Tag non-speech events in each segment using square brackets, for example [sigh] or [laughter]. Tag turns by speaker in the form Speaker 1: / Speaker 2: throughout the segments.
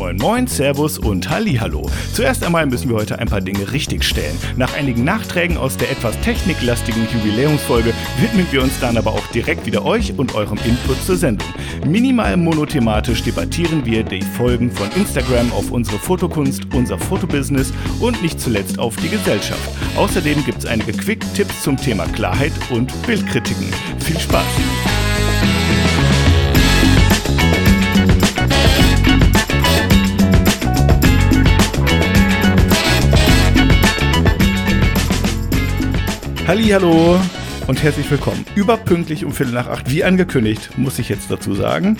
Speaker 1: Moin Moin, Servus und Hallihallo. Zuerst einmal müssen wir heute ein paar Dinge richtigstellen. Nach einigen Nachträgen aus der etwas techniklastigen Jubiläumsfolge widmen wir uns dann aber auch direkt wieder euch und eurem Input zur Sendung. Minimal monothematisch debattieren wir die Folgen von Instagram auf unsere Fotokunst, unser Fotobusiness und nicht zuletzt auf die Gesellschaft. Außerdem gibt es einige Quick-Tipps zum Thema Klarheit und Bildkritiken. Viel Spaß! Hallo und herzlich willkommen. Überpünktlich um Viertel nach acht, wie angekündigt, muss ich jetzt dazu sagen,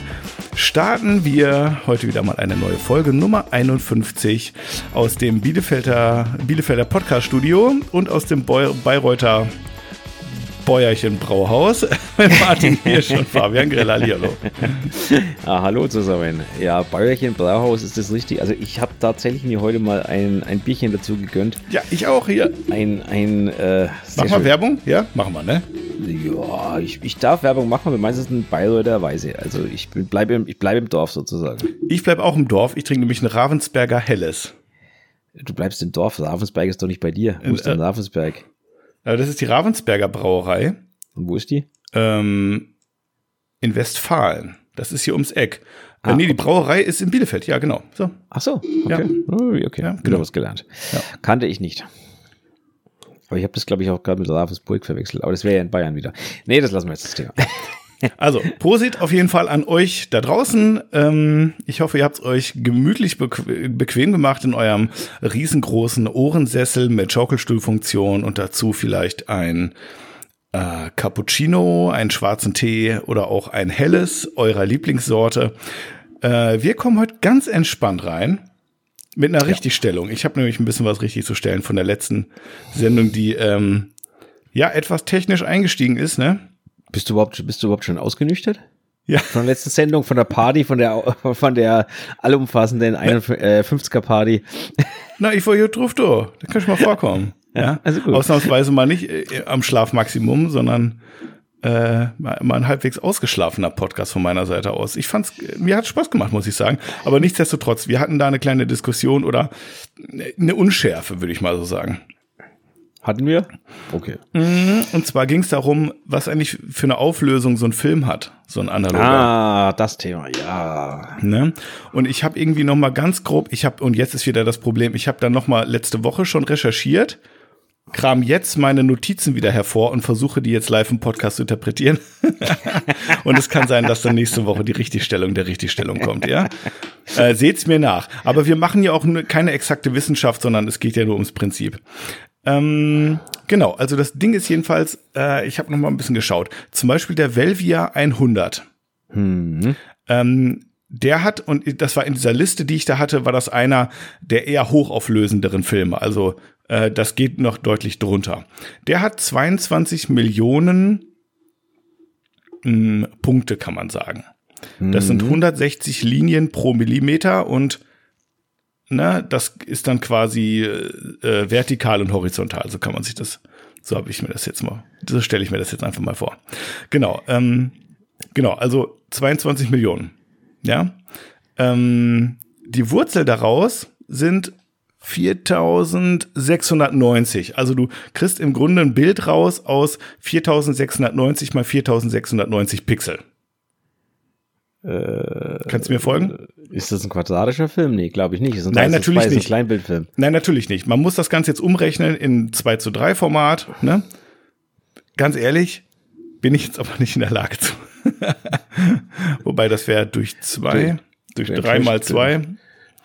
Speaker 1: starten wir heute wieder mal eine neue Folge Nummer 51 aus dem Bielefelder, Bielefelder Podcast Studio und aus dem Bayreuther Bäuerchen Brauhaus. [laughs] Martin Hirsch [laughs] und Fabian Grell. Hallo.
Speaker 2: ah, hallo zusammen. Ja, Bäuerchen Brauhaus ist das richtig. Also ich habe tatsächlich mir heute mal ein, ein Bierchen dazu gegönnt.
Speaker 1: Ja, ich auch hier.
Speaker 2: Ein, ein äh,
Speaker 1: Mach mal Werbung? Ja, machen wir, ne?
Speaker 2: Ja, ich, ich darf Werbung machen, aber meistens in Bayreuther Weise. Also ich bleibe im, bleib im Dorf sozusagen.
Speaker 1: Ich bleibe auch im Dorf. Ich trinke nämlich ein Ravensberger Helles.
Speaker 2: Du bleibst im Dorf. Ravensberg ist doch nicht bei dir. Wo ist denn äh, Ravensberg?
Speaker 1: Äh, das ist die Ravensberger Brauerei.
Speaker 2: Und wo ist die?
Speaker 1: Ähm, in Westfalen. Das ist hier ums Eck. Äh, ah, nee, die okay. Brauerei ist in Bielefeld, ja, genau. So.
Speaker 2: Ach so, okay. Ja. okay. Ja, genau. was gelernt. Ja. Kannte ich nicht. Aber ich habe das, glaube ich, auch gerade mit Ravensburg verwechselt. Aber das wäre ja in Bayern wieder. Nee, das lassen wir jetzt das Thema.
Speaker 1: Also, Prosit auf jeden Fall an euch da draußen. Ähm, ich hoffe, ihr habt es euch gemütlich bequem gemacht in eurem riesengroßen Ohrensessel mit Schaukelstuhlfunktion und dazu vielleicht ein äh, Cappuccino, einen schwarzen Tee oder auch ein helles eurer Lieblingssorte. Äh, wir kommen heute ganz entspannt rein. Mit einer ja. Richtigstellung. Ich habe nämlich ein bisschen was richtig zu stellen von der letzten Sendung, die ähm, ja etwas technisch eingestiegen ist, ne?
Speaker 2: Bist du überhaupt, bist du überhaupt schon ausgenüchtert?
Speaker 1: Ja.
Speaker 2: Von der letzten Sendung, von der Party, von der, von der allumfassenden 51er Party.
Speaker 1: Na, ich war hier drauf, du. Da kann ich mal vorkommen. [laughs] Ja, also gut. Ausnahmsweise mal nicht äh, am Schlafmaximum, sondern äh, mal ein halbwegs ausgeschlafener Podcast von meiner Seite aus. Ich fand's, mir hat Spaß gemacht, muss ich sagen. Aber nichtsdestotrotz, wir hatten da eine kleine Diskussion oder eine Unschärfe, würde ich mal so sagen.
Speaker 2: Hatten wir?
Speaker 1: Okay. Mhm, und zwar ging es darum, was eigentlich für eine Auflösung so ein Film hat, so ein analoger.
Speaker 2: Ah, das Thema, ja.
Speaker 1: Ne? Und ich habe irgendwie noch mal ganz grob, ich habe und jetzt ist wieder das Problem, ich habe dann noch mal letzte Woche schon recherchiert, kram jetzt meine Notizen wieder hervor und versuche die jetzt live im Podcast zu interpretieren. [laughs] und es kann sein, dass dann nächste Woche die Richtigstellung der Richtigstellung kommt, ja? Äh, seht's mir nach. Aber wir machen ja auch keine exakte Wissenschaft, sondern es geht ja nur ums Prinzip. Ähm, genau, also das Ding ist jedenfalls, äh, ich habe noch mal ein bisschen geschaut. Zum Beispiel der Velvia 100. Hm. Ähm, der hat, und das war in dieser Liste, die ich da hatte, war das einer der eher hochauflösenderen Filme. Also äh, das geht noch deutlich drunter. Der hat 22 Millionen mh, hm, Punkte, kann man sagen. Das sind 160 mhm. Linien pro Millimeter und ne, das ist dann quasi äh, vertikal und horizontal. So kann man sich das, so habe ich mir das jetzt mal, so stelle ich mir das jetzt einfach mal vor. Genau, ähm, genau, also 22 Millionen. Ja. Ähm, die Wurzel daraus sind 4690. Also du kriegst im Grunde ein Bild raus aus 4690 mal 4690 Pixel. Äh, Kannst du mir folgen?
Speaker 2: Ist das ein quadratischer Film? Nee, glaube ich nicht.
Speaker 1: Ist ein, Nein, natürlich nicht. Ein
Speaker 2: Kleinbildfilm.
Speaker 1: Nein, natürlich nicht. Man muss das Ganze jetzt umrechnen in 2 zu 3 Format. Ne? Ganz ehrlich, bin ich jetzt aber nicht in der Lage zu. [laughs] Wobei das wäre durch 2, durch 3 mal 2.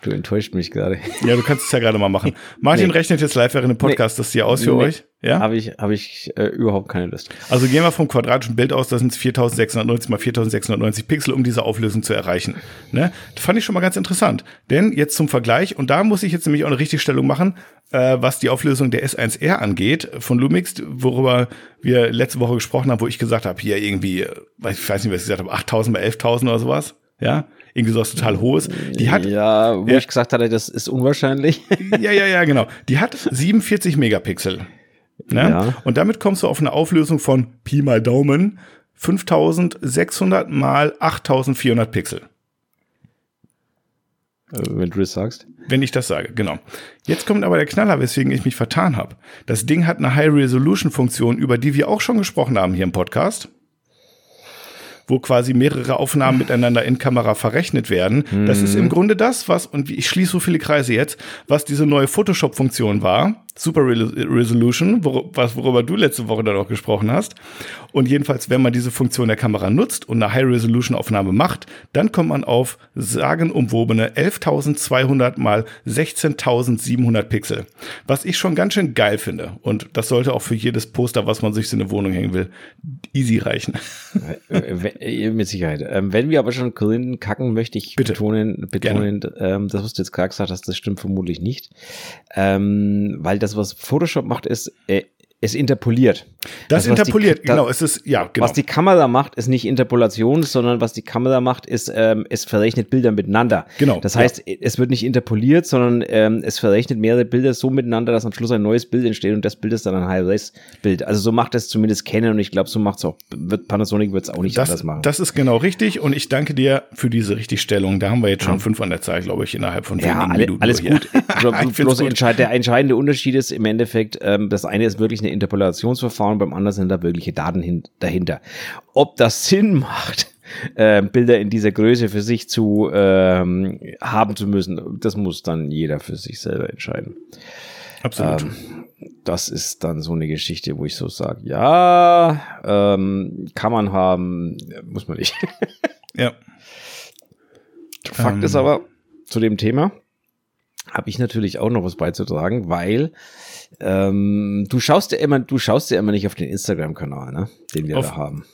Speaker 2: Du enttäuscht mich gerade.
Speaker 1: Ja, du kannst es ja gerade mal machen. [laughs] Martin nee. rechnet jetzt live während dem Podcast nee. das hier aus für nee. euch. Ja?
Speaker 2: Habe ich, hab ich äh, überhaupt keine Lust.
Speaker 1: Also gehen wir vom quadratischen Bild aus, das sind 4690 mal 4690 Pixel, um diese Auflösung zu erreichen. Ne? Das fand ich schon mal ganz interessant. Denn jetzt zum Vergleich, und da muss ich jetzt nämlich auch eine Richtigstellung machen, äh, was die Auflösung der S1R angeht von Lumix, worüber wir letzte Woche gesprochen haben, wo ich gesagt habe, hier irgendwie, ich weiß nicht, was ich gesagt habe, 8000 bei 11.000 oder sowas. Ja, irgendwie sowas total Hohes. Die hat,
Speaker 2: ja, wo ja, ich gesagt hatte, das ist unwahrscheinlich. [laughs]
Speaker 1: Ja, ja, ja, genau. Die hat 47 Megapixel. Ne? Ja. Und damit kommst du auf eine Auflösung von Pi mal Daumen 5600 mal 8400 Pixel.
Speaker 2: wenn du das sagst.
Speaker 1: Wenn ich das sage, genau. Jetzt kommt aber der Knaller, weswegen ich mich vertan habe. Das Ding hat eine High-Resolution-Funktion, über die wir auch schon gesprochen haben hier im Podcast wo quasi mehrere Aufnahmen miteinander in Kamera verrechnet werden. Mhm. Das ist im mhm. Grunde das, was, und ich schließe so viele Kreise jetzt, was diese neue Photoshop-Funktion war. Super Resolution, wor worüber du letzte Woche dann auch gesprochen hast. Und jedenfalls, wenn man diese Funktion der Kamera nutzt und eine High-Resolution-Aufnahme macht, dann kommt man auf sagenumwobene 11.200 mal 16.700 Pixel. Was ich schon ganz schön geil finde. Und das sollte auch für jedes Poster, was man sich in eine Wohnung hängen will, easy reichen.
Speaker 2: Äh, äh, mit Sicherheit. Ähm, wenn wir aber schon Gründen kacken, möchte ich Bitte. betonen, betonen ähm, das, was du jetzt gerade gesagt hast, das stimmt vermutlich nicht. Ähm, weil das, was Photoshop macht, ist, äh, es interpoliert.
Speaker 1: Das, das interpoliert, die, genau. Es ist, ja, genau.
Speaker 2: Was die Kamera macht, ist nicht Interpolation, sondern was die Kamera macht, ist, ähm, es verrechnet Bilder miteinander.
Speaker 1: Genau.
Speaker 2: Das heißt, ja. es wird nicht interpoliert, sondern ähm, es verrechnet mehrere Bilder so miteinander, dass am Schluss ein neues Bild entsteht und das Bild ist dann ein High-Res-Bild. Also so macht es zumindest Canon und ich glaube, so macht es auch, wird Panasonic wird es auch nicht
Speaker 1: das,
Speaker 2: anders machen.
Speaker 1: Das ist genau richtig und ich danke dir für diese Richtigstellung. Da haben wir jetzt schon ja. fünf an der Zahl, glaube ich, innerhalb von
Speaker 2: ja, alle, Minuten. Alles gut. [laughs] bloß gut. Der entscheidende Unterschied ist im Endeffekt, ähm, das eine ist wirklich eine Interpolationsverfahren Verfahren, beim anderen sind da wirkliche Daten dahinter. Ob das Sinn macht, [laughs] äh, Bilder in dieser Größe für sich zu ähm, haben zu müssen, das muss dann jeder für sich selber entscheiden.
Speaker 1: Absolut. Ähm,
Speaker 2: das ist dann so eine Geschichte, wo ich so sage, ja, ähm, kann man haben, muss man nicht. [laughs]
Speaker 1: ja.
Speaker 2: Fakt ist ähm. aber zu dem Thema, habe ich natürlich auch noch was beizutragen, weil ähm, du schaust ja immer, du schaust ja immer nicht auf den Instagram-Kanal, ne? Den wir auf da haben.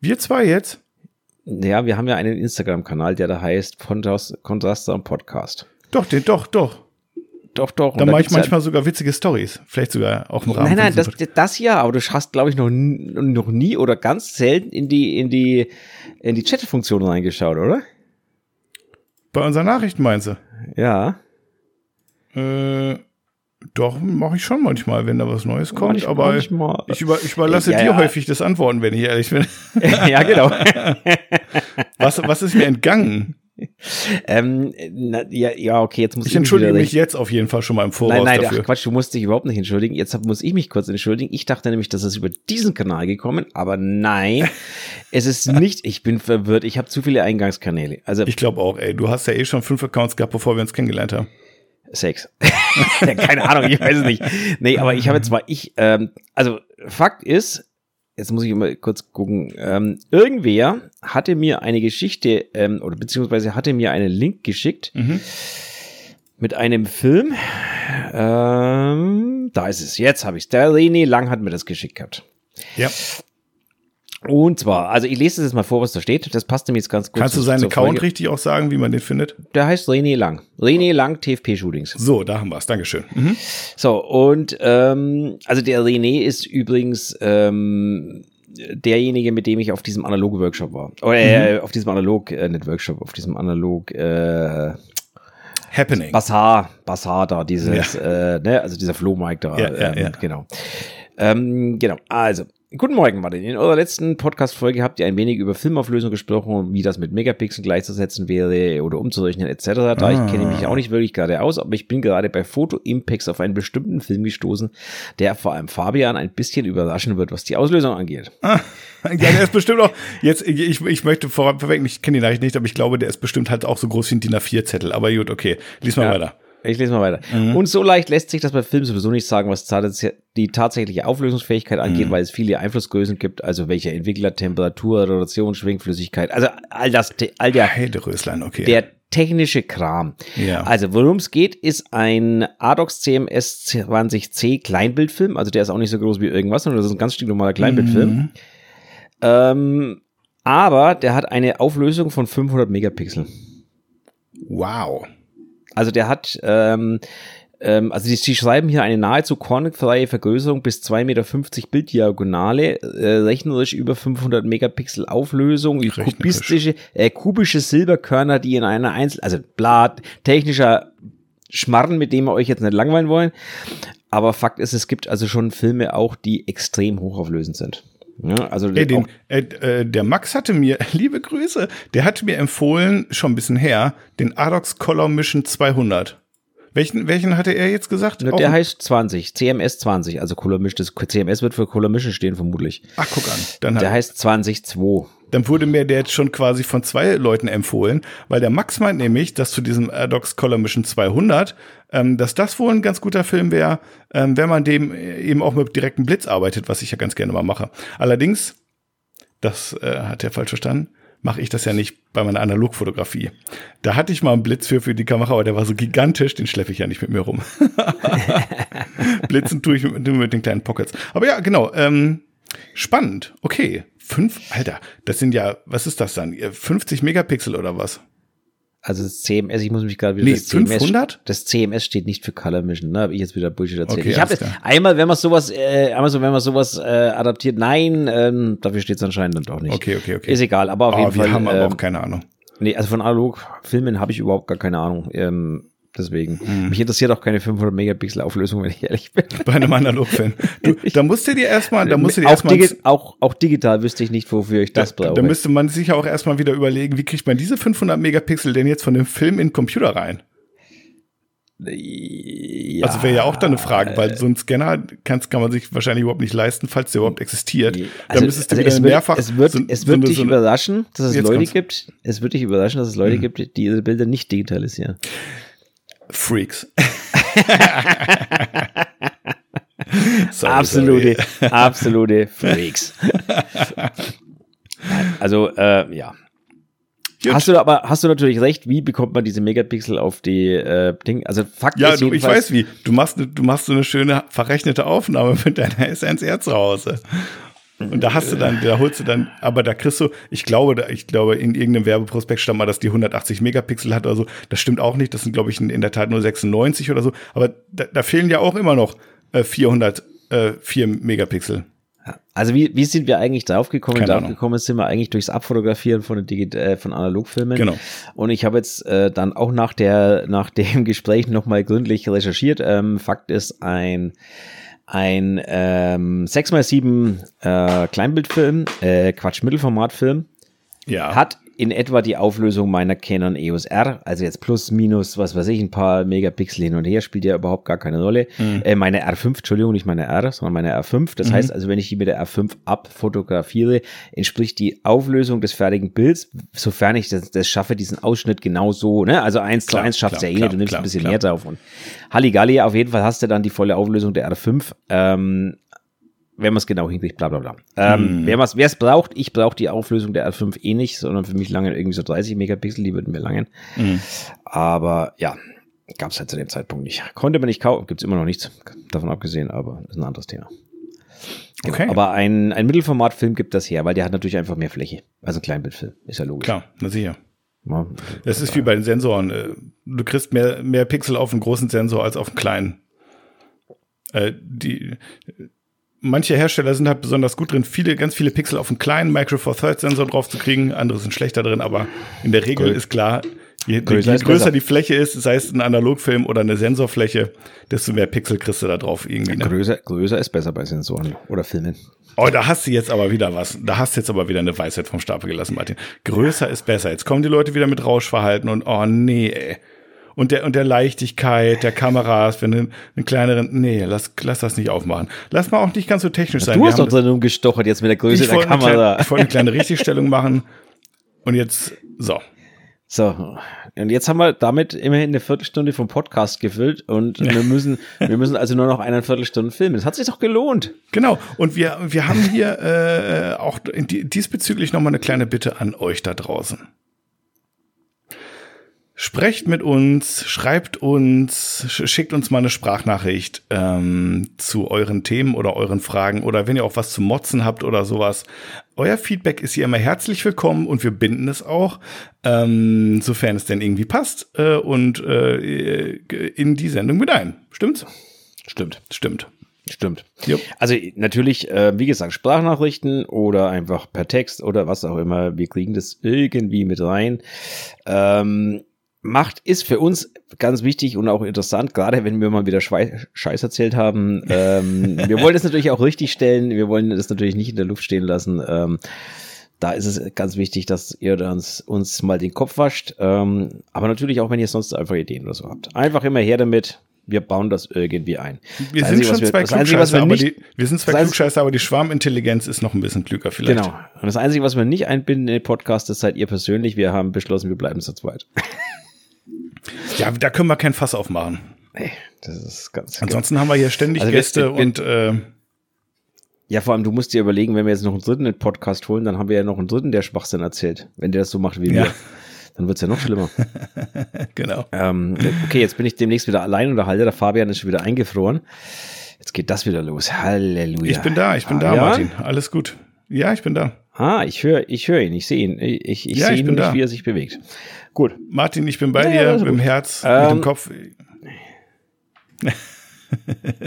Speaker 1: Wir zwei jetzt?
Speaker 2: Ja, wir haben ja einen Instagram-Kanal, der da heißt Kontrast, Kontraster Podcast.
Speaker 1: Doch, den, doch, doch.
Speaker 2: Doch, doch.
Speaker 1: Da mache ich manchmal ja, sogar witzige Stories. Vielleicht sogar auch im Rahmen.
Speaker 2: Nein, nein, das, das ja, aber du hast, glaube ich, noch, noch nie oder ganz selten in die, in die, in die Chat-Funktion reingeschaut, oder?
Speaker 1: Bei unseren Nachrichten meinst du?
Speaker 2: Ja.
Speaker 1: Äh, doch, mache ich schon manchmal, wenn da was Neues kommt. Manchmal, aber
Speaker 2: manchmal.
Speaker 1: Ich, über, ich überlasse ja, dir ja. häufig das Antworten, wenn ich ehrlich bin. [laughs]
Speaker 2: ja, genau. [laughs]
Speaker 1: was, was ist mir entgangen?
Speaker 2: Ähm, na, ja, ja, okay, jetzt muss
Speaker 1: ich. Ich entschuldige mich jetzt auf jeden Fall schon mal im Voraus.
Speaker 2: Nein, nein,
Speaker 1: dafür.
Speaker 2: Ach, Quatsch, du musst dich überhaupt nicht entschuldigen. Jetzt muss ich mich kurz entschuldigen. Ich dachte nämlich, das ist über diesen Kanal gekommen, aber nein, [laughs] es ist nicht. Ich bin verwirrt. Ich habe zu viele Eingangskanäle. Also
Speaker 1: ich glaube auch, ey. Du hast ja eh schon fünf Accounts gehabt, bevor wir uns kennengelernt haben.
Speaker 2: Sex. [laughs] Keine Ahnung, ich weiß es nicht. Nee, aber ich habe zwar ich, ähm, also Fakt ist, jetzt muss ich mal kurz gucken, ähm, irgendwer hatte mir eine Geschichte, ähm, oder beziehungsweise hatte mir einen Link geschickt mhm. mit einem Film. Ähm, da ist es, jetzt habe ich es. Der René Lang hat mir das geschickt gehabt.
Speaker 1: Ja.
Speaker 2: Und zwar, also ich lese das jetzt mal vor, was da steht. Das passt nämlich jetzt ganz gut.
Speaker 1: Kannst du seinen Account Folge. richtig auch sagen, wie man den findet?
Speaker 2: Der heißt René Lang. René Lang TFP Shootings.
Speaker 1: So, da haben wir es. Dankeschön. Mhm.
Speaker 2: So, und ähm, also der René ist übrigens ähm, derjenige, mit dem ich auf diesem Analog-Workshop war. Oder äh, mhm. auf diesem Analog, äh, nicht Workshop, auf diesem Analog äh,
Speaker 1: Happening.
Speaker 2: Bazaar, Bazaar da, dieses, ja. äh, ne, also dieser Flohmarkt da.
Speaker 1: Ja, ja,
Speaker 2: ähm,
Speaker 1: ja.
Speaker 2: Genau. Ähm, genau, also Guten Morgen, Martin. In eurer letzten Podcast-Folge habt ihr ein wenig über Filmauflösung gesprochen, wie das mit Megapixeln gleichzusetzen wäre oder umzurechnen etc. Da ah. ich kenne mich auch nicht wirklich gerade aus, aber ich bin gerade bei Photo Impacts auf einen bestimmten Film gestoßen, der vor allem Fabian ein bisschen überraschen wird, was die Auslösung angeht.
Speaker 1: Ah. [laughs] Ja, der ist bestimmt auch, jetzt, ich, ich möchte vorweg, ich kenne die Nachricht nicht, aber ich glaube, der ist bestimmt halt auch so groß wie ein DIN A4-Zettel. Aber gut, okay, lies mal ja. weiter.
Speaker 2: Ich lese mal weiter. Mhm. Und so leicht lässt sich das bei Filmen sowieso nicht sagen, was die tatsächliche Auflösungsfähigkeit angeht, mhm. weil es viele Einflussgrößen gibt, also welche Entwickler, Temperatur, Rotation, Schwingflüssigkeit, also all das, all der,
Speaker 1: Röslein, okay.
Speaker 2: der technische Kram.
Speaker 1: Ja.
Speaker 2: Also worum es geht, ist ein ADOX CMS 20C Kleinbildfilm, also der ist auch nicht so groß wie irgendwas, sondern das ist ein ganz stinknormaler Kleinbildfilm. Mhm. Ähm, aber der hat eine Auflösung von 500 Megapixel.
Speaker 1: Wow.
Speaker 2: Also der hat, ähm, ähm, also die, die schreiben hier eine nahezu kornfreie Vergrößerung bis 2,50 Meter Bilddiagonale, äh, rechnerisch über 500 Megapixel Auflösung, kubistische, äh, kubische Silberkörner, die in einer Einzel, also Blatt, technischer Schmarren, mit dem wir euch jetzt nicht langweilen wollen. Aber Fakt ist, es gibt also schon Filme auch, die extrem hochauflösend sind. Ja, also
Speaker 1: Ey, den, äh, äh, der Max hatte mir, [laughs] liebe Grüße, der hatte mir empfohlen, schon ein bisschen her, den Adox Color Mission 200. Welchen, welchen hatte er jetzt gesagt?
Speaker 2: Der heißt 20, CMS 20, also Color Mission, das CMS wird für Color Mission stehen vermutlich.
Speaker 1: Ach, guck an. Dann
Speaker 2: der heißt 20.2.
Speaker 1: Dann wurde mir der jetzt schon quasi von zwei Leuten empfohlen, weil der Max meint nämlich, dass zu diesem Adox Color Mission 200, ähm, dass das wohl ein ganz guter Film wäre, ähm, wenn man dem eben auch mit direktem Blitz arbeitet, was ich ja ganz gerne mal mache. Allerdings, das äh, hat er falsch verstanden, mache ich das ja nicht bei meiner Analogfotografie. Da hatte ich mal einen Blitz für, für die Kamera, aber der war so gigantisch, den schleppe ich ja nicht mit mir rum. [laughs] Blitzen tue ich mit, mit, den kleinen Pockets. Aber ja, genau. Ähm, spannend. Okay. Fünf, Alter, das sind ja, was ist das dann? 50 Megapixel oder was?
Speaker 2: Also das CMS, ich muss mich gerade wieder
Speaker 1: nee,
Speaker 2: das
Speaker 1: 500?
Speaker 2: CMS, das CMS steht nicht für Color Mission, ne? Habe ich jetzt wieder Bullshit erzählt.
Speaker 1: Okay,
Speaker 2: ich habe einmal, wenn man sowas, äh, einmal so, wenn man sowas äh, adaptiert, nein, ähm, dafür steht es anscheinend dann doch nicht.
Speaker 1: Okay, okay, okay.
Speaker 2: Ist egal, aber auf
Speaker 1: Aber
Speaker 2: jeden
Speaker 1: wir
Speaker 2: Fall.
Speaker 1: haben aber
Speaker 2: ähm,
Speaker 1: auch keine Ahnung.
Speaker 2: Nee, also von Analogfilmen habe ich überhaupt gar keine Ahnung. Ähm, deswegen.
Speaker 1: Hm.
Speaker 2: Mich interessiert auch keine 500 Megapixel Auflösung, wenn ich ehrlich bin.
Speaker 1: Bei einem Analogfilm. Du, [laughs] da musst du dir erstmal, da musst du dir
Speaker 2: auch,
Speaker 1: erstmal,
Speaker 2: digi auch, auch digital wüsste ich nicht, wofür ich das
Speaker 1: da,
Speaker 2: brauche.
Speaker 1: da müsste man sich ja auch erstmal wieder überlegen, wie kriegt man diese 500 Megapixel denn jetzt von dem Film in den Computer rein?
Speaker 2: ja,
Speaker 1: Also wäre ja auch dann eine Frage, weil so ein Scanner kann's, kann man sich wahrscheinlich überhaupt nicht leisten, falls der überhaupt existiert.
Speaker 2: Also,
Speaker 1: dann müsstest du
Speaker 2: also
Speaker 1: wieder
Speaker 2: es wird,
Speaker 1: mehrfach.
Speaker 2: es wird,
Speaker 1: so-
Speaker 2: es
Speaker 1: so
Speaker 2: wird
Speaker 1: eine-
Speaker 2: dich
Speaker 1: so
Speaker 2: überraschen, dass es Leute
Speaker 1: kommt's.
Speaker 2: gibt. Es wird dich überraschen, dass es Leute gibt, die diese Bilder nicht digitalisieren.
Speaker 1: Freaks. [laughs] Sorry,
Speaker 2: absolute,
Speaker 1: sorry. [laughs]
Speaker 2: absolute Freaks. Also äh, ja.
Speaker 1: Gut.
Speaker 2: Hast du aber hast du natürlich recht, wie bekommt man diese Megapixel auf die äh, Ding? Also Fakt
Speaker 1: Ja,
Speaker 2: ist
Speaker 1: du, ich weiß wie. Du machst, ne- du machst so eine schöne verrechnete Aufnahme mit deiner SNR zu Hause. Und da hast du dann, da holst du dann, aber da kriegst du, ich glaube, da- ich glaube, in irgendeinem Werbeprospekt stand mal, dass die 180 Megapixel hat oder so. Das stimmt auch nicht. Das sind, glaube ich, in, der Tat nur 96 oder so. Aber da, da fehlen ja auch immer noch äh, 400, äh, 4 Megapixel.
Speaker 2: Also wie, wie sind wir eigentlich draufgekommen?
Speaker 1: Keine Ahnung.
Speaker 2: Draufgekommen sind wir eigentlich durchs Abfotografieren von, den Digi äh, von Analogfilmen.
Speaker 1: Genau.
Speaker 2: Und ich habe jetzt äh, dann auch nach der nach [laughs] dem Gespräch nochmal gründlich recherchiert. Ähm, Fakt ist ein ein ähm, 6x7 äh, Kleinbildfilm, äh, Quatsch, Mittelformatfilm,
Speaker 1: Ja.
Speaker 2: hat in etwa die Auflösung meiner Canon EOS R, also jetzt plus, minus, was weiß ich, ein paar Megapixel hin und her, spielt ja überhaupt gar keine Rolle. Äh, meine R5, Entschuldigung, nicht meine R, sondern meine R5. Das heißt also, wenn ich die mit der R5 abfotografiere, entspricht die Auflösung des fertigen Bilds, sofern ich das, das schaffe, diesen Ausschnitt genau so, ne? Also eins zu eins schafft
Speaker 1: klar,
Speaker 2: ja eh nicht, du nimmst
Speaker 1: klar,
Speaker 2: ein bisschen
Speaker 1: klar.
Speaker 2: mehr drauf und Halligalli, auf jeden Fall hast du dann die volle Auflösung der R5. Ähm, wenn man es genau hinkriegt, bla bla bla. Ähm,
Speaker 1: Mhm.
Speaker 2: Wer es braucht, ich brauche die Auflösung der R5 eh nicht, sondern für mich langen irgendwie so 30 Megapixel, die würden mir langen.
Speaker 1: Mhm.
Speaker 2: Aber ja, gab es halt zu dem Zeitpunkt nicht. Konnte man nicht kaufen, gibt es immer noch nichts, davon abgesehen, aber ist ein anderes Thema. Genau.
Speaker 1: Okay.
Speaker 2: Aber ein, ein Mittelformatfilm gibt das her, weil der hat natürlich einfach mehr Fläche. Also ein Kleinbildfilm, ist ja logisch.
Speaker 1: Klar, na sicher.
Speaker 2: Ja.
Speaker 1: Das ist wie bei den Sensoren. Äh, Du kriegst mehr, mehr Pixel auf einen großen Sensor als auf einen kleinen. Äh, die, manche Hersteller sind halt besonders gut drin, viele, ganz viele Pixel auf einen kleinen Micro Four Thirds Sensor drauf zu kriegen. Andere sind schlechter drin, aber in der Regel
Speaker 2: Grö-
Speaker 1: ist klar, je,
Speaker 2: Größer
Speaker 1: je
Speaker 2: ist
Speaker 1: größer die Fläche ist, sei es ein Analogfilm oder eine Sensorfläche, desto mehr Pixel kriegst du da drauf irgendwie. Ne?
Speaker 2: Größer, größer ist besser bei Sensoren oder Filmen.
Speaker 1: Oh, da hast du jetzt aber wieder was. Da hast du jetzt aber wieder eine Weisheit vom Stapel gelassen, Martin. Größer ist besser. Jetzt kommen die Leute wieder mit Rauschverhalten und oh nee, ey. Und der, und der Leichtigkeit der Kameras, wenn du einen kleineren, nee, lass, lass das nicht aufmachen. Lass mal auch nicht ganz so technisch sein.
Speaker 2: Du
Speaker 1: Wir
Speaker 2: hast doch drin rumgestochert jetzt mit der Größe der Kamera.
Speaker 1: kleine, ich wollte eine kleine Richtigstellung machen. Und jetzt, so.
Speaker 2: So, und jetzt haben wir damit immerhin eine Viertelstunde vom Podcast gefüllt und wir müssen, wir müssen also nur noch eine Viertelstunde filmen. Das hat sich doch gelohnt.
Speaker 1: Genau. Und wir, wir haben hier äh, auch die- diesbezüglich nochmal eine kleine Bitte an euch da draußen. Sprecht mit uns, schreibt uns, sch- schickt uns mal eine Sprachnachricht ähm, zu euren Themen oder euren Fragen oder wenn ihr auch was zu motzen habt oder sowas. Euer Feedback ist hier immer herzlich willkommen und wir binden es auch, ähm, sofern es denn irgendwie passt äh, und äh, in die Sendung mit ein. Stimmt's?
Speaker 2: Stimmt.
Speaker 1: Stimmt.
Speaker 2: Stimmt.
Speaker 1: Jupp.
Speaker 2: Also natürlich, äh, wie gesagt, Sprachnachrichten oder einfach per Text oder was auch immer. Wir kriegen das irgendwie mit rein. Ähm, macht, ist für uns ganz wichtig und auch interessant, gerade wenn wir mal wieder Scheiß erzählt haben. Ähm, [laughs] wir wollen das natürlich auch richtig stellen. Wir wollen das natürlich nicht in der Luft stehen lassen. Ähm, da ist es ganz wichtig, dass ihr uns, uns mal den Kopf wascht. Ähm, aber natürlich auch, wenn ihr sonst einfach Ideen oder so habt. Einfach immer her damit. Wir bauen das irgendwie ein.
Speaker 1: Wir das sind Einzige, schon wir, zwei Klugscheißer, aber die, wir sind zwei Klugscheißer, aber die Schwarmintelligenz ist noch ein bisschen klüger vielleicht. Genau.
Speaker 2: Und das Einzige, was wir nicht einbinden in den Podcast, das seid ihr persönlich. Wir haben beschlossen, wir bleiben zu zweit. [laughs]
Speaker 1: Ja, da können wir kein Fass aufmachen.
Speaker 2: Nee, das ist ganz.
Speaker 1: Ansonsten haben wir hier ständig also Gäste wir, wir, und. Äh,
Speaker 2: ja, vor allem, du musst dir überlegen, wenn wir jetzt noch einen dritten in Podcast holen, dann haben wir ja noch einen dritten, der Schwachsinn erzählt. Wenn der das so macht wie ja. wir, dann wird's ja noch schlimmer. [laughs]
Speaker 1: genau.
Speaker 2: Ähm, okay, jetzt bin ich demnächst wieder allein und der Fabian ist schon wieder eingefroren. Jetzt geht das wieder los. Halleluja.
Speaker 1: Ich bin da, ich bin ah, da? Martin. Alles gut. Ja, ich bin da.
Speaker 2: Ah, ich höre ich höre ihn, ich sehe ihn. Ich, ich ja, sehe ihn nicht, wie er sich bewegt.
Speaker 1: Gut. Martin, ich bin bei ja, dir, also mit dem Herz, ähm, mit dem Kopf.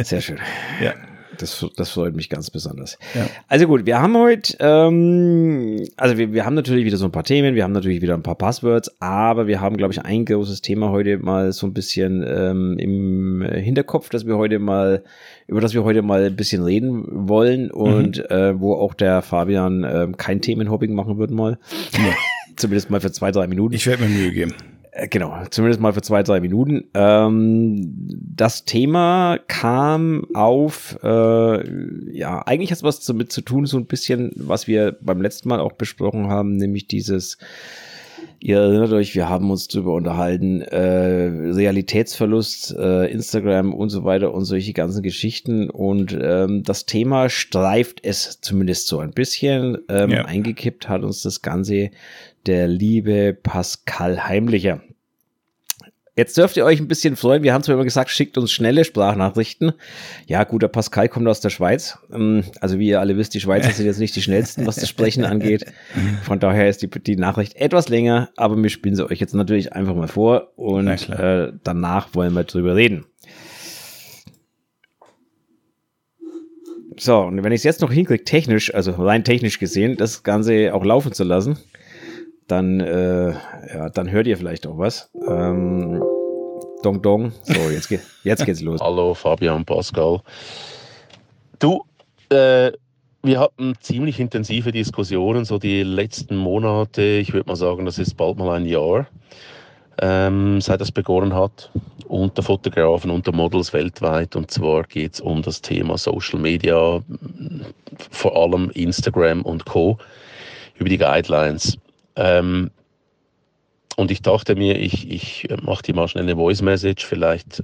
Speaker 2: Sehr schön. [laughs] Ja. Das, das freut mich ganz besonders. Ja. Also gut, wir haben heute, ähm, also wir, wir haben natürlich wieder so ein paar Themen, wir haben natürlich wieder ein paar Passwords, aber wir haben, glaube ich, ein großes Thema heute mal so ein bisschen ähm, im Hinterkopf, dass wir heute mal, über das wir heute mal ein bisschen reden wollen und mhm. äh, wo auch der Fabian äh, kein Themenhopping machen wird mal. Ja. [laughs] Zumindest mal für zwei, drei Minuten.
Speaker 1: Ich werde mir Mühe geben.
Speaker 2: Äh, genau, zumindest mal für zwei, drei Minuten. Ähm, das Thema kam auf, äh, ja, eigentlich hat es was damit zu tun, so ein bisschen, was wir beim letzten Mal auch besprochen haben, nämlich dieses, ihr erinnert euch, wir haben uns darüber unterhalten, äh, Realitätsverlust, äh, Instagram und so weiter und solche ganzen Geschichten. Und ähm, das Thema streift es zumindest so ein bisschen. Ähm, ja. Eingekippt hat uns das Ganze der liebe Pascal Heimlicher. Jetzt dürft ihr euch ein bisschen freuen. Wir haben zwar immer gesagt, schickt uns schnelle Sprachnachrichten. Ja, gut, der Pascal kommt aus der Schweiz. Ähm, also wie ihr alle wisst, die Schweizer sind jetzt nicht die schnellsten, was das Sprechen angeht. Von daher ist die, die Nachricht etwas länger, aber wir spielen sie euch jetzt natürlich einfach mal vor und äh, danach wollen wir drüber reden. So, und wenn ich es jetzt noch hinkriege, technisch, also rein technisch gesehen, das Ganze auch laufen zu lassen, dann, äh, ja, dann hört ihr vielleicht auch was. Ähm, dong Dong. So, jetzt, geht, jetzt geht's los.
Speaker 3: Hallo Fabian Pascal. Du, äh, wir hatten ziemlich intensive Diskussionen, so die letzten Monate. Ich würde mal sagen, das ist bald mal ein Jahr, ähm, seit das begonnen hat, unter Fotografen, unter Models weltweit. Und zwar geht es um das Thema Social Media, vor allem Instagram und Co. über die Guidelines. Ähm, und ich dachte mir, ich, ich mache dir mal schnell eine Voice Message, vielleicht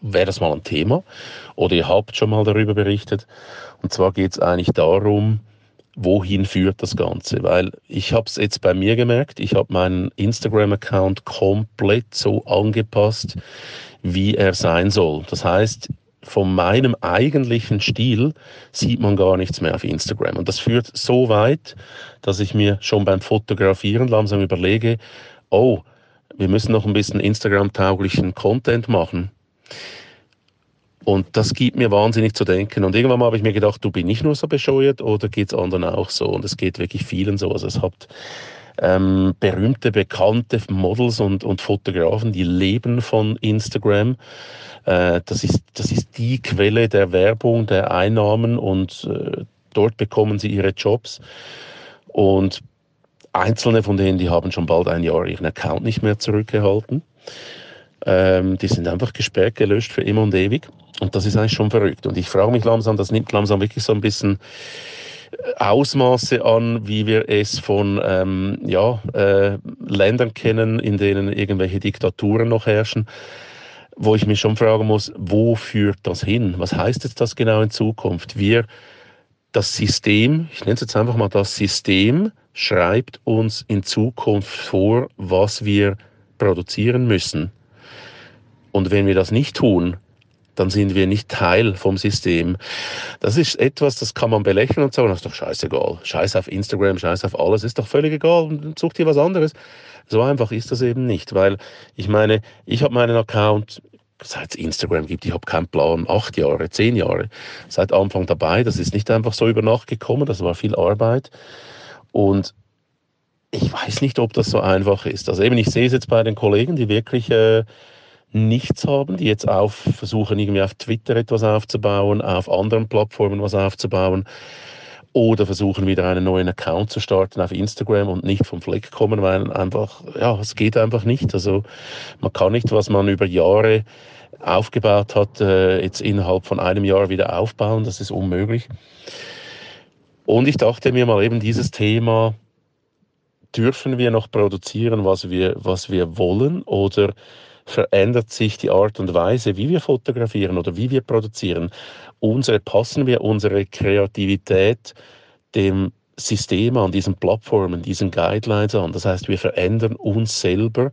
Speaker 3: wäre das mal ein Thema oder ihr habt schon mal darüber berichtet. Und zwar geht es eigentlich darum, wohin führt das Ganze? Weil ich habe es jetzt bei mir gemerkt, ich habe meinen Instagram-Account komplett so angepasst, wie er sein soll. Das heißt, von meinem eigentlichen Stil sieht man gar nichts mehr auf Instagram. Und das führt so weit, dass ich mir schon beim Fotografieren langsam überlege, oh, wir müssen noch ein bisschen Instagram-tauglichen Content machen. Und das gibt mir wahnsinnig zu denken. Und irgendwann mal habe ich mir gedacht, du bin nicht nur so bescheuert oder geht es anderen auch so? Und es geht wirklich vielen so. Also es hat ähm, berühmte, bekannte Models und, und Fotografen, die leben von Instagram. Äh, das, ist, das ist die Quelle der Werbung, der Einnahmen und äh, dort bekommen sie ihre Jobs. Und einzelne von denen, die haben schon bald ein Jahr ihren Account nicht mehr zurückgehalten. Ähm, die sind einfach gesperrt, gelöscht für immer und ewig. Und das ist eigentlich schon verrückt. Und ich frage mich langsam, das nimmt langsam wirklich so ein bisschen Ausmaße an, wie wir es von ähm, ja, äh, Ländern kennen, in denen irgendwelche Diktaturen noch herrschen wo ich mich schon fragen muss, wo führt das hin? Was heißt jetzt das genau in Zukunft? Wir, das System, ich nenne es jetzt einfach mal das System, schreibt uns in Zukunft vor, was wir produzieren müssen. Und wenn wir das nicht tun, dann sind wir nicht Teil vom System. Das ist etwas, das kann man belächeln und sagen, das ist doch scheißegal. Scheiß auf Instagram, scheiß auf alles, ist doch völlig egal, such dir was anderes. So einfach ist das eben nicht, weil ich meine, ich habe meinen Account seit es Instagram gibt, ich habe keinen Plan, acht Jahre, zehn Jahre, seit Anfang dabei. Das ist nicht einfach so über Nacht gekommen, das war viel Arbeit. Und ich weiß nicht, ob das so einfach ist. Also eben, ich sehe es jetzt bei den Kollegen, die wirklich äh, nichts haben, die jetzt auf, versuchen irgendwie auf Twitter etwas aufzubauen, auf anderen Plattformen was aufzubauen oder versuchen wieder einen neuen Account zu starten auf Instagram und nicht vom Fleck kommen, weil einfach, ja, es geht einfach nicht. Also man kann nicht, was man über Jahre aufgebaut hat, äh, jetzt innerhalb von einem Jahr wieder aufbauen. Das ist unmöglich. Und ich dachte mir mal eben dieses Thema, dürfen wir noch produzieren, was wir, was wir wollen oder verändert sich die Art und Weise, wie wir fotografieren oder wie wir produzieren. Unsere, passen wir unsere Kreativität dem System an, diesen Plattformen, diesen Guidelines an. Das heißt, wir verändern uns selber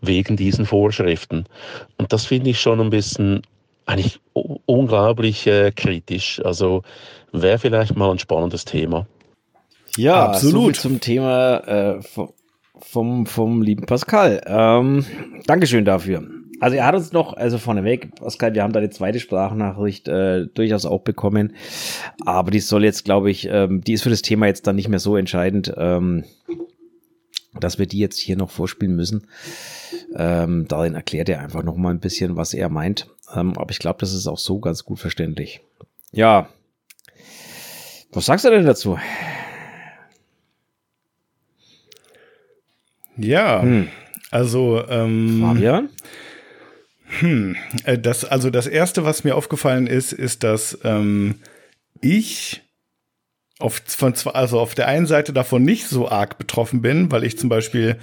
Speaker 3: wegen diesen Vorschriften. Und das finde ich schon ein bisschen eigentlich unglaublich äh, kritisch. Also wäre vielleicht mal ein spannendes Thema.
Speaker 2: Ja, absolut. So zum Thema äh, vom, vom lieben Pascal. Ähm, Dankeschön dafür. Also er hat uns noch, also vorneweg, Pascal, wir haben da eine zweite Sprachnachricht äh, durchaus auch bekommen, aber die soll jetzt, glaube ich, ähm, die ist für das Thema jetzt dann nicht mehr so entscheidend, ähm, dass wir die jetzt hier noch vorspielen müssen. Ähm, darin erklärt er einfach noch mal ein bisschen, was er meint. Ähm, aber ich glaube, das ist auch so ganz gut verständlich. Ja, was sagst du denn dazu?
Speaker 1: Ja, hm. also ähm,
Speaker 2: Fabian?
Speaker 1: Hm, äh, das, also das erste, was mir aufgefallen ist, ist, dass ähm, ich auf, von, also auf der einen Seite davon nicht so arg betroffen bin, weil ich zum Beispiel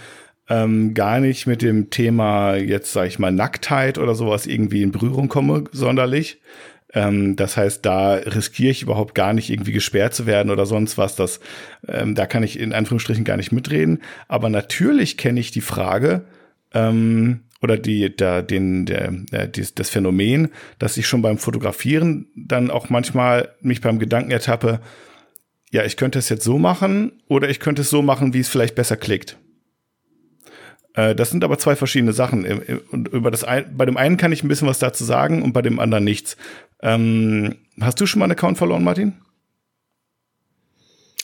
Speaker 1: ähm, gar nicht mit dem Thema jetzt, sag ich mal, Nacktheit oder sowas irgendwie in Berührung komme, sonderlich. Ähm, das heißt, da riskiere ich überhaupt gar nicht irgendwie gesperrt zu werden oder sonst was. Das, ähm, da kann ich in Anführungsstrichen gar nicht mitreden. Aber natürlich kenne ich die Frage ähm, oder die, der, den, der, der, das Phänomen, dass ich schon beim Fotografieren dann auch manchmal mich beim Gedanken ertappe, ja, ich könnte es jetzt so machen oder ich könnte es so machen, wie es vielleicht besser klickt. Äh, das sind aber zwei verschiedene Sachen. Und über das ein, bei dem einen kann ich ein bisschen was dazu sagen und bei dem anderen nichts. Ähm, hast du schon mal einen Account verloren, Martin?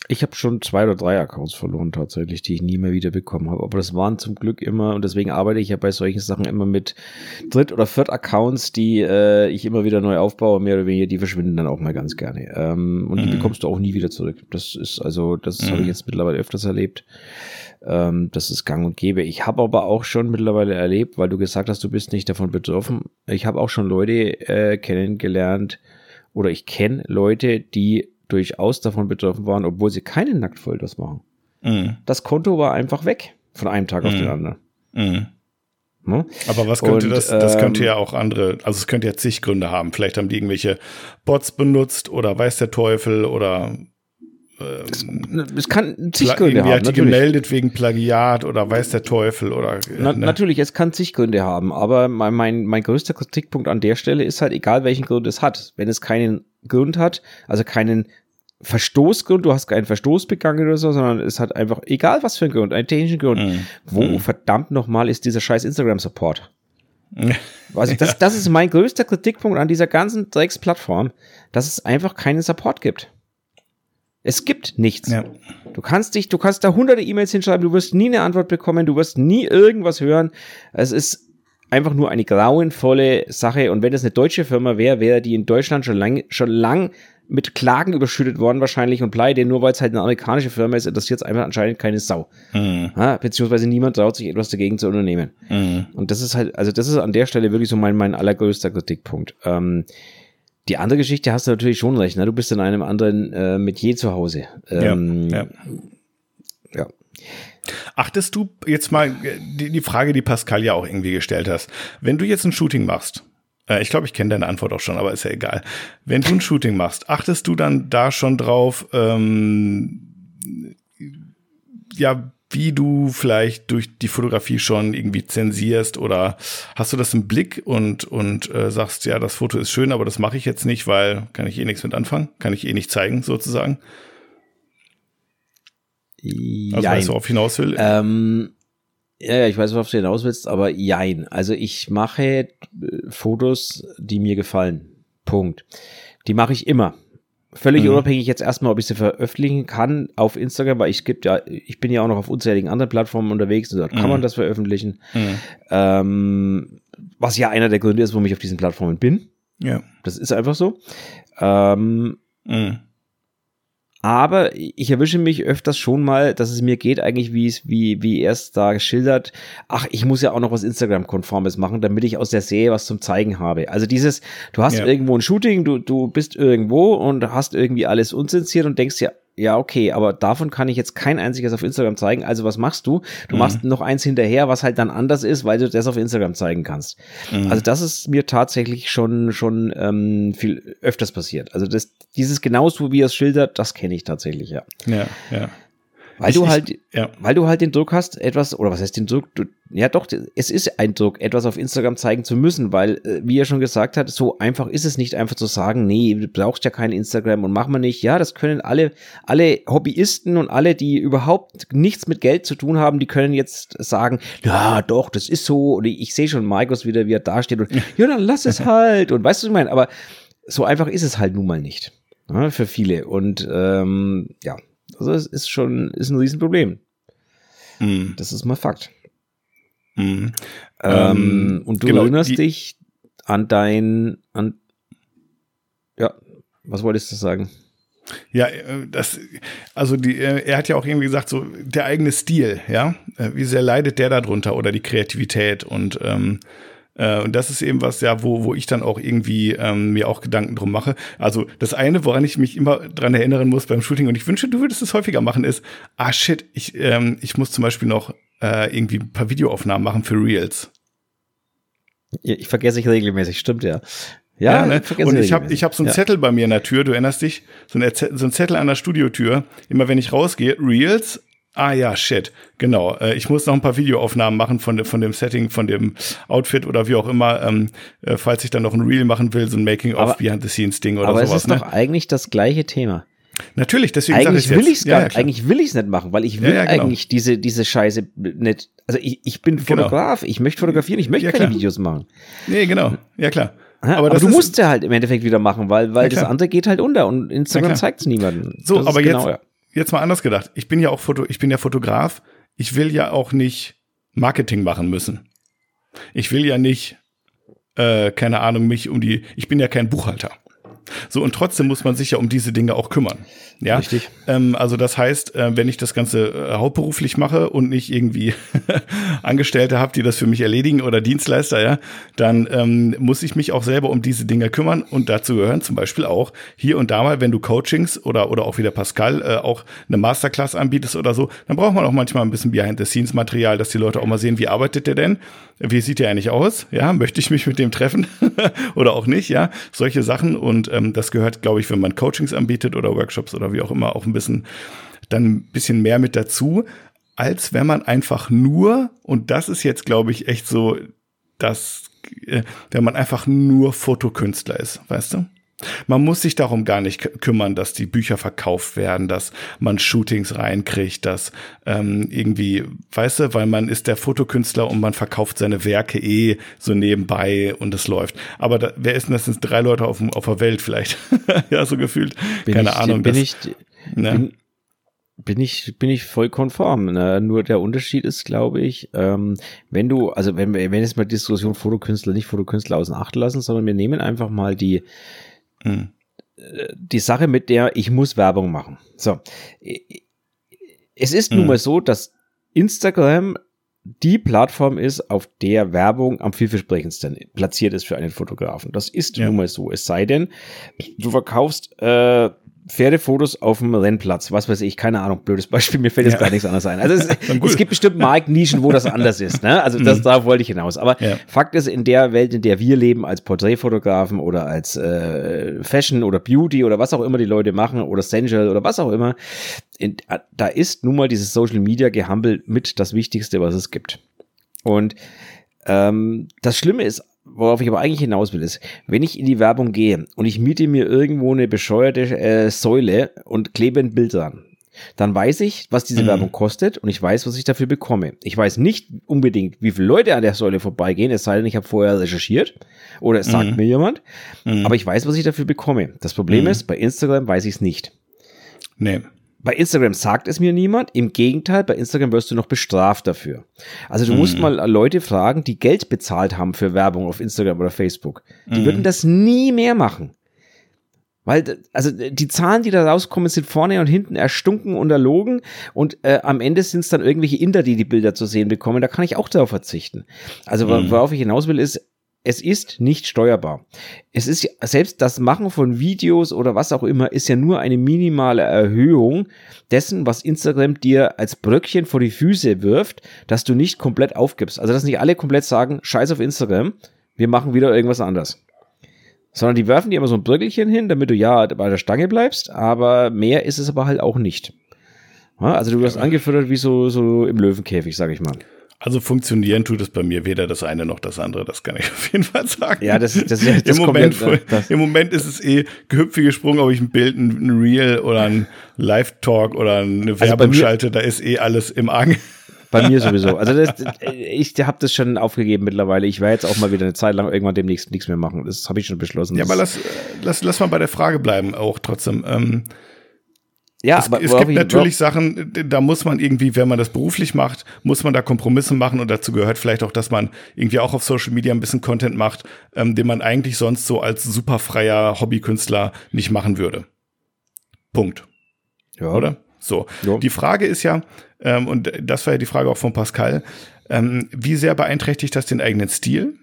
Speaker 2: Ich habe schon zwei oder drei Accounts verloren tatsächlich, die ich nie mehr wieder bekommen habe. Aber das waren zum Glück immer, und deswegen arbeite ich ja bei solchen Sachen immer mit Dritt- oder Viert-Accounts, die äh, ich immer wieder neu aufbaue, mehr oder weniger, die verschwinden dann auch mal ganz gerne. Ähm, und mhm. die bekommst du auch nie wieder zurück. Das ist also, das mhm. habe ich jetzt mittlerweile öfters erlebt. Ähm, das ist gang und gäbe. Ich habe aber auch schon mittlerweile erlebt, weil du gesagt hast, du bist nicht davon betroffen. Ich habe auch schon Leute äh, kennengelernt oder ich kenne Leute, die durchaus davon betroffen waren, obwohl sie keine Nacktfotos machen. Mhm. Das Konto war einfach weg von einem Tag mhm. auf den anderen. Mhm.
Speaker 1: Ne? Aber was könnte Und, das, das könnte ähm, ja auch andere, also es könnte ja zig Gründe haben. Vielleicht haben die irgendwelche Bots benutzt oder weiß der Teufel oder
Speaker 2: ähm, es kann zig Gründe haben.
Speaker 1: Hat die gemeldet wegen Plagiat oder weiß der Teufel oder.
Speaker 2: Na, ne? Natürlich, es kann zig Gründe haben, aber mein, mein, mein größter Kritikpunkt an der Stelle ist halt, egal welchen Grund es hat, wenn es keinen Grund hat, also keinen Verstoßgrund, du hast keinen Verstoß begangen oder so, sondern es hat einfach, egal was für ein Grund, einen technischen Grund, mhm. wo mhm. verdammt nochmal ist dieser scheiß Instagram-Support? [laughs] Also das, das ist mein größter Kritikpunkt an dieser ganzen Drecksplattform, dass es einfach keinen Support gibt. Es gibt nichts. Ja. Du kannst dich, du kannst da hunderte E-Mails hinschreiben, du wirst nie eine Antwort bekommen, du wirst nie irgendwas hören. Es ist einfach nur eine grauenvolle Sache. Und wenn das eine deutsche Firma wäre, wäre die in Deutschland schon lang, schon lang mit Klagen überschüttet worden wahrscheinlich und pleite, nur weil es halt eine amerikanische Firma ist, interessiert es einfach anscheinend keine Sau. Mhm. Ja, beziehungsweise niemand traut sich etwas dagegen zu unternehmen. Mhm. Und das ist halt, also das ist an der Stelle wirklich so mein, mein allergrößter Kritikpunkt. Ähm, die andere Geschichte hast du natürlich schon recht, ne? Du bist in einem anderen äh, Metier zu Hause. Ähm, ja, ja.
Speaker 1: ja. Achtest du jetzt mal die, die Frage, die Pascal ja auch irgendwie gestellt hast. Wenn du jetzt ein Shooting machst, äh, ich glaube, ich kenne deine Antwort auch schon, aber ist ja egal. Wenn du ein Shooting machst, achtest du dann da schon drauf, ähm, ja, wie du vielleicht durch die Fotografie schon irgendwie zensierst oder hast du das im Blick und, und äh, sagst, ja, das Foto ist schön, aber das mache ich jetzt nicht, weil kann ich eh nichts mit anfangen, kann ich eh nicht zeigen, sozusagen. Also weißt du, worauf hinaus will?
Speaker 2: Ähm, ja, ich weiß, worauf du hinaus willst, aber jein. Also ich mache äh, Fotos, die mir gefallen. Punkt. Die mache ich immer Völlig mhm. unabhängig jetzt erstmal, ob ich sie veröffentlichen kann auf Instagram, weil ich gibt ja, ich bin ja auch noch auf unzähligen anderen Plattformen unterwegs, und dort kann mhm. man das veröffentlichen. Mhm. Ähm, was ja einer der Gründe ist, warum ich auf diesen Plattformen bin.
Speaker 1: Ja.
Speaker 2: Das ist einfach so. Ähm, mhm. Aber ich erwische mich öfters schon mal, dass es mir geht, eigentlich wie es, wie, wie er es da geschildert. Ach, ich muss ja auch noch was Instagram-konformes machen, damit ich aus der Serie was zum Zeigen habe. Also dieses, du hast ja. irgendwo ein Shooting, du, du bist irgendwo und hast irgendwie alles unzensiert und denkst ja, ja, okay, aber davon kann ich jetzt kein einziges auf Instagram zeigen. Also was machst du? Du mhm. machst noch eins hinterher, was halt dann anders ist, weil du das auf Instagram zeigen kannst. Mhm. Also das ist mir tatsächlich schon schon ähm, viel öfters passiert. Also das dieses genauso wie er es schildert, das kenne ich tatsächlich, ja.
Speaker 1: Ja, ja.
Speaker 2: Weil ich, du halt, ich, ja. weil du halt den Druck hast, etwas, oder was heißt den Druck? Du, ja, doch, es ist ein Druck, etwas auf Instagram zeigen zu müssen, weil, äh, wie er schon gesagt hat, so einfach ist es nicht, einfach zu sagen, nee, du brauchst ja kein Instagram und mach mal nicht. Ja, das können alle, alle Hobbyisten und alle, die überhaupt nichts mit Geld zu tun haben, die können jetzt sagen, ja, doch, das ist so. Und ich sehe schon Markus wieder, wie er dasteht und, [laughs] ja, dann lass es halt. Und weißt du, was ich meine? Aber so einfach ist es halt nun mal nicht. Ja, ne, für viele. Und ähm, ja, also es ist schon, ist ein Riesenproblem. Mhm. Das ist mal Fakt. Mhm. Ähm, ähm, und du genau, erinnerst dich an dein, an, ja, was wolltest du sagen?
Speaker 1: Ja, äh, das, also die, äh, er hat ja auch irgendwie gesagt, so der eigene Stil, ja, äh, wie sehr leidet der darunter oder die Kreativität und ähm, äh, und das ist eben was, ja, wo, wo ich dann auch irgendwie ähm, mir auch Gedanken drum mache. Also das eine, woran ich mich immer dran erinnern muss beim Shooting, und ich wünsche, du würdest es häufiger machen, ist, ah shit, ich, ähm, ich muss zum Beispiel noch äh, irgendwie ein paar Videoaufnahmen machen für Reels.
Speaker 2: Ich vergesse ich regelmäßig, stimmt ja.
Speaker 1: Ja, ja ne? und ich habe ich hab so einen ja. Zettel bei mir in der Tür, du erinnerst dich, so, ein so ein Zettel an der Studiotür. Immer wenn ich rausgehe, Reels, Ah ja, shit, genau. Äh, ich muss noch ein paar Videoaufnahmen machen von, von dem Setting, von dem Outfit oder wie auch immer, ähm, äh, falls ich dann noch ein Reel machen will, so ein Making-of, Behind-the-Scenes-Ding oder
Speaker 2: aber
Speaker 1: sowas.
Speaker 2: Aber es ist
Speaker 1: ne?
Speaker 2: doch eigentlich das gleiche Thema.
Speaker 1: Natürlich, deswegen
Speaker 2: eigentlich sag will ich es gar ja, eigentlich will ich es nicht machen, weil ich will ja, ja, genau. eigentlich diese diese Scheiße nicht. Also ich, ich bin genau. Fotograf, genau. ich möchte fotografieren, ich möchte keine Videos machen.
Speaker 1: Nee, genau. Ja, klar.
Speaker 2: Aber, aber du musst ja halt im Endeffekt wieder machen, weil weil das andere geht halt unter und Instagram zeigt es niemandem.
Speaker 1: So, aber genau, jetzt jetzt mal anders gedacht. Ich bin ja auch Foto, ich bin ja Fotograf. Ich will ja auch nicht Marketing machen müssen. Ich will ja nicht, äh, keine Ahnung, mich um die, ich bin ja kein Buchhalter. So, und trotzdem muss man sich ja um diese Dinge auch kümmern. Ja,
Speaker 2: richtig.
Speaker 1: Ähm, also das heißt, äh, wenn ich das Ganze äh, hauptberuflich mache und nicht irgendwie [laughs] Angestellte habe, die das für mich erledigen oder Dienstleister, ja, dann ähm, muss ich mich auch selber um diese Dinge kümmern. Und dazu gehören zum Beispiel auch hier und da mal, wenn du Coachings oder oder auch wieder Pascal äh, auch eine Masterclass anbietest oder so, dann braucht man auch manchmal ein bisschen Behind-the-Scenes-Material, dass die Leute auch mal sehen, wie arbeitet der denn, wie sieht der eigentlich aus, ja, möchte ich mich mit dem treffen [laughs] oder auch nicht, ja, solche Sachen. Und ähm, das gehört, glaube ich, wenn man Coachings anbietet oder Workshops oder wie auch immer, auch ein bisschen, dann ein bisschen mehr mit dazu, als wenn man einfach nur, und das ist jetzt, glaube ich, echt so, dass, äh, wenn man einfach nur Fotokünstler ist, weißt du? Man muss sich darum gar nicht kümmern, dass die Bücher verkauft werden, dass man Shootings reinkriegt, dass ähm, irgendwie, weißt du, weil man ist der Fotokünstler und man verkauft seine Werke eh so nebenbei und es läuft. Aber da, wer ist denn das? Sind drei Leute auf, auf der Welt vielleicht? [laughs] ja, so gefühlt. Bin Keine
Speaker 2: ich,
Speaker 1: Ahnung.
Speaker 2: Bin das, ich, ne? bin, bin ich bin ich voll konform. Ne? Nur der Unterschied ist, glaube ich, ähm, wenn du, also wenn wir wenn jetzt mal Diskussion Fotokünstler, nicht Fotokünstler außen Acht lassen, sondern wir nehmen einfach mal die hm. Die Sache mit der, ich muss Werbung machen. So. Es ist hm. nun mal so, dass Instagram die Plattform ist, auf der Werbung am vielversprechendsten platziert ist für einen Fotografen. Das ist ja. nun mal so. Es sei denn, du verkaufst äh, Pferdefotos auf dem Rennplatz, was weiß ich, keine Ahnung, blödes Beispiel, mir fällt jetzt ja. gar nichts anderes ein. Also es, [laughs] es gibt bestimmt Marktnischen, wo das anders ist, ne? Also das, mhm. darauf wollte ich hinaus. Aber ja. Fakt ist, in der Welt, in der wir leben, als Porträtfotografen oder als äh, Fashion oder Beauty oder was auch immer die Leute machen oder Sensual oder was auch immer, in, da ist nun mal dieses Social Media Gehampel mit das Wichtigste, was es gibt. Und ähm, das Schlimme ist worauf ich aber eigentlich hinaus will, ist, wenn ich in die Werbung gehe und ich miete mir irgendwo eine bescheuerte äh, Säule und klebe ein Bild dran, dann weiß ich, was diese mhm. Werbung kostet und ich weiß, was ich dafür bekomme. Ich weiß nicht unbedingt, wie viele Leute an der Säule vorbeigehen, es sei denn, ich habe vorher recherchiert oder es sagt mhm. mir jemand, mhm. aber ich weiß, was ich dafür bekomme. Das Problem mhm. ist, bei Instagram weiß ich es nicht.
Speaker 1: Nee.
Speaker 2: Bei Instagram sagt es mir niemand. Im Gegenteil, bei Instagram wirst du noch bestraft dafür. Also du mhm. musst mal Leute fragen, die Geld bezahlt haben für Werbung auf Instagram oder Facebook. Die mhm. würden das nie mehr machen. Weil, also die Zahlen, die da rauskommen, sind vorne und hinten erstunken und erlogen und äh, am Ende sind es dann irgendwelche Inder, die die Bilder zu sehen bekommen. Da kann ich auch darauf verzichten. Also mhm. worauf ich hinaus will, ist, es ist nicht steuerbar. Es ist selbst das Machen von Videos oder was auch immer ist ja nur eine minimale Erhöhung dessen, was Instagram dir als Bröckchen vor die Füße wirft, dass du nicht komplett aufgibst. Also dass nicht alle komplett sagen, scheiß auf Instagram, wir machen wieder irgendwas anders sondern die werfen dir immer so ein Bröckelchen hin, damit du ja bei der Stange bleibst, aber mehr ist es aber halt auch nicht. Also du wirst angefüttert wie so, so im Löwenkäfig, sag ich mal.
Speaker 1: Also funktionieren tut es bei mir weder das eine noch das andere, das kann ich [laughs] auf jeden Fall sagen.
Speaker 2: Ja, das, das, das,
Speaker 1: das Im, Moment, das, Im Moment ist es eh gehüpft gesprungen, ob ich ein Bild, ein Reel oder ein Live-Talk oder eine also Werbung schalte, da ist eh alles im Argen.
Speaker 2: Bei mir sowieso. [laughs] Also das, ich habe das schon aufgegeben mittlerweile. Ich werde jetzt auch mal wieder eine Zeit lang irgendwann demnächst nichts mehr machen. Das habe ich schon beschlossen.
Speaker 1: Ja, aber lass, lass, lass mal bei der Frage bleiben, auch trotzdem. Ähm,
Speaker 2: ja,
Speaker 1: es, aber es gibt natürlich Sachen, da muss man irgendwie, wenn man das beruflich macht, muss man da Kompromisse machen und dazu gehört vielleicht auch, dass man irgendwie auch auf Social Media ein bisschen Content macht, ähm, den man eigentlich sonst so als superfreier Hobbykünstler nicht machen würde. Punkt. Ja. Oder? So. Ja. Die Frage ist ja, ähm, und das war ja die Frage auch von Pascal, ähm, wie sehr beeinträchtigt das den eigenen Stil?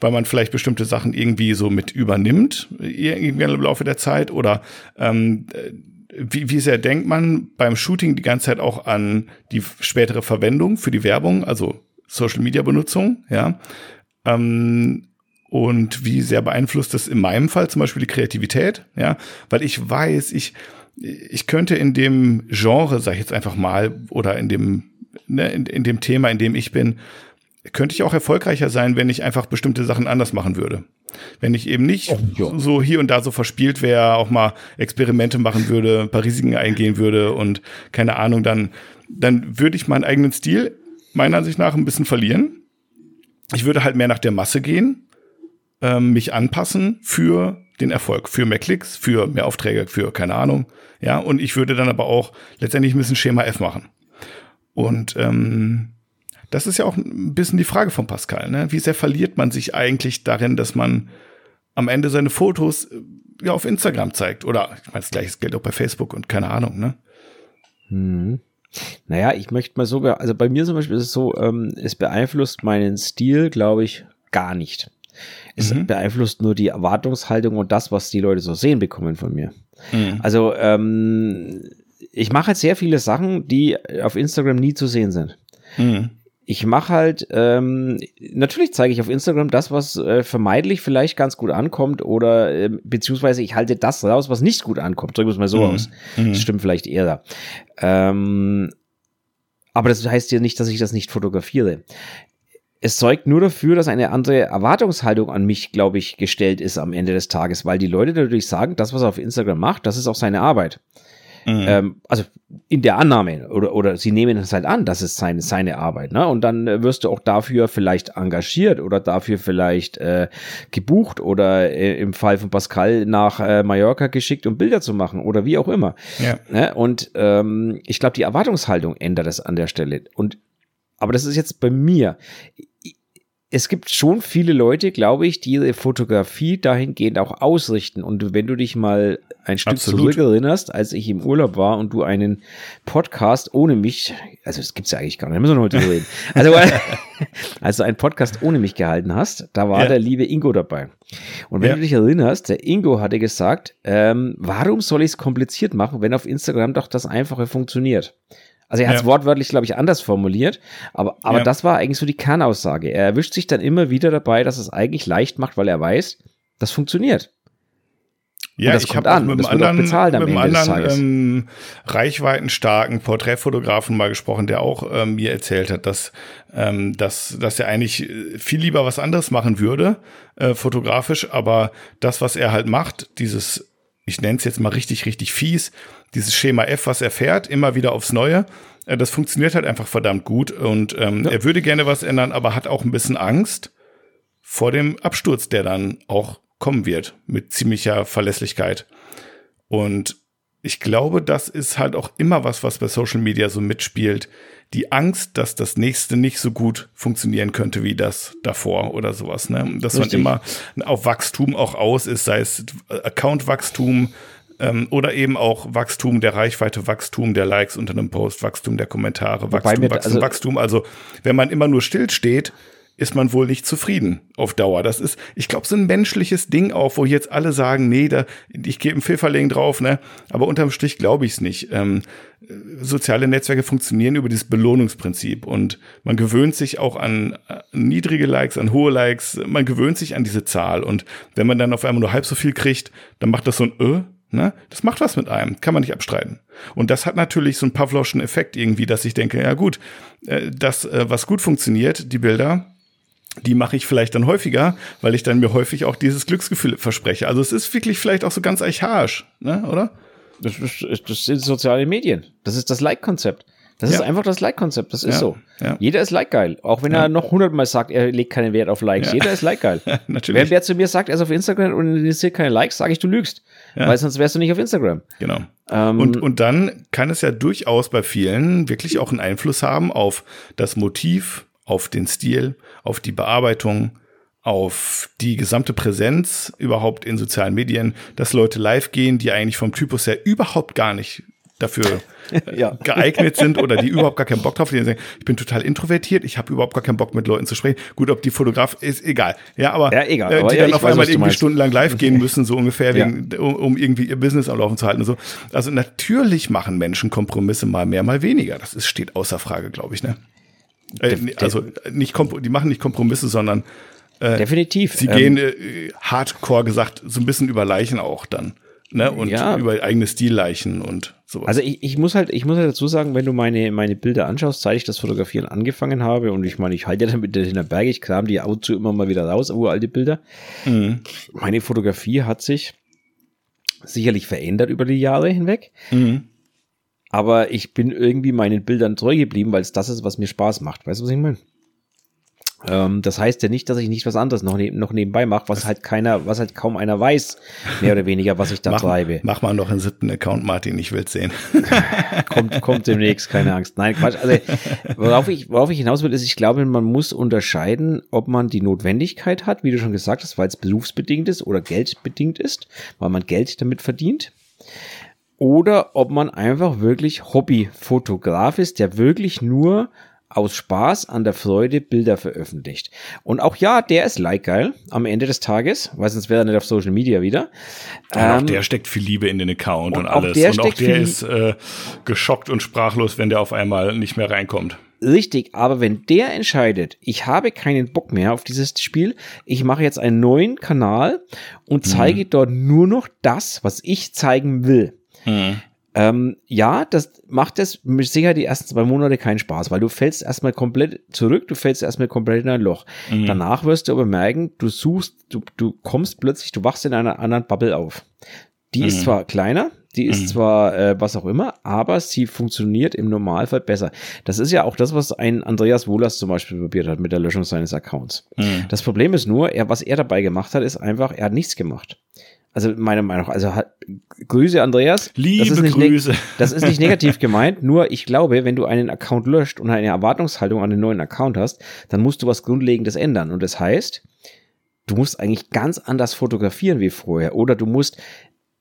Speaker 1: Weil man vielleicht bestimmte Sachen irgendwie so mit übernimmt, irgendwie im Laufe der Zeit, oder ähm, wie, wie sehr denkt man beim Shooting die ganze Zeit auch an die spätere Verwendung für die Werbung, also Social Media Benutzung, ja? Ähm, und wie sehr beeinflusst das in meinem Fall zum Beispiel die Kreativität, ja? Weil ich weiß, ich, ich könnte in dem Genre, sag ich jetzt einfach mal, oder in dem, ne, in, in dem Thema, in dem ich bin, könnte ich auch erfolgreicher sein, wenn ich einfach bestimmte Sachen anders machen würde. Wenn ich eben nicht oh, so hier und da so verspielt wäre, auch mal Experimente machen würde, ein paar Risiken eingehen würde und keine Ahnung, dann, dann würde ich meinen eigenen Stil meiner Ansicht nach ein bisschen verlieren. Ich würde halt mehr nach der Masse gehen, ähm, mich anpassen für den Erfolg, für mehr Klicks, für mehr Aufträge, für keine Ahnung. Ja, und ich würde dann aber auch letztendlich ein bisschen Schema F machen. Und ähm, das ist ja auch ein bisschen die Frage von Pascal. Ne? Wie sehr verliert man sich eigentlich darin, dass man am Ende seine Fotos äh, ja auf Instagram zeigt? Oder ich meine, das gleiche gilt auch bei Facebook und keine Ahnung, ne?
Speaker 2: Hm. Naja, ich möchte mal sogar, also bei mir zum Beispiel ist es so, ähm, es beeinflusst meinen Stil, glaube ich, gar nicht. Es mhm. beeinflusst nur die Erwartungshaltung und das, was die Leute so sehen bekommen von mir. Mhm. Also ähm, ich mache halt sehr viele Sachen, die auf Instagram nie zu sehen sind. Mhm. Ich mache halt, ähm, natürlich zeige ich auf Instagram das, was äh, vermeidlich vielleicht ganz gut ankommt oder äh, beziehungsweise ich halte das raus, was nicht gut ankommt. Drücken wir es mal so mhm. aus. Mhm. Das stimmt vielleicht eher. Ähm, aber das heißt ja nicht, dass ich das nicht fotografiere es zeugt nur dafür, dass eine andere Erwartungshaltung an mich, glaube ich, gestellt ist am Ende des Tages, weil die Leute natürlich sagen, das, was er auf Instagram macht, das ist auch seine Arbeit. Mhm. Ähm, also in der Annahme oder, oder sie nehmen es halt an, das ist seine, seine Arbeit. Ne? Und dann äh, wirst du auch dafür vielleicht engagiert oder dafür vielleicht äh, gebucht oder äh, im Fall von Pascal nach äh, Mallorca geschickt, um Bilder zu machen oder wie auch immer. Ja. Ne? Und ähm, ich glaube, die Erwartungshaltung ändert das an der Stelle. Und aber das ist jetzt bei mir es gibt schon viele Leute, glaube ich, die ihre Fotografie dahingehend auch ausrichten. Und wenn du dich mal ein Stück Absolut. zurückerinnerst, als ich im Urlaub war und du einen Podcast ohne mich, also es gibt's ja eigentlich gar nicht, da müssen wir heute reden. [laughs] Also, als du einen Podcast ohne mich gehalten hast, da war ja. der liebe Ingo dabei. Und wenn ja. du dich erinnerst, der Ingo hatte gesagt, ähm, warum soll ich es kompliziert machen, wenn auf Instagram doch das Einfache funktioniert? Also er hat es ja. wortwörtlich, glaube ich, anders formuliert, aber, aber ja. das war eigentlich so die Kernaussage. Er erwischt sich dann immer wieder dabei, dass es eigentlich leicht macht, weil er weiß, das funktioniert.
Speaker 1: Ja, ich habe an. mit einem anderen, mit einem anderen ähm, reichweitenstarken Porträtfotografen mal gesprochen, der auch ähm, mir erzählt hat, dass, ähm, dass, dass er eigentlich viel lieber was anderes machen würde, äh, fotografisch, aber das, was er halt macht, dieses ich nenne es jetzt mal richtig, richtig fies, dieses Schema F, was er fährt, immer wieder aufs Neue. Äh, das funktioniert halt einfach verdammt gut und ähm, ja. er würde gerne was ändern, aber hat auch ein bisschen Angst vor dem Absturz, der dann auch kommen wird mit ziemlicher Verlässlichkeit. Und ich glaube, das ist halt auch immer was, was bei Social Media so mitspielt. Die Angst, dass das nächste nicht so gut funktionieren könnte wie das davor oder sowas. Ne? Dass Richtig. man immer auf Wachstum auch aus ist, sei es Account-Wachstum ähm, oder eben auch Wachstum der Reichweite, Wachstum der Likes unter einem Post, Wachstum der Kommentare, Wachstum, Wachstum, also, Wachstum. Also wenn man immer nur still steht, ist man wohl nicht zufrieden auf Dauer. Das ist, ich glaube, so ein menschliches Ding auch, wo jetzt alle sagen, nee, da, ich gebe einen Pfifferling drauf, ne? Aber unterm Strich glaube ich es nicht. Ähm, soziale Netzwerke funktionieren über dieses Belohnungsprinzip und man gewöhnt sich auch an äh, niedrige Likes, an hohe Likes, man gewöhnt sich an diese Zahl und wenn man dann auf einmal nur halb so viel kriegt, dann macht das so ein Ö, Ne? Das macht was mit einem, kann man nicht abstreiten. Und das hat natürlich so einen Pavloschen Effekt irgendwie, dass ich denke, ja gut, äh, das, äh, was gut funktioniert, die Bilder, die mache ich vielleicht dann häufiger, weil ich dann mir häufig auch dieses Glücksgefühl verspreche. Also es ist wirklich vielleicht auch so ganz archaisch, ne, oder?
Speaker 2: Das, das, das sind soziale Medien. Das ist das Like-Konzept. Das ja. ist einfach das Like-Konzept. Das ist ja. so. Ja. Jeder ist Like-geil. Auch wenn er noch hundertmal sagt, er legt keinen Wert auf Likes. Jeder ist Like-geil. [laughs] Natürlich. Wer, wer zu mir sagt, er ist auf Instagram und interessiert keine Likes, sage ich, du lügst. Weil sonst wärst du nicht auf Instagram.
Speaker 1: Genau. Ähm, und, und dann kann es ja durchaus bei vielen wirklich auch einen Einfluss haben auf das Motiv, auf den Stil, auf die Bearbeitung, auf die gesamte Präsenz überhaupt in sozialen Medien, dass Leute live gehen, die eigentlich vom Typus her überhaupt gar nicht dafür [laughs] ja. geeignet sind oder die überhaupt gar keinen Bock drauf haben. Die sagen, ich bin total introvertiert, ich habe überhaupt gar keinen Bock mit Leuten zu sprechen. Gut, ob die Fotograf ist egal. Ja, aber,
Speaker 2: ja, egal.
Speaker 1: Äh, die
Speaker 2: ja,
Speaker 1: dann auf weiß, einmal irgendwie stundenlang live gehen [laughs] müssen, so ungefähr, wegen, um, um, irgendwie ihr Business am Laufen zu halten und so. Also natürlich machen Menschen Kompromisse mal mehr, mal weniger. Das ist, steht außer Frage, glaube ich, ne? Äh, also nicht die machen nicht Kompromisse, sondern
Speaker 2: äh, definitiv.
Speaker 1: Sie ähm, gehen äh, hardcore gesagt so ein bisschen über Leichen auch dann. Ne? Und ja. über eigene Stilleichen und sowas.
Speaker 2: Also ich, ich muss halt, ich muss halt dazu sagen, wenn du meine, meine Bilder anschaust, seit ich das Fotografieren angefangen habe, und ich meine, ich halte ja damit in der Berge, ich kram die ab und zu immer mal wieder raus, uralte Bilder. Mhm. Meine Fotografie hat sich sicherlich verändert über die Jahre hinweg. Mhm. Aber ich bin irgendwie meinen Bildern treu geblieben, weil es das ist, was mir Spaß macht. Weißt du, was ich meine? Ähm, das heißt ja nicht, dass ich nicht was anderes noch, neb noch nebenbei mache, was halt keiner, was halt kaum einer weiß, mehr oder weniger, was ich da
Speaker 1: mach,
Speaker 2: treibe.
Speaker 1: Mach mal noch einen siebten Account, Martin, ich will's sehen. [laughs]
Speaker 2: kommt, kommt demnächst, keine Angst. Nein, Quatsch. Also, worauf ich, worauf ich hinaus will, ist, ich glaube, man muss unterscheiden, ob man die Notwendigkeit hat, wie du schon gesagt hast, weil es berufsbedingt ist oder geldbedingt ist, weil man Geld damit verdient oder ob man einfach wirklich Hobbyfotograf ist, der wirklich nur aus Spaß an der Freude Bilder veröffentlicht. Und auch ja, der ist like geil am Ende des Tages, weil sonst wäre er nicht auf Social Media wieder.
Speaker 1: Ja, ähm, auch der steckt viel Liebe in den Account und, und alles. Auch und auch der ist äh, geschockt und sprachlos, wenn der auf einmal nicht mehr reinkommt.
Speaker 2: Richtig, aber wenn der entscheidet, ich habe keinen Bock mehr auf dieses Spiel, ich mache jetzt einen neuen Kanal und zeige mhm. dort nur noch das, was ich zeigen will. Mhm. Ähm, ja, das macht es mit Sicherheit die ersten zwei Monate keinen Spaß, weil du fällst erstmal komplett zurück, du fällst erstmal komplett in ein Loch. Mhm. Danach wirst du aber merken, du suchst, du, du kommst plötzlich, du wachst in einer anderen Bubble auf. Die mhm. ist zwar kleiner, die ist mhm. zwar äh, was auch immer, aber sie funktioniert im Normalfall besser. Das ist ja auch das, was ein Andreas Wohlers zum Beispiel probiert hat mit der Löschung seines Accounts. Mhm. Das Problem ist nur, er, was er dabei gemacht hat, ist einfach, er hat nichts gemacht. Also meiner Meinung nach, also Grüße Andreas.
Speaker 1: Liebe
Speaker 2: das
Speaker 1: Grüße.
Speaker 2: Das ist nicht negativ [laughs] gemeint, nur ich glaube, wenn du einen Account löscht und eine Erwartungshaltung an den neuen Account hast, dann musst du was Grundlegendes ändern. Und das heißt, du musst eigentlich ganz anders fotografieren wie vorher. Oder du musst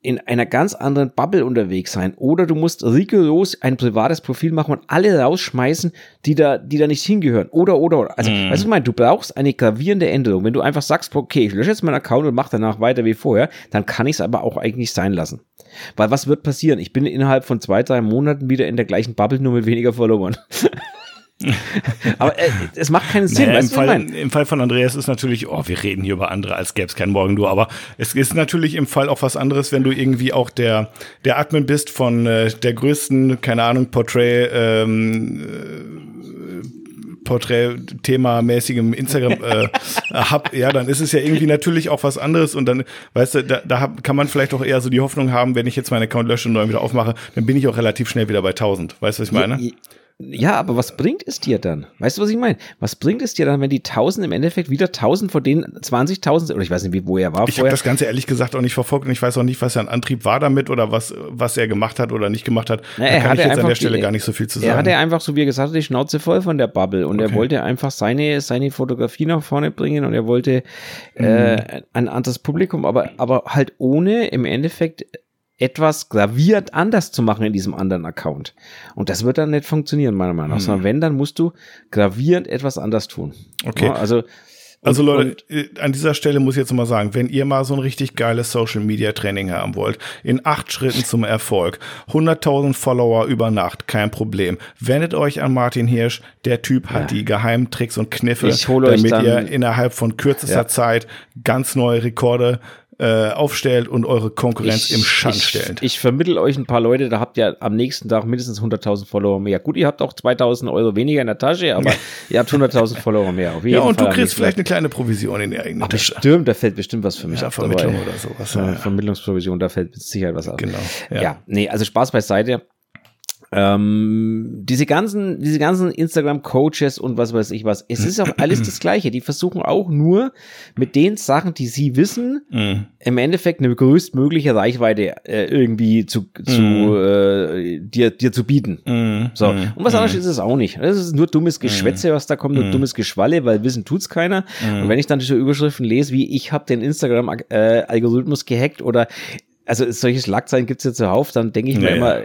Speaker 2: in einer ganz anderen Bubble unterwegs sein. Oder du musst rigoros ein privates Profil machen und alle rausschmeißen, die da, die da nicht hingehören. Oder, oder, oder. Also, mm. weißt du, ich meine, du brauchst eine gravierende Änderung. Wenn du einfach sagst, okay, ich lösche jetzt meinen Account und mache danach weiter wie vorher, dann kann ich es aber auch eigentlich sein lassen. Weil was wird passieren? Ich bin innerhalb von zwei, drei Monaten wieder in der gleichen Bubble, nur mit weniger Followern. [laughs] [laughs] Aber äh, es macht keinen Sinn.
Speaker 1: Naja, im, Fall, Im Fall von Andreas ist natürlich, oh, wir reden hier über andere, als gäbe es kein Morgen, du. Aber es ist natürlich im Fall auch was anderes, wenn du irgendwie auch der, der Admin bist von äh, der größten, keine Ahnung, Portrait, ähm, Porträt-Thema mäßigem Instagram äh, [laughs] ja, dann ist es ja irgendwie natürlich auch was anderes und dann, weißt du, da, da kann man vielleicht auch eher so die Hoffnung haben, wenn ich jetzt meinen Account lösche und neu wieder aufmache, dann bin ich auch relativ schnell wieder bei 1000. Weißt du, was ich meine?
Speaker 2: Ja, ja, aber was bringt es dir dann? Weißt du, was ich meine? Was bringt es dir dann, wenn die 1000 im Endeffekt wieder 1000 von denen 20.000 oder ich weiß nicht, wie, wo er war
Speaker 1: Ich habe das Ganze ehrlich gesagt auch nicht verfolgt und ich weiß auch nicht, was sein Antrieb war damit oder was, was er gemacht hat oder nicht gemacht hat.
Speaker 2: Na,
Speaker 1: da
Speaker 2: er
Speaker 1: kann ich jetzt an der Stelle
Speaker 2: die-
Speaker 1: gar nicht so viel zu sagen.
Speaker 2: Er hatte einfach, so wie er gesagt hat, die Schnauze voll von der Bubble und er
Speaker 1: Okay.
Speaker 2: wollte einfach seine, seine Fotografie nach vorne bringen und er wollte äh, ein anderes Publikum, aber, aber halt ohne im Endeffekt etwas gravierend anders zu machen in diesem anderen Account. Und das wird dann nicht funktionieren, meiner Meinung nach. Sondern wenn, dann musst du gravierend etwas anders tun.
Speaker 1: Okay.
Speaker 2: Ja, also,
Speaker 1: Also
Speaker 2: und-
Speaker 1: Leute, äh, an dieser Stelle muss ich jetzt mal sagen, wenn ihr mal so ein richtig geiles Social Media Training haben wollt, in acht Schritten zum Erfolg, 100.000 Follower über Nacht, kein Problem. Wendet euch an Martin Hirsch, der Typ hat die geheimen Tricks und Kniffe, damit
Speaker 2: dann-
Speaker 1: ihr innerhalb von kürzester
Speaker 2: Ja.
Speaker 1: Zeit ganz neue Rekorde äh, aufstellt und eure Konkurrenz
Speaker 2: Ich-
Speaker 1: im Schand
Speaker 2: ich,
Speaker 1: stellt.
Speaker 2: Ich vermittel euch ein paar Leute, da habt ihr am nächsten Tag mindestens 100.000 Follower mehr. Gut, ihr habt auch 2.000 Euro weniger in der Tasche, aber [laughs] ihr habt 100.000 Follower mehr. Auf jeden
Speaker 1: ja, und
Speaker 2: Fall
Speaker 1: du kriegst vielleicht eine kleine Provision in die eigene
Speaker 2: Ach,
Speaker 1: Tasche.
Speaker 2: bestimmt, da fällt bestimmt was für mich
Speaker 1: Ja,
Speaker 2: ab
Speaker 1: Vermittlung
Speaker 2: dabei.
Speaker 1: oder sowas.
Speaker 2: Äh,
Speaker 1: Ja.
Speaker 2: Vermittlungsprovision, da fällt mit Sicherheit was ab.
Speaker 1: Genau.
Speaker 2: Ja.
Speaker 1: Ja.
Speaker 2: nee, also Spaß beiseite. Ähm, diese ganzen, diese ganzen Instagram-Coaches und was weiß ich was, es ist auch alles das Gleiche. Die versuchen auch nur mit den Sachen, die sie wissen,
Speaker 1: Mhm.
Speaker 2: im Endeffekt eine größtmögliche Reichweite äh, irgendwie zu, zu äh, dir, dir zu bieten.
Speaker 1: Mhm.
Speaker 2: So.
Speaker 1: Mhm.
Speaker 2: Und was anderes ist es auch nicht. Das ist nur dummes Geschwätze, was da kommt, nur dummes Geschwalle, weil Wissen tut's keiner. Und wenn ich dann diese Überschriften lese, wie ich habe den Instagram-Algorithmus gehackt oder also solche Schlagzeilen gibt's ja zuhauf, dann denke ich mir
Speaker 1: Ja,
Speaker 2: immer,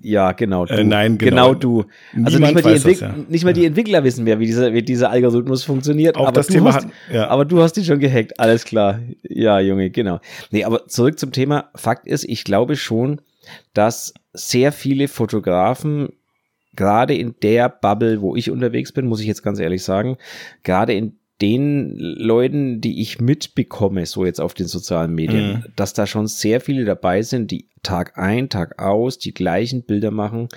Speaker 2: ja, genau, du.
Speaker 1: Äh, nein, genau.
Speaker 2: du. Also nicht mal, die
Speaker 1: weiß das,
Speaker 2: Entwick-
Speaker 1: ja.
Speaker 2: nicht mal die Entwickler wissen mehr, wie dieser, wie dieser Algorithmus funktioniert.
Speaker 1: Auch
Speaker 2: aber
Speaker 1: das
Speaker 2: du
Speaker 1: Thema
Speaker 2: hast,
Speaker 1: hat- ja.
Speaker 2: aber du hast ihn schon gehackt, alles klar. Ja, Junge, genau. Nee, aber zurück zum Thema. Fakt ist, ich glaube schon, dass sehr viele Fotografen gerade in der Bubble, wo ich unterwegs bin, muss ich jetzt ganz ehrlich sagen, gerade in den Leuten, die ich mitbekomme, so jetzt auf den sozialen Medien,
Speaker 1: Mhm.
Speaker 2: dass da schon sehr viele dabei sind, die Tag ein, Tag aus die gleichen Bilder machen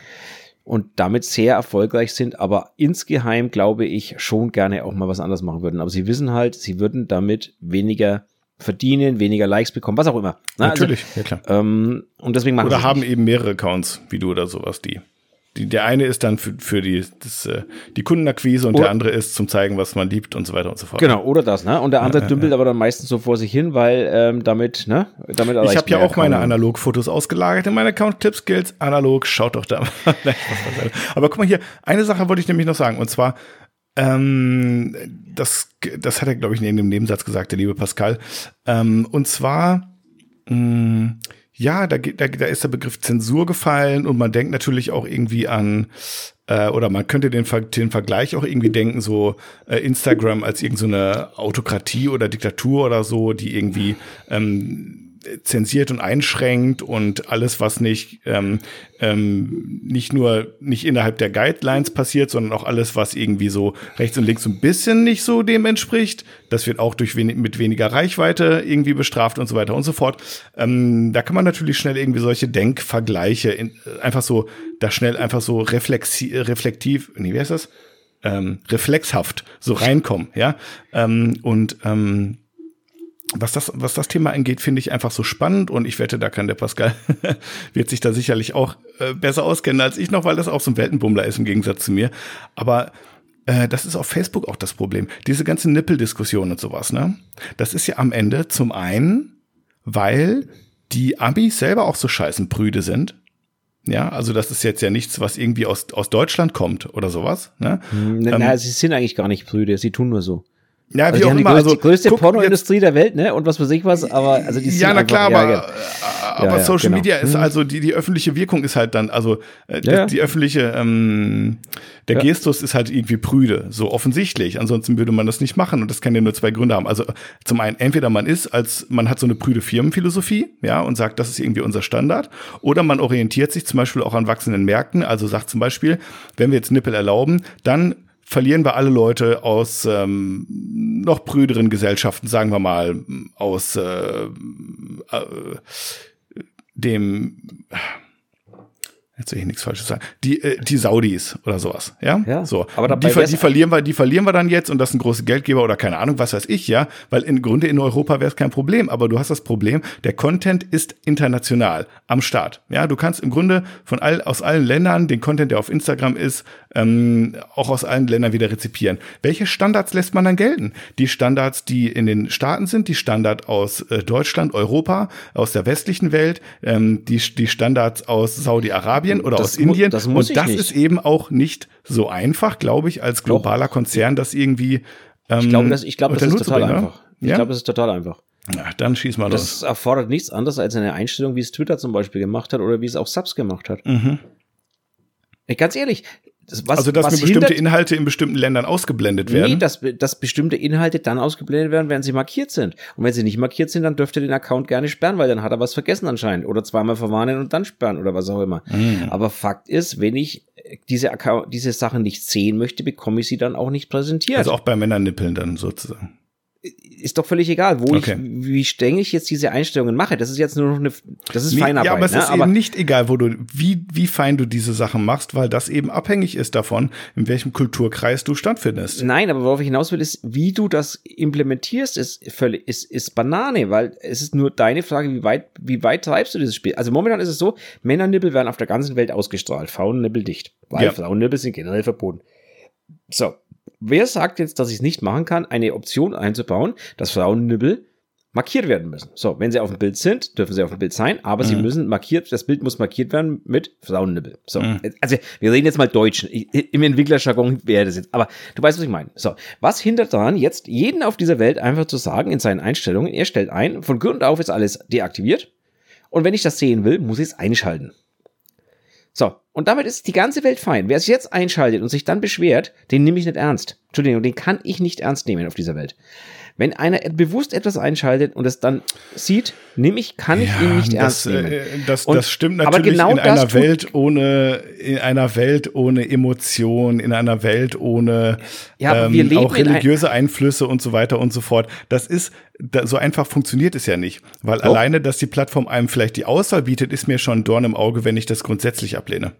Speaker 2: und damit sehr erfolgreich sind, aber insgeheim glaube ich schon gerne auch mal was anderes machen würden. Aber sie wissen halt, sie würden damit weniger verdienen, weniger Likes bekommen, was auch immer. Na,
Speaker 1: Natürlich, ja klar.
Speaker 2: Also, ähm, und deswegen machen
Speaker 1: Oder haben eben mehrere Accounts, wie du oder sowas, die. Die der eine ist dann für, für die, das, äh, die Kundenakquise und
Speaker 2: Oder-
Speaker 1: der andere ist zum zeigen, was man liebt und so weiter und so fort.
Speaker 2: Genau, oder das, ne? Und der andere dümpelt aber dann meistens so vor sich hin, weil ähm, damit, ne? Damit
Speaker 1: Ich habe ja auch meine Analog-Fotos ausgelagert in meinen Account Clip Skills. Analog, schaut doch da mal. [laughs] Aber guck mal hier, eine Sache wollte ich nämlich noch sagen. Und zwar, ähm, das, das hat er, glaube ich, in dem Nebensatz gesagt, der liebe Pascal. Ähm, und zwar, mh, ja, da, da, da ist der Begriff Zensur gefallen und man denkt natürlich auch irgendwie an, äh, oder man könnte den, den Vergleich auch irgendwie denken, so äh, Instagram als irgendeine so Autokratie oder Diktatur oder so, die irgendwie ähm, zensiert und einschränkt und alles, was nicht ähm, ähm, nicht nur nicht innerhalb der Guidelines passiert, sondern auch alles, was irgendwie so rechts und links ein bisschen nicht so dem entspricht, das wird auch durch wenig, mit weniger Reichweite irgendwie bestraft und so weiter und so fort. Ähm, da kann man natürlich schnell irgendwie solche Denkvergleiche in, einfach so da schnell einfach so reflexi reflektiv, nee, wie heißt das? Ähm, reflexhaft so reinkommen, ja. Ähm, und ähm, was das, was das Thema angeht, finde ich einfach so spannend und ich wette, da kann der Pascal, [laughs] wird sich da sicherlich auch äh, besser auskennen als ich noch, weil das auch so ein Weltenbummler ist im Gegensatz zu mir. Aber äh, das ist auf Facebook auch das Problem. Diese ganze Nippeldiskussion und sowas, ne? Das ist ja am Ende zum einen, weil die Amis selber auch so scheißenprüde sind. Ja, also das ist jetzt ja nichts, was irgendwie aus, aus Deutschland kommt oder sowas. Ne?
Speaker 2: Na, na, sie sind eigentlich gar nicht Brüder, sie tun nur so.
Speaker 1: Ja,
Speaker 2: Also
Speaker 1: wie
Speaker 2: die
Speaker 1: auch
Speaker 2: haben die
Speaker 1: immer.
Speaker 2: größte,
Speaker 1: Also,
Speaker 2: größte
Speaker 1: guck, jetzt-
Speaker 2: Pornoindustrie der Welt, ne? Und was weiß ich was, aber also die
Speaker 1: ja, na
Speaker 2: einfach-
Speaker 1: klar,
Speaker 2: ja,
Speaker 1: aber,
Speaker 2: ja.
Speaker 1: aber
Speaker 2: Ja, ja,
Speaker 1: Social
Speaker 2: genau.
Speaker 1: Media ist
Speaker 2: Mhm.
Speaker 1: also die, die öffentliche Wirkung ist halt dann, also äh,
Speaker 2: Ja, ja.
Speaker 1: die öffentliche, ähm, der. Gestus ist halt irgendwie prüde, so offensichtlich. Ansonsten würde man das nicht machen und das kann ja nur zwei Gründe haben. Also zum einen, entweder man ist als, man hat so eine prüde Firmenphilosophie, ja, und sagt, das ist irgendwie unser Standard, oder man orientiert sich zum Beispiel auch an wachsenden Märkten, also sagt zum Beispiel, wenn wir jetzt Nippel erlauben, dann verlieren wir alle Leute aus ähm, noch prüderen Gesellschaften, sagen wir mal, aus äh, äh, dem Jetzt will ich nichts Falsches sagen. Die, äh, die Saudis oder sowas, ja?
Speaker 2: Ja,
Speaker 1: So.
Speaker 2: aber dabei
Speaker 1: die, die verlieren wir, die verlieren wir dann jetzt und das sind große Geldgeber oder keine Ahnung, was weiß ich, ja? Weil im Grunde in Europa wäre es kein Problem, aber du hast das Problem, der Content ist international am Start. Ja, du kannst im Grunde von all, aus allen Ländern den Content, der auf Instagram ist, ähm, auch aus allen Ländern wieder rezipieren. Welche Standards lässt man dann gelten? Die Standards, die in den Staaten sind, die Standard aus äh, Deutschland, Europa, aus der westlichen Welt, ähm, die, die Standards aus Saudi-Arabien oder
Speaker 2: Das
Speaker 1: aus Indien.
Speaker 2: das muss
Speaker 1: Und das
Speaker 2: nicht.
Speaker 1: ist eben auch nicht so einfach, glaube ich, als globaler Konzern, das irgendwie ähm,
Speaker 2: Ich glaube, das, ich glaube, das
Speaker 1: unter
Speaker 2: ist total
Speaker 1: bringen,
Speaker 2: einfach. Ich
Speaker 1: Ja?
Speaker 2: glaube, das ist total einfach.
Speaker 1: ja, dann schieß mal los.
Speaker 2: Das erfordert nichts anderes als eine Einstellung, wie es Twitter zum Beispiel gemacht hat oder wie es auch Subs gemacht hat.
Speaker 1: Mhm.
Speaker 2: Ganz ehrlich, das, was,
Speaker 1: also, dass
Speaker 2: was
Speaker 1: mir bestimmte
Speaker 2: hindert,
Speaker 1: Inhalte in bestimmten Ländern ausgeblendet werden.
Speaker 2: Nee, dass, dass bestimmte Inhalte dann ausgeblendet werden, wenn sie markiert sind. Und wenn sie nicht markiert sind, dann dürfte den Account gerne sperren, weil dann hat er was vergessen anscheinend. Oder zweimal verwarnen und dann sperren oder was auch immer.
Speaker 1: Mhm.
Speaker 2: Aber Fakt ist, wenn ich diese, Account, diese Sachen nicht sehen möchte, bekomme ich sie dann auch nicht präsentiert.
Speaker 1: also auch bei Männernippeln dann sozusagen.
Speaker 2: Ist doch völlig egal, wo
Speaker 1: Okay.
Speaker 2: ich, wie streng ich jetzt diese Einstellungen mache. Das ist jetzt nur noch eine, das ist
Speaker 1: Nee,
Speaker 2: Feinarbeit.
Speaker 1: ja, aber es
Speaker 2: ne?
Speaker 1: ist eben nicht egal, wo du, wie, wie fein du diese Sachen machst, weil das eben abhängig ist davon, in welchem Kulturkreis du stattfindest.
Speaker 2: Nein, aber worauf ich hinaus will, ist, wie du das implementierst, ist völlig, ist, ist Banane, weil es ist nur deine Frage, wie weit, wie weit treibst du dieses Spiel? Also momentan ist es so, Männernippel werden auf der ganzen Welt ausgestrahlt, Frauennippel dicht, weil
Speaker 1: Ja.
Speaker 2: Frauennippel sind generell verboten. So. Wer sagt jetzt, dass ich es nicht machen kann, eine Option einzubauen, dass Frauennippel markiert werden müssen? So, wenn sie auf dem Bild sind, dürfen sie auf dem Bild sein, aber sie müssen markiert, das Bild muss markiert werden mit Frauennippel. So,
Speaker 1: Mhm.
Speaker 2: also wir reden jetzt mal Deutsch. Im Entwicklerjargon wäre das jetzt, aber du weißt, was ich meine. So, was hindert daran, jetzt jeden auf dieser Welt einfach zu sagen in seinen Einstellungen, er stellt ein, von Grund auf ist alles deaktiviert und wenn ich das sehen will, muss ich es einschalten. So, und damit ist die ganze Welt fein. Wer es jetzt einschaltet und sich dann beschwert, den nehme ich nicht ernst. Entschuldigung, den kann ich nicht ernst nehmen auf dieser Welt. Wenn einer bewusst etwas einschaltet und es dann sieht, nehme ich, kann ich ihn nicht ernst
Speaker 1: das,
Speaker 2: nehmen.
Speaker 1: äh, das,
Speaker 2: Und-
Speaker 1: das stimmt
Speaker 2: aber
Speaker 1: natürlich
Speaker 2: genau
Speaker 1: in einer Welt ohne, in einer Welt ohne Emotion, in einer Welt ohne
Speaker 2: Ja, leben
Speaker 1: auch
Speaker 2: in ein-
Speaker 1: religiöse Einflüsse und so weiter und so fort. Das ist, da, so einfach funktioniert es ja nicht. Weil
Speaker 2: Doch.
Speaker 1: alleine, dass die Plattform einem vielleicht die Auswahl bietet, ist mir schon ein Dorn im Auge, wenn ich das grundsätzlich ablehne.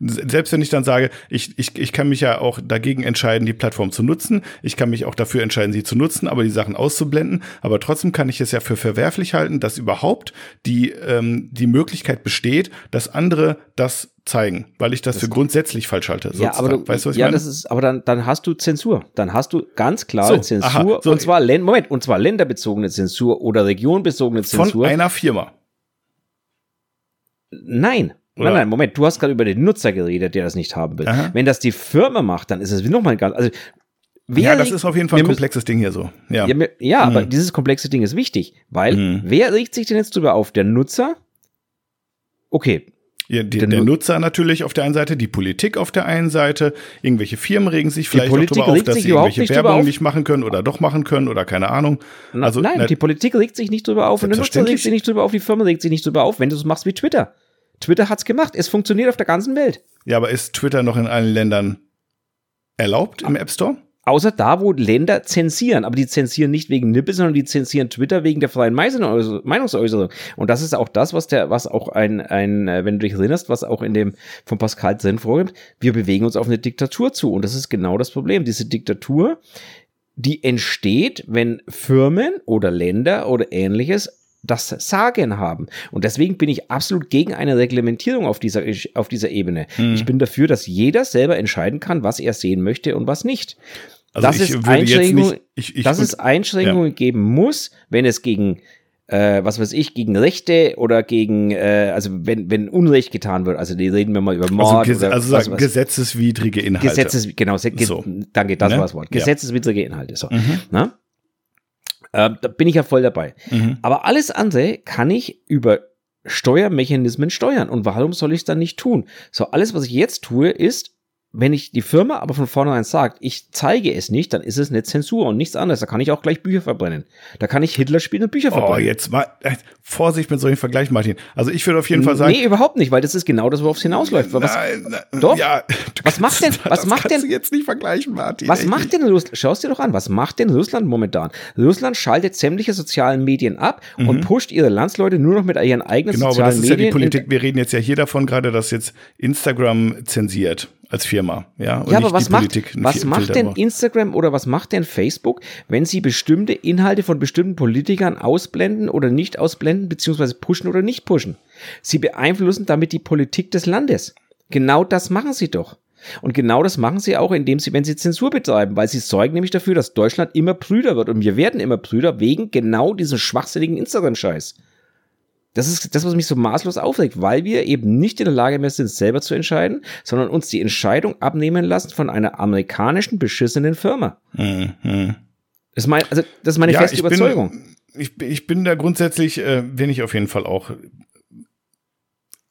Speaker 1: Selbst wenn ich dann sage, ich, ich, ich kann mich ja auch dagegen entscheiden, die Plattform zu nutzen. Ich kann mich auch dafür entscheiden, sie zu nutzen, aber die Sachen auszublenden. Aber trotzdem kann ich es ja für verwerflich halten, dass überhaupt die, ähm, die Möglichkeit besteht, dass andere das zeigen, weil ich das, für grundsätzlich falsch halte.
Speaker 2: Ja, aber du,
Speaker 1: weißt du, was ich
Speaker 2: ja,
Speaker 1: meine?
Speaker 2: das ist, aber dann, dann hast du Zensur. Dann hast du ganz klar
Speaker 1: So,
Speaker 2: Zensur.
Speaker 1: aha, so.
Speaker 2: und zwar, Moment, und zwar länderbezogene Zensur oder regionbezogene
Speaker 1: Von
Speaker 2: Zensur.
Speaker 1: einer Firma.
Speaker 2: Nein.
Speaker 1: Oder?
Speaker 2: Nein, nein, Moment, du hast gerade über den Nutzer geredet, der das nicht haben will.
Speaker 1: Aha.
Speaker 2: Wenn das die Firma macht, dann ist es nochmal ganz, also,
Speaker 1: Ja, das ist auf jeden Fall ein komplexes Ding hier so. Ja.
Speaker 2: Ja, mir- ja aber
Speaker 1: Mhm.
Speaker 2: dieses komplexe Ding ist wichtig, weil
Speaker 1: Mhm.
Speaker 2: wer regt sich denn jetzt drüber auf? Der Nutzer? Okay,
Speaker 1: Ja, die,
Speaker 2: Der
Speaker 1: der
Speaker 2: Nu-
Speaker 1: Nutzer natürlich auf der einen Seite, die Politik auf der einen Seite, irgendwelche Firmen regen sich vielleicht auch darüber auf, dass sie irgendwelche
Speaker 2: nicht
Speaker 1: Werbung nicht machen können oder doch machen können oder keine Ahnung. Also,
Speaker 2: nein,
Speaker 1: na-
Speaker 2: die Politik regt sich nicht drüber auf und der Nutzer regt sich nicht drüber auf, die Firma regt sich nicht drüber auf, wenn du es machst wie Twitter. Twitter hat's gemacht. Es funktioniert auf der ganzen Welt.
Speaker 1: Ja, aber ist Twitter noch in allen Ländern erlaubt im App Store?
Speaker 2: Außer da, wo Länder zensieren. Aber die zensieren nicht wegen Nippel, sondern die zensieren Twitter wegen der freien Meinungsäußer- Meinungsäußerung. Und das ist auch das, was der, was auch ein, ein, äh, wenn du dich erinnerst, was auch in dem von Pascal Zen vorgibt. Wir bewegen uns auf eine Diktatur zu. Und das ist genau das Problem. Diese Diktatur, die entsteht, wenn Firmen oder Länder oder ähnliches das Sagen haben. Und deswegen bin ich absolut gegen eine Reglementierung auf dieser, auf dieser Ebene.
Speaker 1: Hm.
Speaker 2: Ich bin dafür, dass jeder selber entscheiden kann, was er sehen möchte und was nicht.
Speaker 1: Also
Speaker 2: dass es
Speaker 1: würde
Speaker 2: Einschränkungen,
Speaker 1: nicht- ich- ich-
Speaker 2: dass es Einschränkungen geben muss, wenn es gegen äh, was weiß ich, gegen Rechte oder gegen, äh, also wenn, wenn Unrecht getan wird, also die reden wir mal über Mord
Speaker 1: Also,
Speaker 2: oder
Speaker 1: also sagen,
Speaker 2: was,
Speaker 1: gesetzeswidrige Inhalte.
Speaker 2: Gesetzes, genau,
Speaker 1: So.
Speaker 2: danke, das
Speaker 1: Ne?
Speaker 2: war das Wort.
Speaker 1: Ja.
Speaker 2: Gesetzeswidrige Inhalte. So.
Speaker 1: Mhm.
Speaker 2: Na? Ähm, da bin ich ja voll dabei.
Speaker 1: Mhm.
Speaker 2: Aber alles andere kann ich über Steuermechanismen steuern. Und warum soll ich es dann nicht tun? So, alles, was ich jetzt tue, ist, wenn ich die Firma aber von vornherein sagt, ich zeige es nicht, dann ist es eine Zensur und nichts anderes. Da kann ich auch gleich Bücher verbrennen. Da kann ich Hitler spielen und Bücher verbrennen.
Speaker 1: Oh, jetzt mal äh, Vorsicht mit solchen Vergleichen, Martin. Also ich würde auf jeden Fall sagen.
Speaker 2: Nee, überhaupt nicht, weil das ist genau das, worauf es hinausläuft. Was,
Speaker 1: nein, nein,
Speaker 2: doch.
Speaker 1: Ja,
Speaker 2: was macht denn, was
Speaker 1: das
Speaker 2: macht denn,
Speaker 1: jetzt nicht vergleichen, Martin.
Speaker 2: was macht denn Russland? Schau es dir doch an, was macht denn Russland momentan? Russland schaltet sämtliche sozialen Medien ab und pusht ihre Landsleute nur noch mit ihren eigenen
Speaker 1: Mhm. Genau, aber
Speaker 2: sozialen
Speaker 1: das ist ja
Speaker 2: Medien.
Speaker 1: die Politik. Wir reden jetzt ja hier davon gerade, dass jetzt Instagram zensiert als Firma, ja.
Speaker 2: Ja, aber was
Speaker 1: die
Speaker 2: macht, was macht denn. Instagram oder was macht denn Facebook, wenn sie bestimmte Inhalte von bestimmten Politikern ausblenden oder nicht ausblenden, beziehungsweise pushen oder nicht pushen? Sie beeinflussen damit die Politik des Landes. Genau das machen sie doch. Und genau das machen sie auch, indem sie, wenn sie Zensur betreiben, weil sie sorgen nämlich dafür, dass Deutschland immer Brüder wird. Und wir werden immer Brüder wegen genau diesem schwachsinnigen Instagram-Scheiß. Das ist das, was mich so maßlos aufregt, weil wir eben nicht in der Lage mehr sind, selber zu entscheiden, sondern uns die Entscheidung abnehmen lassen von einer amerikanischen beschissenen Firma.
Speaker 1: Hm, hm.
Speaker 2: Das ist, mein, also, das ist meine feste
Speaker 1: ich
Speaker 2: Überzeugung.
Speaker 1: Bin, ich, bin- ich bin da grundsätzlich, äh, bin ich auf jeden Fall auch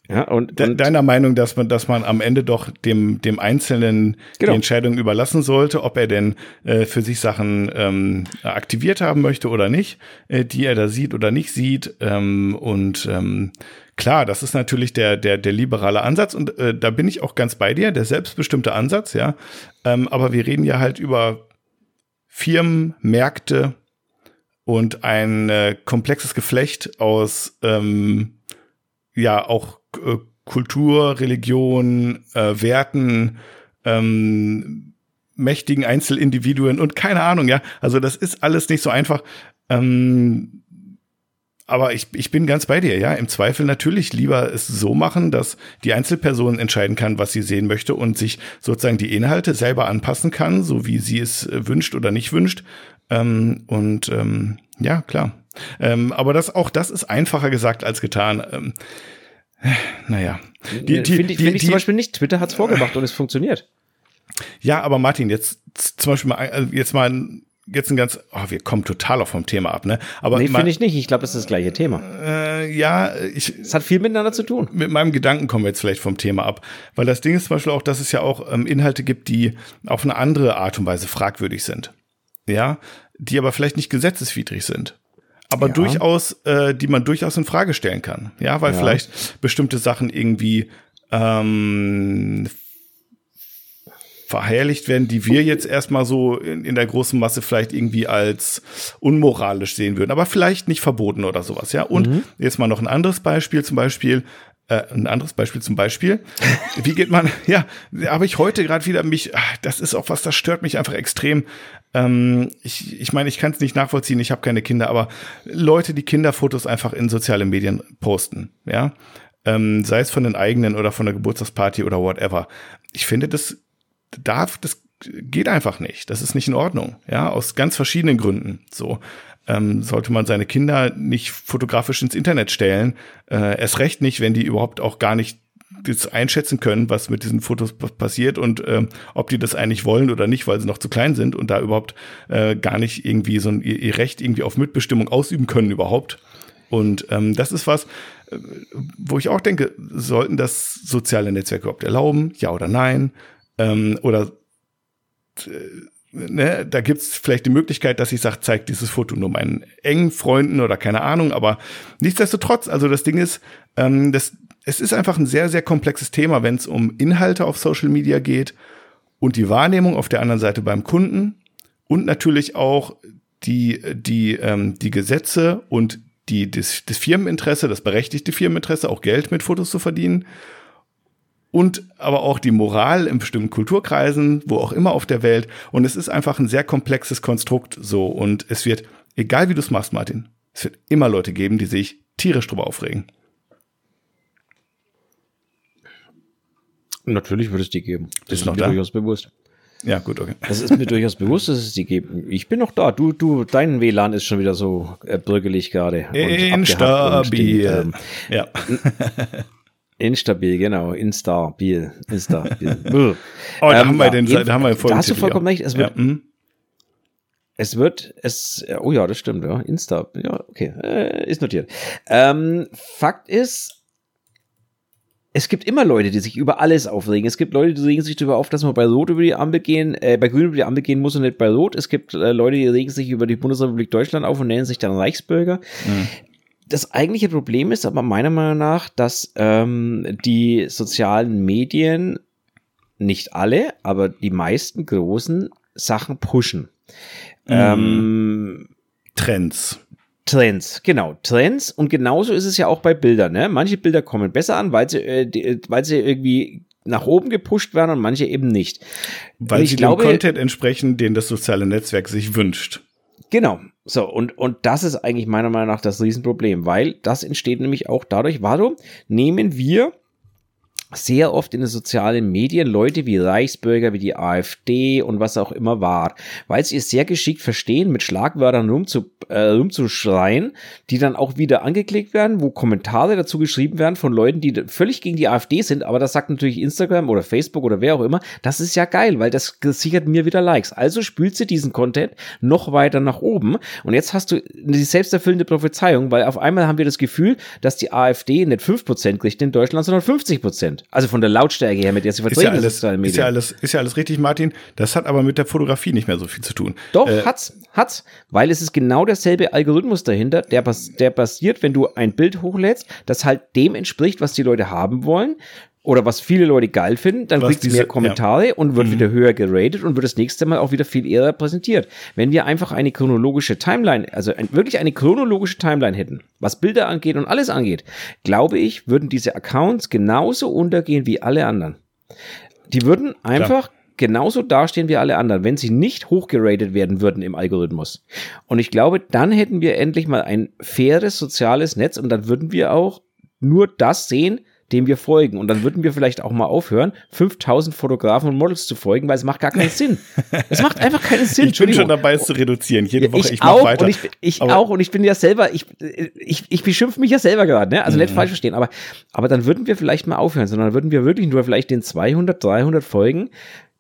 Speaker 2: ja, und, und
Speaker 1: deiner Meinung, dass man, dass man am Ende doch dem, dem Einzelnen
Speaker 2: Genau.
Speaker 1: die Entscheidung überlassen sollte, ob er denn äh, für sich Sachen ähm, aktiviert haben möchte oder nicht, äh, die er da sieht oder nicht sieht. Ähm, und ähm, klar, das ist natürlich der, der, der liberale Ansatz und äh, da bin ich auch ganz bei dir, der selbstbestimmte Ansatz, ja. Ähm, aber wir reden ja halt über Firmen, Märkte und ein äh, komplexes Geflecht aus ähm, ja auch Kultur, Religion, äh, Werten, ähm, mächtigen Einzelindividuen und keine Ahnung, ja. Also das ist alles nicht so einfach. Ähm, aber ich, ich bin ganz bei dir, ja. Im Zweifel natürlich lieber es so machen, dass die Einzelperson entscheiden kann, was sie sehen möchte und sich sozusagen die Inhalte selber anpassen kann, so wie sie es äh, wünscht oder nicht wünscht. Ähm, und ähm, ja, klar. Ähm, aber das, auch das ist einfacher gesagt als getan. Ähm, naja. Die,
Speaker 2: finde ich,
Speaker 1: die,
Speaker 2: find ich zum Beispiel nicht. Twitter hat es vorgemacht und es funktioniert.
Speaker 1: ja, aber Martin, jetzt zum Beispiel mal, äh, jetzt mal ein, jetzt ein ganz, oh, wir kommen total auch vom Thema ab, ne? Aber
Speaker 2: Nee, finde ich nicht. Ich glaube, das ist das gleiche Thema.
Speaker 1: äh, ja, ich,
Speaker 2: Es hat viel miteinander zu tun.
Speaker 1: mit meinem Gedanken kommen wir jetzt vielleicht vom Thema ab. Weil das Ding ist zum Beispiel auch, dass es ja auch ähm, Inhalte gibt, die auf eine andere Art und Weise fragwürdig sind. Ja, die aber vielleicht nicht gesetzeswidrig sind. Aber
Speaker 2: Ja.
Speaker 1: durchaus, äh, die man durchaus in Frage stellen kann. Ja, weil
Speaker 2: Ja.
Speaker 1: vielleicht bestimmte Sachen irgendwie ähm, verherrlicht werden, die wir jetzt erstmal so in, in der großen Masse vielleicht irgendwie als unmoralisch sehen würden, aber vielleicht nicht verboten oder sowas, ja. Und
Speaker 2: Mhm.
Speaker 1: jetzt mal noch ein anderes Beispiel, zum Beispiel, äh, ein anderes Beispiel zum Beispiel. Wie geht man, [laughs] ja, habe ich heute gerade wieder mich, ah, das ist auch was, das stört mich einfach extrem. Ähm, ich ich meine, ich kann es nicht nachvollziehen, ich habe keine Kinder, aber Leute, die Kinderfotos einfach in soziale Medien posten, ja, ähm, sei es von den eigenen oder von der Geburtstagsparty oder whatever. Ich finde, das darf, das geht einfach nicht. Das ist nicht in Ordnung. Ja, aus ganz verschiedenen Gründen. So ähm, sollte man seine Kinder nicht fotografisch ins Internet stellen. Äh, erst recht nicht, wenn die überhaupt auch gar nicht das einschätzen können, was mit diesen Fotos passiert und ähm, ob die das eigentlich wollen oder nicht, weil sie noch zu klein sind und da überhaupt äh, gar nicht irgendwie so ein, ihr, ihr Recht irgendwie auf Mitbestimmung ausüben können überhaupt. Und ähm, das ist was, äh, wo ich auch denke, sollten das soziale Netzwerke überhaupt erlauben? Ja oder nein? Ähm, oder äh, ne, da gibt's vielleicht die Möglichkeit, dass ich sage, zeig dieses Foto nur meinen engen Freunden oder keine Ahnung, aber nichtsdestotrotz, also das Ding ist, ähm, das, es ist einfach ein sehr, sehr komplexes Thema, wenn es um Inhalte auf Social Media geht und die Wahrnehmung auf der anderen Seite beim Kunden und natürlich auch die, die, ähm, die Gesetze und die, das, das Firmeninteresse, das berechtigte Firmeninteresse, auch Geld mit Fotos zu verdienen und aber auch die Moral in bestimmten Kulturkreisen, wo auch immer auf der Welt. Und es ist einfach ein sehr komplexes Konstrukt so. Und es wird, egal wie du es machst, Martin, es wird immer Leute geben, die sich tierisch drüber aufregen.
Speaker 2: Natürlich würde es die geben. Das
Speaker 1: Bist
Speaker 2: ist
Speaker 1: noch
Speaker 2: mir
Speaker 1: da?
Speaker 2: durchaus bewusst.
Speaker 1: Ja, gut, okay.
Speaker 2: Das ist mir [laughs] durchaus bewusst, dass es die geben. Ich bin noch da. Du, du, dein WLAN ist schon wieder so äh, brüggelig gerade.
Speaker 1: Instabil.
Speaker 2: ähm,
Speaker 1: ja. [laughs]
Speaker 2: Instabil, genau. Instabil. Instabil. [laughs]
Speaker 1: Oh, da
Speaker 2: Ähm,
Speaker 1: haben wir den, da haben wir
Speaker 2: Da hast du vollkommen recht. Es wird,
Speaker 1: Ja, mhm.
Speaker 2: es wird, es, oh ja, das stimmt, ja. Insta, ja, okay, äh, ist notiert. Ähm, Fakt ist, es gibt immer Leute, die sich über alles aufregen. Es gibt Leute, die regen sich darüber auf, dass man bei Rot über die Ampel gehen, äh, bei Grün über die Ampel gehen muss und nicht bei Rot. Es gibt äh, Leute, die regen sich über die Bundesrepublik Deutschland auf und nennen sich dann Reichsbürger. Mhm. Das eigentliche Problem ist aber meiner Meinung nach, dass ähm, die sozialen Medien, nicht alle, aber die meisten großen Sachen pushen.
Speaker 1: Mhm. Ähm, Trends.
Speaker 2: Trends, genau, Trends. Und genauso ist es ja auch bei Bildern. Ne? Manche Bilder kommen besser an, weil sie, äh, die, weil sie irgendwie nach oben gepusht werden und manche eben nicht.
Speaker 1: Weil sie glaube, dem Content entsprechen, den das soziale Netzwerk sich wünscht.
Speaker 2: Genau. So, und, und das ist eigentlich meiner Meinung nach das Riesenproblem, weil das entsteht nämlich auch dadurch, warum nehmen wir sehr oft in den sozialen Medien Leute wie Reichsbürger, wie die AfD und was auch immer war, weil sie es sehr geschickt verstehen, mit Schlagwörtern rumzu, äh, rumzuschreien, die dann auch wieder angeklickt werden, wo Kommentare dazu geschrieben werden von Leuten, die völlig gegen die AfD sind, aber das sagt natürlich Instagram oder Facebook oder wer auch immer, das ist ja geil, weil das sichert mir wieder Likes. Also spült sie diesen Content noch weiter nach oben und jetzt hast du die selbsterfüllende Prophezeiung, weil auf einmal haben wir das Gefühl, dass die AfD nicht 5% kriegt in Deutschland, sondern 50%. Prozent. Also von der Lautstärke her, mit der sie vertreten
Speaker 1: ist. Ja alles, ist ja alles, ist ja alles richtig, Martin. Das hat aber mit der Fotografie nicht mehr so viel zu tun.
Speaker 2: Doch, äh, hat's, hat's. Weil es ist genau derselbe Algorithmus dahinter, der, der basiert, wenn du ein Bild hochlädst, das halt dem entspricht, was die Leute haben wollen oder was viele Leute geil finden, dann kriegt es mehr Kommentare ja. und wird mhm. wieder höher geratet und wird das nächste Mal auch wieder viel eher präsentiert. Wenn wir einfach eine chronologische Timeline, also ein, wirklich eine chronologische Timeline hätten, was Bilder angeht und alles angeht, glaube ich, würden diese Accounts genauso untergehen wie alle anderen. Die würden einfach Klar genauso dastehen wie alle anderen, wenn sie nicht hochgeratet werden würden im Algorithmus. Und ich glaube, dann hätten wir endlich mal ein faires soziales Netz und dann würden wir auch nur das sehen, dem wir folgen. Und dann würden wir vielleicht auch mal aufhören, 5000 Fotografen und Models zu folgen, weil es macht gar keinen Sinn. Es macht einfach keinen Sinn.
Speaker 1: Ich bin schon dabei, es zu reduzieren. Jede Woche,
Speaker 2: ich, ich auch, weiter. Und ich, ich auch, und ich bin ja selber, ich, ich, ich beschimpfe mich ja selber gerade, ne? Also mhm. nicht falsch verstehen, aber, aber dann würden wir vielleicht mal aufhören, sondern würden wir wirklich nur vielleicht den 200, 300 folgen,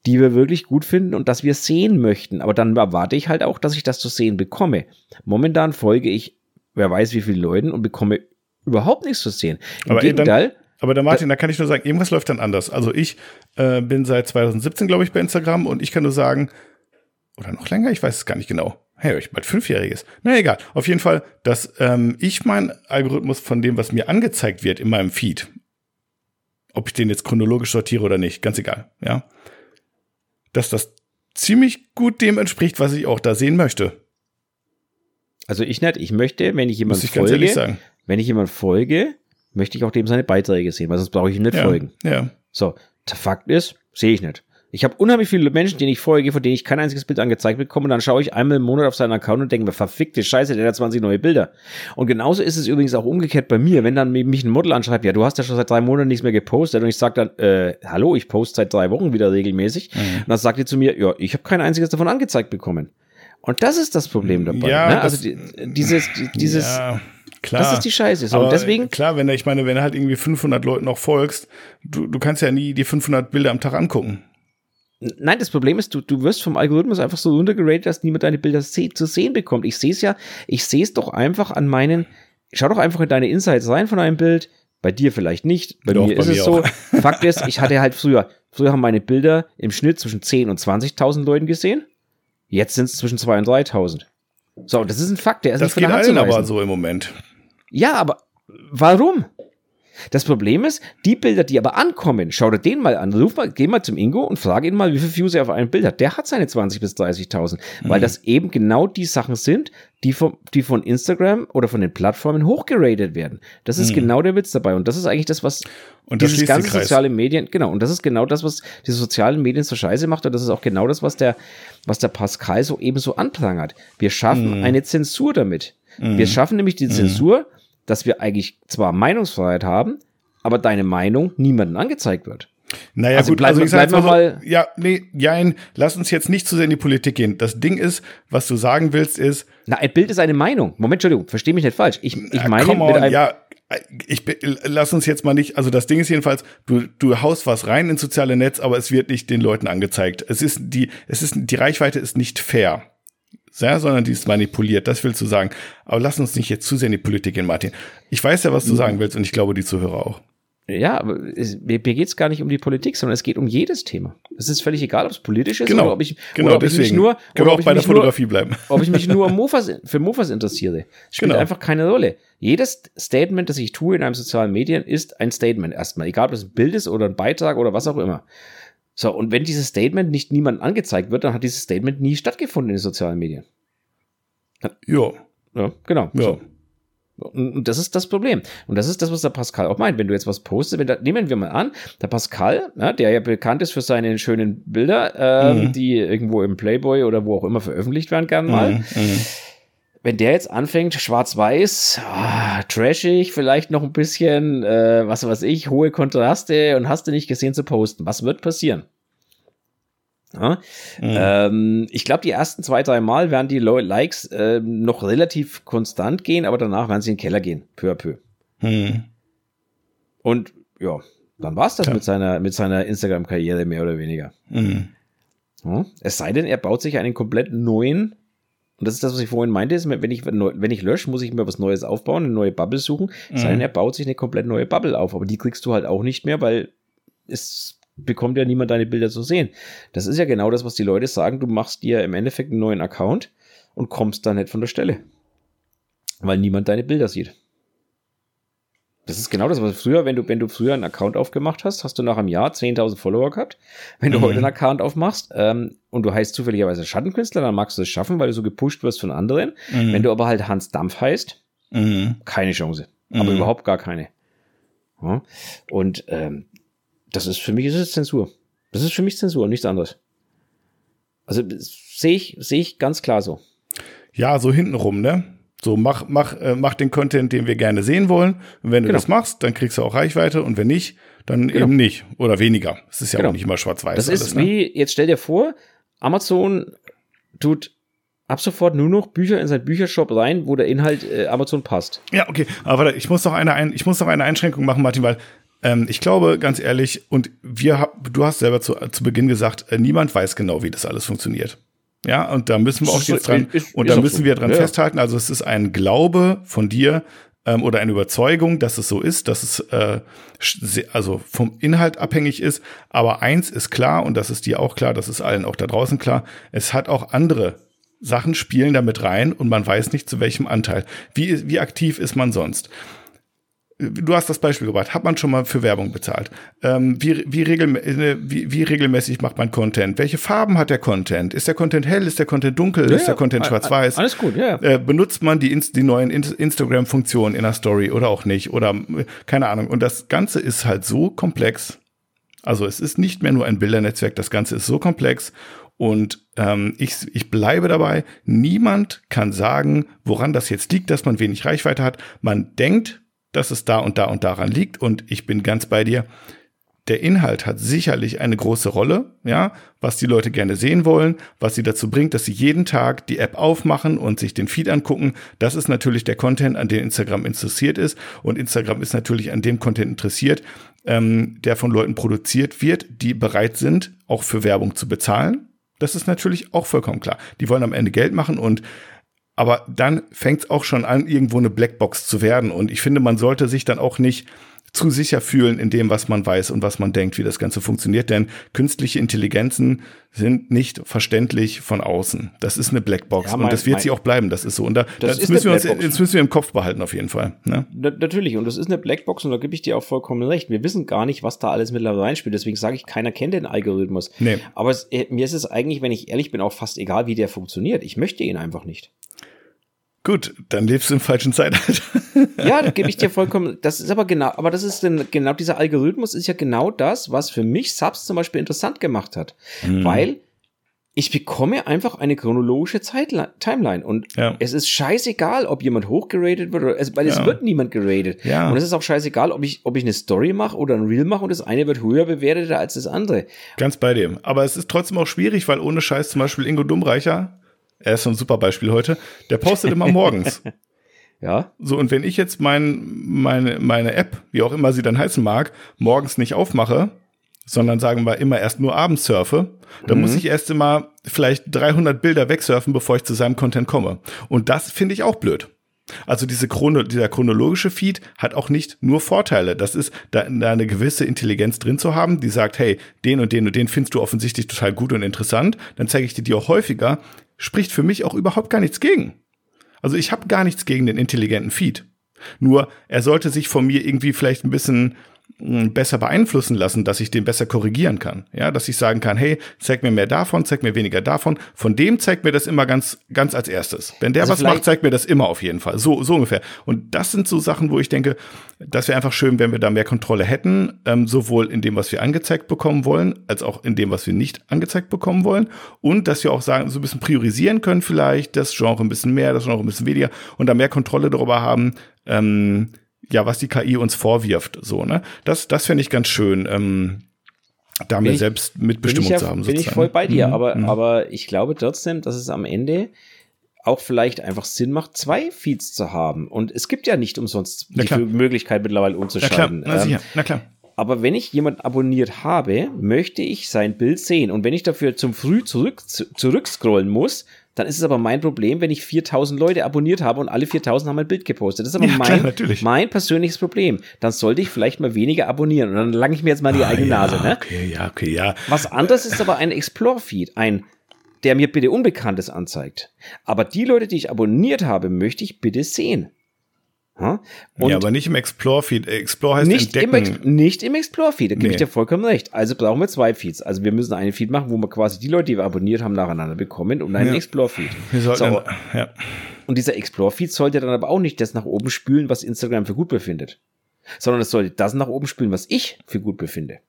Speaker 2: die wir wirklich gut finden und dass wir sehen möchten. Aber dann erwarte ich halt auch, dass ich das zu sehen bekomme. Momentan folge ich, wer weiß wie vielen Leuten und bekomme überhaupt nichts zu sehen. Im
Speaker 1: aber Gegenteil. Dann, aber der Martin, da kann ich nur sagen, irgendwas läuft dann anders. Also ich äh, bin seit 2017, glaube ich, bei Instagram und ich kann nur sagen, oder noch länger, ich weiß es gar nicht genau. Hey, ich bald fünfjähriges. Na egal. Auf jeden Fall, dass ähm, ich meinen Algorithmus von dem, was mir angezeigt wird in meinem Feed, ob ich den jetzt chronologisch sortiere oder nicht, ganz egal, ja, dass das ziemlich gut dem entspricht, was ich auch da sehen möchte.
Speaker 2: Also ich nicht, ich möchte, wenn ich jemand folge, wenn ich jemand folge, möchte ich auch dem seine Beiträge sehen, weil sonst brauche ich ihm nicht
Speaker 1: ja,
Speaker 2: folgen.
Speaker 1: Ja.
Speaker 2: So, der Fakt ist, sehe ich nicht. Ich habe unheimlich viele Menschen, denen ich folge, von denen ich kein einziges Bild angezeigt bekomme. Und dann schaue ich einmal im Monat auf seinen Account und denke mir, verfickte Scheiße, der hat 20 neue Bilder. Und genauso ist es übrigens auch umgekehrt bei mir. Wenn dann mich ein Model anschreibt, ja, du hast ja schon seit drei Monaten nichts mehr gepostet. Und ich sage dann, äh, hallo, ich poste seit drei Wochen wieder regelmäßig. Mhm. Und dann sagt die zu mir, ja, ich habe kein einziges davon angezeigt bekommen. Und das ist das Problem dabei.
Speaker 1: Ja,
Speaker 2: ne? Also die, dieses, dieses,
Speaker 1: ja. Klar.
Speaker 2: Das ist die Scheiße. So.
Speaker 1: Aber
Speaker 2: und deswegen.
Speaker 1: Klar, wenn ich meine, wenn du halt irgendwie 500 Leuten noch folgst, du, du kannst ja nie die 500 Bilder am Tag angucken.
Speaker 2: Nein, das Problem ist, du, du wirst vom Algorithmus einfach so runtergeratet, dass niemand deine Bilder se zu sehen bekommt. Ich sehe es ja, ich sehe es doch einfach an meinen, schau doch einfach in deine Insights rein von einem Bild. Bei dir vielleicht nicht, bei doch, mir bei ist mir es so. [laughs] Fakt ist, ich hatte halt früher, früher haben meine Bilder im Schnitt zwischen 10 und 20.000 Leuten gesehen. Jetzt sind es zwischen 2 und 3.000. So, das ist ein Fakt, der ist
Speaker 1: das nicht von der Hand aber so im Moment.
Speaker 2: Ja, aber warum? Das Problem ist, die Bilder, die aber ankommen, schau dir den mal an. Ruf mal, geh mal zum Ingo und frage ihn mal, wie viel Views er auf einem Bild hat. Der hat seine 20.000 bis 30.000, mhm. weil das eben genau die Sachen sind, die von, die von Instagram oder von den Plattformen hochgeratet werden. Das ist mhm. genau der Witz dabei. Und das ist eigentlich das, was
Speaker 1: und das
Speaker 2: dieses ganze soziale Medien, genau, und das ist genau das, was diese sozialen Medien so scheiße macht. Und das ist auch genau das, was der, was der Pascal so eben so anprangert. Wir schaffen mhm. eine Zensur damit. Wir mhm. schaffen nämlich die mhm. Zensur, dass wir eigentlich zwar Meinungsfreiheit haben, aber deine Meinung niemandem angezeigt wird.
Speaker 1: Naja, also gut, bleib, also ich sag mal, mal ja, nee, jein, lass uns jetzt nicht zu sehr in die Politik gehen. Das Ding ist, was du sagen willst, ist.
Speaker 2: Na, ein Bild ist eine Meinung. Moment, Entschuldigung, versteh mich nicht falsch. Ich, ich meine,
Speaker 1: on, mit einem, ja, ich lass uns jetzt mal nicht, also das Ding ist jedenfalls, du, du haust was rein ins soziale Netz, aber es wird nicht den Leuten angezeigt. Es ist die, es ist, die Reichweite ist nicht fair ja, sondern die ist manipuliert. Das willst du sagen. Aber lass uns nicht jetzt zu sehr in die Politik gehen, Martin. Ich weiß ja, was du mhm. sagen willst und ich glaube, die Zuhörer auch.
Speaker 2: Ja, aber es, mir, mir geht es gar nicht um die Politik, sondern es geht um jedes Thema. Es ist völlig egal, ob es politisch ist
Speaker 1: Genau,
Speaker 2: oder ob ich,
Speaker 1: genau,
Speaker 2: oder ob ich mich
Speaker 1: deswegen
Speaker 2: nur,
Speaker 1: können
Speaker 2: oder
Speaker 1: wir auch bei der
Speaker 2: mich nur,
Speaker 1: Fotografie bleiben. [laughs]
Speaker 2: ob ich mich nur Mofas, [laughs] für Mofas interessiere. Spielt
Speaker 1: Genau.
Speaker 2: einfach keine Rolle. Jedes Statement, das ich tue in einem sozialen Medien, ist ein Statement erstmal. Egal, ob es ein Bild ist oder ein Beitrag oder was auch immer. So, und wenn dieses Statement nicht niemandem angezeigt wird, dann hat dieses Statement nie stattgefunden in den sozialen Medien.
Speaker 1: Jo,
Speaker 2: Ja, genau.
Speaker 1: ja.
Speaker 2: So. Und das ist das Problem. Und das ist das, was der Pascal auch meint. Wenn du jetzt was postest, wenn da, nehmen wir mal an, der Pascal, ja, der ja bekannt ist für seine schönen Bilder, ähm,
Speaker 1: Mhm.
Speaker 2: die irgendwo im Playboy oder wo auch immer veröffentlicht werden gern mal.
Speaker 1: Mhm, mhm.
Speaker 2: Wenn der jetzt anfängt, schwarz-weiß, ah, trashig, vielleicht noch ein bisschen, äh, was weiß ich, hohe Kontraste und hast du nicht gesehen zu posten, was wird passieren? Ja?
Speaker 1: Mhm.
Speaker 2: Ähm, ich glaube, die ersten zwei, drei Mal werden die Likes ähm, noch relativ konstant gehen, aber danach werden sie in den Keller gehen, peu à peu.
Speaker 1: Mhm.
Speaker 2: Und ja, dann war's das
Speaker 1: Ja.
Speaker 2: mit seiner, mit seiner Instagram-Karriere mehr oder weniger.
Speaker 1: Mhm.
Speaker 2: Ja? Es sei denn, er baut sich einen komplett neuen, und das ist das, was ich vorhin meinte, ist, wenn ich, wenn ich lösche, muss ich mir was Neues aufbauen, eine neue Bubble suchen.
Speaker 1: Mhm.
Speaker 2: er baut sich eine komplett neue Bubble auf, aber die kriegst du halt auch nicht mehr, weil es bekommt ja niemand deine Bilder zu sehen. Das ist ja genau das, was die Leute sagen. Du machst dir im Endeffekt einen neuen Account und kommst da nicht von der Stelle. Weil niemand deine Bilder sieht. Das ist genau das, was früher, wenn du, wenn du früher einen Account aufgemacht hast, hast du nach einem Jahr 10.000 Follower gehabt. Wenn du
Speaker 1: Mhm.
Speaker 2: heute einen Account aufmachst ähm, und du heißt zufälligerweise Schattenkünstler, dann magst du es schaffen, weil du so gepusht wirst von anderen.
Speaker 1: Mhm.
Speaker 2: Wenn du aber halt Hans Dampf heißt,
Speaker 1: Mhm.
Speaker 2: keine Chance. Aber
Speaker 1: Mhm.
Speaker 2: überhaupt gar keine. Ja? Und ähm, das ist für mich ist es Zensur. Das ist für mich Zensur und nichts anderes. Also sehe ich, sehe ich ganz klar so.
Speaker 1: Ja, so hintenrum, ne? So, mach, mach, äh, mach den Content, den wir gerne sehen wollen. Und wenn du
Speaker 2: Genau.
Speaker 1: das machst, dann kriegst du auch Reichweite und wenn nicht, dann
Speaker 2: Genau.
Speaker 1: eben nicht. Oder weniger. Es ist ja
Speaker 2: Genau.
Speaker 1: auch nicht immer schwarz-weiß.
Speaker 2: Das
Speaker 1: alles,
Speaker 2: ist
Speaker 1: ne?
Speaker 2: wie, jetzt stell dir vor, Amazon tut ab sofort nur noch Bücher in seinen Büchershop rein, wo der Inhalt äh, Amazon passt.
Speaker 1: Ja, okay. Aber warte, ich muss noch eine, ein, ich muss noch eine Einschränkung machen, Martin, weil ähm, ich glaube, ganz ehrlich, und wir hab, du hast selber zu, zu Beginn gesagt, äh, niemand weiß genau, wie das alles funktioniert. Ja, und da müssen wir auch jetzt dran,
Speaker 2: ist-
Speaker 1: und
Speaker 2: ist
Speaker 1: da müssen
Speaker 2: so.
Speaker 1: wir dran
Speaker 2: Ja,
Speaker 1: festhalten. Also es ist ein Glaube von dir ähm, oder eine Überzeugung, dass es so ist, dass es äh, also vom Inhalt abhängig ist. Aber eins ist klar, und das ist dir auch klar, das ist allen auch da draußen klar, es hat auch andere Sachen spielen damit rein und man weiß nicht zu welchem Anteil. Wie, wie aktiv ist man sonst? Du hast das Beispiel gebracht. Hat man schon mal für Werbung bezahlt? Ähm, wie, wie, regel, äh, wie, wie regelmäßig macht man Content? Welche Farben hat der Content? Ist der Content hell? Ist der Content dunkel? ist der Content
Speaker 2: a- a-
Speaker 1: schwarz-weiß?
Speaker 2: Alles gut, ja.
Speaker 1: Äh, benutzt man die, die neuen In- Instagram-Funktionen in der Story oder auch nicht? Oder äh, keine Ahnung. Und das Ganze ist halt so komplex. Also es ist nicht mehr nur ein Bildernetzwerk, das Ganze ist so komplex. Und ähm, ich, ich bleibe dabei, niemand kann sagen, woran das jetzt liegt, dass man wenig Reichweite hat. Man denkt, dass es da und da und daran liegt. Und ich bin ganz bei dir. Der Inhalt hat sicherlich eine große Rolle, ja, was die Leute gerne sehen wollen, was sie dazu bringt, dass sie jeden Tag die App aufmachen und sich den Feed angucken. Das ist natürlich der Content, an den Instagram interessiert ist. Und Instagram ist natürlich an dem Content interessiert, ähm, der von Leuten produziert wird, die bereit sind, auch für Werbung zu bezahlen. Das ist natürlich auch vollkommen klar. Die wollen am Ende Geld machen und aber dann fängt es auch schon an, irgendwo eine Blackbox zu werden. Und ich finde, man sollte sich dann auch nicht zu sicher fühlen in dem, was man weiß und was man denkt, wie das Ganze funktioniert. Denn künstliche Intelligenzen sind nicht verständlich von außen. Das ist eine Blackbox
Speaker 2: Ja, mein-
Speaker 1: und das wird sie auch bleiben. Das ist so. Und da, das,
Speaker 2: ist
Speaker 1: müssen wir uns, das müssen wir im Kopf behalten auf jeden Fall. Ne?
Speaker 2: Na, natürlich, und das ist eine Blackbox und da gebe ich dir auch vollkommen recht. Wir wissen gar nicht, was da alles mittlerweile reinspielt. Deswegen sage ich, keiner kennt den Algorithmus.
Speaker 1: Nee.
Speaker 2: Aber es, äh, mir ist es eigentlich, wenn ich ehrlich bin, auch fast egal, wie der funktioniert. Ich möchte ihn einfach nicht.
Speaker 1: Gut, dann lebst du im falschen Zeitalter.
Speaker 2: Ja, da gebe ich dir vollkommen. Das ist aber genau, aber das ist denn, genau dieser Algorithmus ist ja genau das, was für mich Subs zum Beispiel interessant gemacht hat.
Speaker 1: Mhm.
Speaker 2: Weil ich bekomme einfach eine chronologische Zeitli- Timeline und
Speaker 1: Ja.
Speaker 2: es ist scheißegal, ob jemand hochgeratet wird oder, es, weil es
Speaker 1: Ja.
Speaker 2: wird niemand geratet.
Speaker 1: Ja.
Speaker 2: Und es ist auch scheißegal, ob ich, ob ich eine Story mache oder ein Reel mache und das eine wird höher bewertet als das andere.
Speaker 1: Ganz bei dem. Aber es ist trotzdem auch schwierig, weil ohne Scheiß zum Beispiel Ingo Dummreicher, er ist so ein super Beispiel heute, der postet immer morgens. [laughs]
Speaker 2: Ja.
Speaker 1: So, und wenn ich jetzt mein, meine, meine App, wie auch immer sie dann heißen mag, morgens nicht aufmache, sondern sagen wir immer erst nur abends surfe, dann muss ich erst immer vielleicht 300 Bilder wegsurfen, bevor ich zu seinem Content komme. Und das finde ich auch blöd. Also diese Chrono, dieser chronologische Feed hat auch nicht nur Vorteile. Das ist, da, da eine gewisse Intelligenz drin zu haben, die sagt, hey, den und den und den findest du offensichtlich total gut und interessant, dann zeige ich dir die auch häufiger, spricht für mich auch überhaupt gar nichts gegen. Also ich habe gar nichts gegen den intelligenten Feed. Nur er sollte sich von mir irgendwie vielleicht ein bisschen besser beeinflussen lassen, dass ich den besser korrigieren kann. Ja, dass ich sagen kann, hey, zeig mir mehr davon, zeig mir weniger davon. Von dem zeigt mir das immer ganz, ganz als erstes. Wenn der also was macht, zeigt mir das immer auf jeden Fall. So, so ungefähr. Und das sind so Sachen, wo ich denke, das wäre einfach schön, wenn wir da mehr Kontrolle hätten, ähm, sowohl in dem, was wir angezeigt bekommen wollen, als auch in dem, was wir nicht angezeigt bekommen wollen. Und dass wir auch sagen, so ein bisschen priorisieren können vielleicht, das Genre ein bisschen mehr, das Genre ein bisschen weniger und da mehr Kontrolle darüber haben, ähm, ja, was die KI uns vorwirft, so, ne? Das, das fände ich ganz schön, ähm, da mir selbst Mitbestimmung
Speaker 2: ja,
Speaker 1: zu haben.
Speaker 2: Bin sozusagen. ich voll bei dir, mhm. aber, mhm. aber ich glaube trotzdem, dass es am Ende auch vielleicht einfach Sinn macht, zwei Feeds zu haben. Und es gibt ja nicht umsonst die Möglichkeit mittlerweile umzuschalten.
Speaker 1: Na klar, na, sicher. na klar.
Speaker 2: Aber wenn ich jemanden abonniert habe, möchte ich sein Bild sehen. Und wenn ich dafür zum Früh zurück, zurückscrollen muss, dann ist es aber mein Problem, wenn ich 4000 Leute abonniert habe und alle 4000 haben ein Bild gepostet. Das ist aber ja, mein, klar, mein persönliches Problem. Dann sollte ich vielleicht mal weniger abonnieren und dann lange ich mir jetzt mal die ah, eigene ja, Nase. Ne?
Speaker 1: Okay, ja, okay, ja.
Speaker 2: Was anderes ist aber ein Explore-Feed, ein der mir bitte Unbekanntes anzeigt. Aber die Leute, die ich abonniert habe, möchte ich bitte sehen.
Speaker 1: Und ja, aber nicht im Explore-Feed. Explore heißt
Speaker 2: nicht
Speaker 1: entdecken.
Speaker 2: Im nicht im Explore-Feed, da gebe nee. ich dir vollkommen recht. Also brauchen wir zwei Feeds. Also wir müssen einen Feed machen, wo wir quasi die Leute, die wir abonniert haben, nacheinander bekommen und einen ja. Explore-Feed.
Speaker 1: So. Ja.
Speaker 2: Und dieser Explore-Feed sollte dann aber auch nicht das nach oben spülen, was Instagram für gut befindet. Sondern es sollte das nach oben spülen, was ich für gut befinde.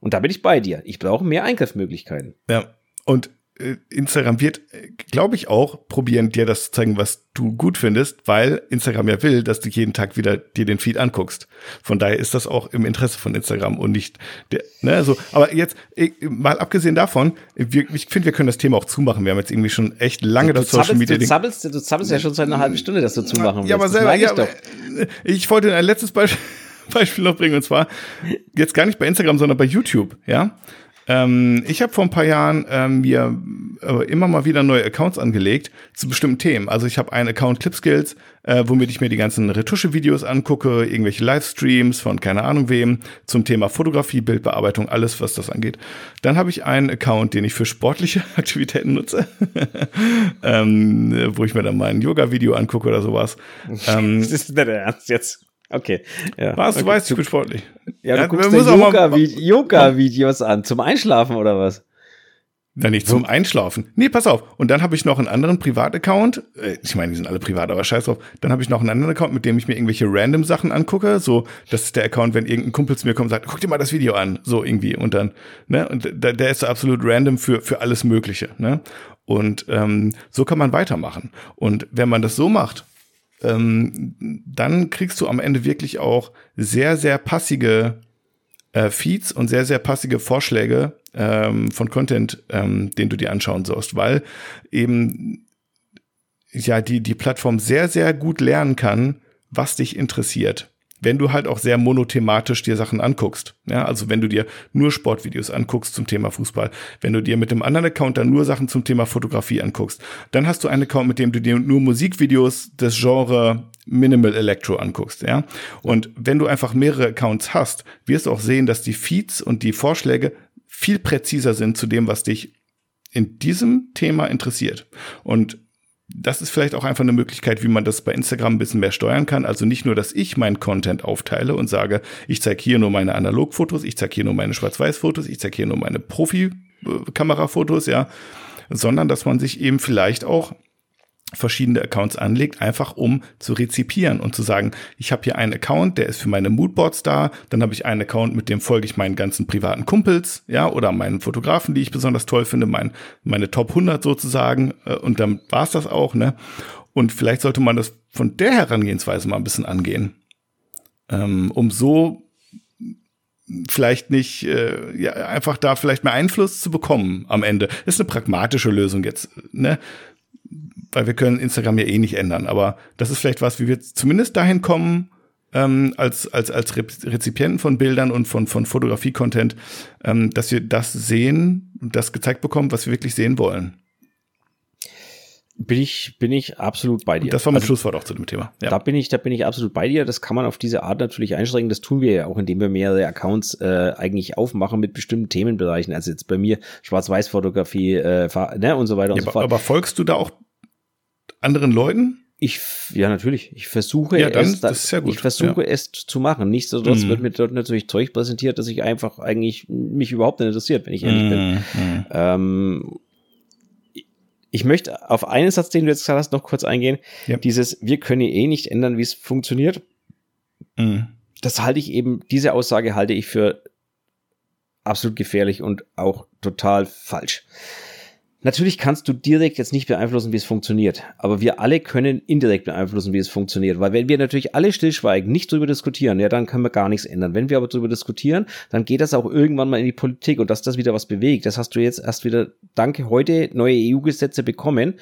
Speaker 2: Und da bin ich bei dir. Ich brauche mehr Eingriffsmöglichkeiten.
Speaker 1: Ja. Und Instagram wird, äh, glaube ich, auch probieren, dir das zu zeigen, was du gut findest, weil Instagram ja will, dass du jeden Tag wieder dir den Feed anguckst. Von daher ist das auch im Interesse von Instagram und nicht der, ne, so. Aber jetzt, äh, mal abgesehen davon, wir, ich finde, wir können das Thema auch zumachen. Wir haben jetzt irgendwie schon echt lange du, das Social Media.
Speaker 2: Du zappelst, du zappelst ja schon seit einer halben Stunde, dass du zumachen willst.
Speaker 1: Ja, aber selber, ja, aber, ich wollte ein letztes Beispiel, [laughs] Beispiel noch bringen, und zwar jetzt gar nicht bei Instagram, sondern bei YouTube, ja. Ähm, ich habe vor ein paar Jahren ähm, mir äh, immer mal wieder neue Accounts angelegt zu bestimmten Themen. Also ich habe einen Account Clipskills, äh, womit ich mir die ganzen Retusche-Videos angucke, irgendwelche Livestreams von keine Ahnung wem zum Thema Fotografie, Bildbearbeitung, alles was das angeht. Dann habe ich einen Account, den ich für sportliche [laughs] Aktivitäten nutze, [laughs] ähm, wo ich mir dann mal ein Yoga-Video angucke oder sowas. [laughs]
Speaker 2: Ähm, das ist nicht der Ernst jetzt. Okay.
Speaker 1: Ja. Was? Du okay. weißt, ich bin sportlich.
Speaker 2: Ja, du ja, guckst dir Yoga-Videos an. Zum Einschlafen oder was?
Speaker 1: Dann nicht zum Einschlafen. Nee, pass auf. Und dann habe ich noch einen anderen Privataccount. Äh, ich meine, die sind alle privat, aber scheiß drauf. Dann habe ich noch einen anderen Account, mit dem ich mir irgendwelche random Sachen angucke. So, das ist der Account, wenn irgendein Kumpel zu mir kommt und sagt, guck dir mal das Video an. So irgendwie. Und dann, ne? Und der, der ist absolut random für, für alles Mögliche, ne? Und ähm, so kann man weitermachen. Und wenn man das so macht, ähm, dann kriegst du am Ende wirklich auch sehr, sehr passige äh, Feeds und sehr, sehr passige Vorschläge ähm, von Content, ähm, den du dir anschauen sollst, weil eben ja die, die Plattform sehr, sehr gut lernen kann, was dich interessiert wenn du halt auch sehr monothematisch dir Sachen anguckst. Ja, also wenn du dir nur Sportvideos anguckst zum Thema Fußball, wenn du dir mit dem anderen Account dann nur Sachen zum Thema Fotografie anguckst, dann hast du einen Account, mit dem du dir nur Musikvideos des Genre Minimal Electro anguckst, ja. Und wenn du einfach mehrere Accounts hast, wirst du auch sehen, dass die Feeds und die Vorschläge viel präziser sind zu dem, was dich in diesem Thema interessiert. Und das ist vielleicht auch einfach eine Möglichkeit, wie man das bei Instagram ein bisschen mehr steuern kann. Also nicht nur, dass ich meinen Content aufteile und sage, ich zeige hier nur meine Analogfotos, ich zeige hier nur meine Schwarz-Weiß-Fotos, ich zeige hier nur meine Profi-Kamerafotos, ja, sondern dass man sich eben vielleicht auch verschiedene Accounts anlegt, einfach um zu rezipieren und zu sagen, ich habe hier einen Account, der ist für meine Moodboards da, dann habe ich einen Account, mit dem folge ich meinen ganzen privaten Kumpels, ja, oder meinen Fotografen, die ich besonders toll finde, mein, meine Top 100 sozusagen äh, und dann war's das auch, ne? Und vielleicht sollte man das von der Herangehensweise mal ein bisschen angehen, ähm, um so vielleicht nicht, äh, ja, einfach da vielleicht mehr Einfluss zu bekommen am Ende. Ist eine pragmatische Lösung jetzt, ne? Weil wir können Instagram ja eh nicht ändern. Aber das ist vielleicht was, wie wir zumindest dahin kommen, ähm, als, als, als Rezipienten von Bildern und von, von Fotografie-Content, ähm, dass wir das sehen und das gezeigt bekommen, was wir wirklich sehen wollen.
Speaker 2: Bin ich, bin ich absolut bei dir.
Speaker 1: Das war mein also, Schlusswort auch zu dem Thema.
Speaker 2: Ja. Da bin ich, da bin ich absolut bei dir. Das kann man auf diese Art natürlich einschränken. Das tun wir ja auch, indem wir mehrere Accounts äh, eigentlich aufmachen mit bestimmten Themenbereichen. Also jetzt bei mir Schwarz-Weiß-Fotografie äh, ne, und so weiter
Speaker 1: ja,
Speaker 2: und so fort.
Speaker 1: Aber folgst du da auch anderen Leuten?
Speaker 2: Ich, ja, natürlich. Ich versuche
Speaker 1: ja, dann,
Speaker 2: es,
Speaker 1: das ist ja gut.
Speaker 2: ich versuche ja. es zu machen. Nichtsdestotrotz mhm. wird mir dort natürlich Zeug präsentiert, dass ich einfach eigentlich mich überhaupt nicht interessiert, wenn ich ehrlich mhm. bin. Mhm. Ähm, ich möchte auf einen Satz, den du jetzt gesagt hast, noch kurz eingehen. Ja. Dieses, wir können eh nicht ändern, wie es funktioniert. Mhm. Das halte ich eben, diese Aussage halte ich für absolut gefährlich und auch total falsch. Natürlich kannst du direkt jetzt nicht beeinflussen, wie es funktioniert, aber wir alle können indirekt beeinflussen, wie es funktioniert, weil wenn wir natürlich alle stillschweigen, nicht darüber diskutieren, ja, dann können wir gar nichts ändern. Wenn wir aber darüber diskutieren, dann geht das auch irgendwann mal in die Politik und dass das wieder was bewegt. Das hast du jetzt erst wieder, danke, heute neue EU-Gesetze bekommen.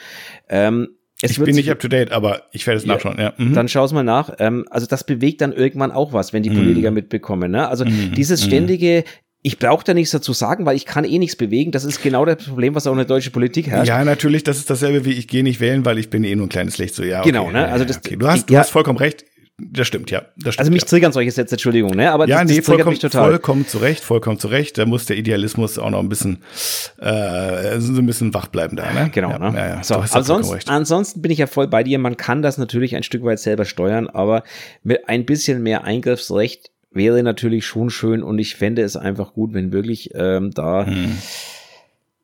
Speaker 2: Ähm,
Speaker 1: ich bin nicht up to date, aber ich werde es nachschauen. Ja.
Speaker 2: Mhm. Dann schau es mal nach. Ähm, also das bewegt dann irgendwann auch was, wenn die mhm. Politiker mhm. mitbekommen. Ne? Also mhm. dieses mhm. ständige, ich brauche da nichts dazu sagen, weil ich kann eh nichts bewegen. Das ist genau das Problem, was auch in der deutschen Politik herrscht.
Speaker 1: Ja, natürlich, das ist dasselbe wie ich gehe nicht wählen, weil ich bin eh nur ein kleines Licht. So, ja,
Speaker 2: genau, okay, genau, ne? Also das,
Speaker 1: okay. Du hast, du ja. hast vollkommen recht. Das stimmt, ja. Das stimmt,
Speaker 2: also mich
Speaker 1: ja.
Speaker 2: triggern solche Sätze, Entschuldigung, ne?
Speaker 1: Aber ja, das, nee, das vollkommen, mich total. vollkommen zurecht, vollkommen zurecht. Da muss der Idealismus auch noch ein bisschen, äh, so ein bisschen wach bleiben da, ne?
Speaker 2: Genau, ja, ne? Ja, ja. So, sonst, ansonsten bin ich ja voll bei dir. Man kann das natürlich ein Stück weit selber steuern, aber mit ein bisschen mehr Eingriffsrecht wäre natürlich schon schön und ich fände es einfach gut, wenn wirklich ähm, da hm.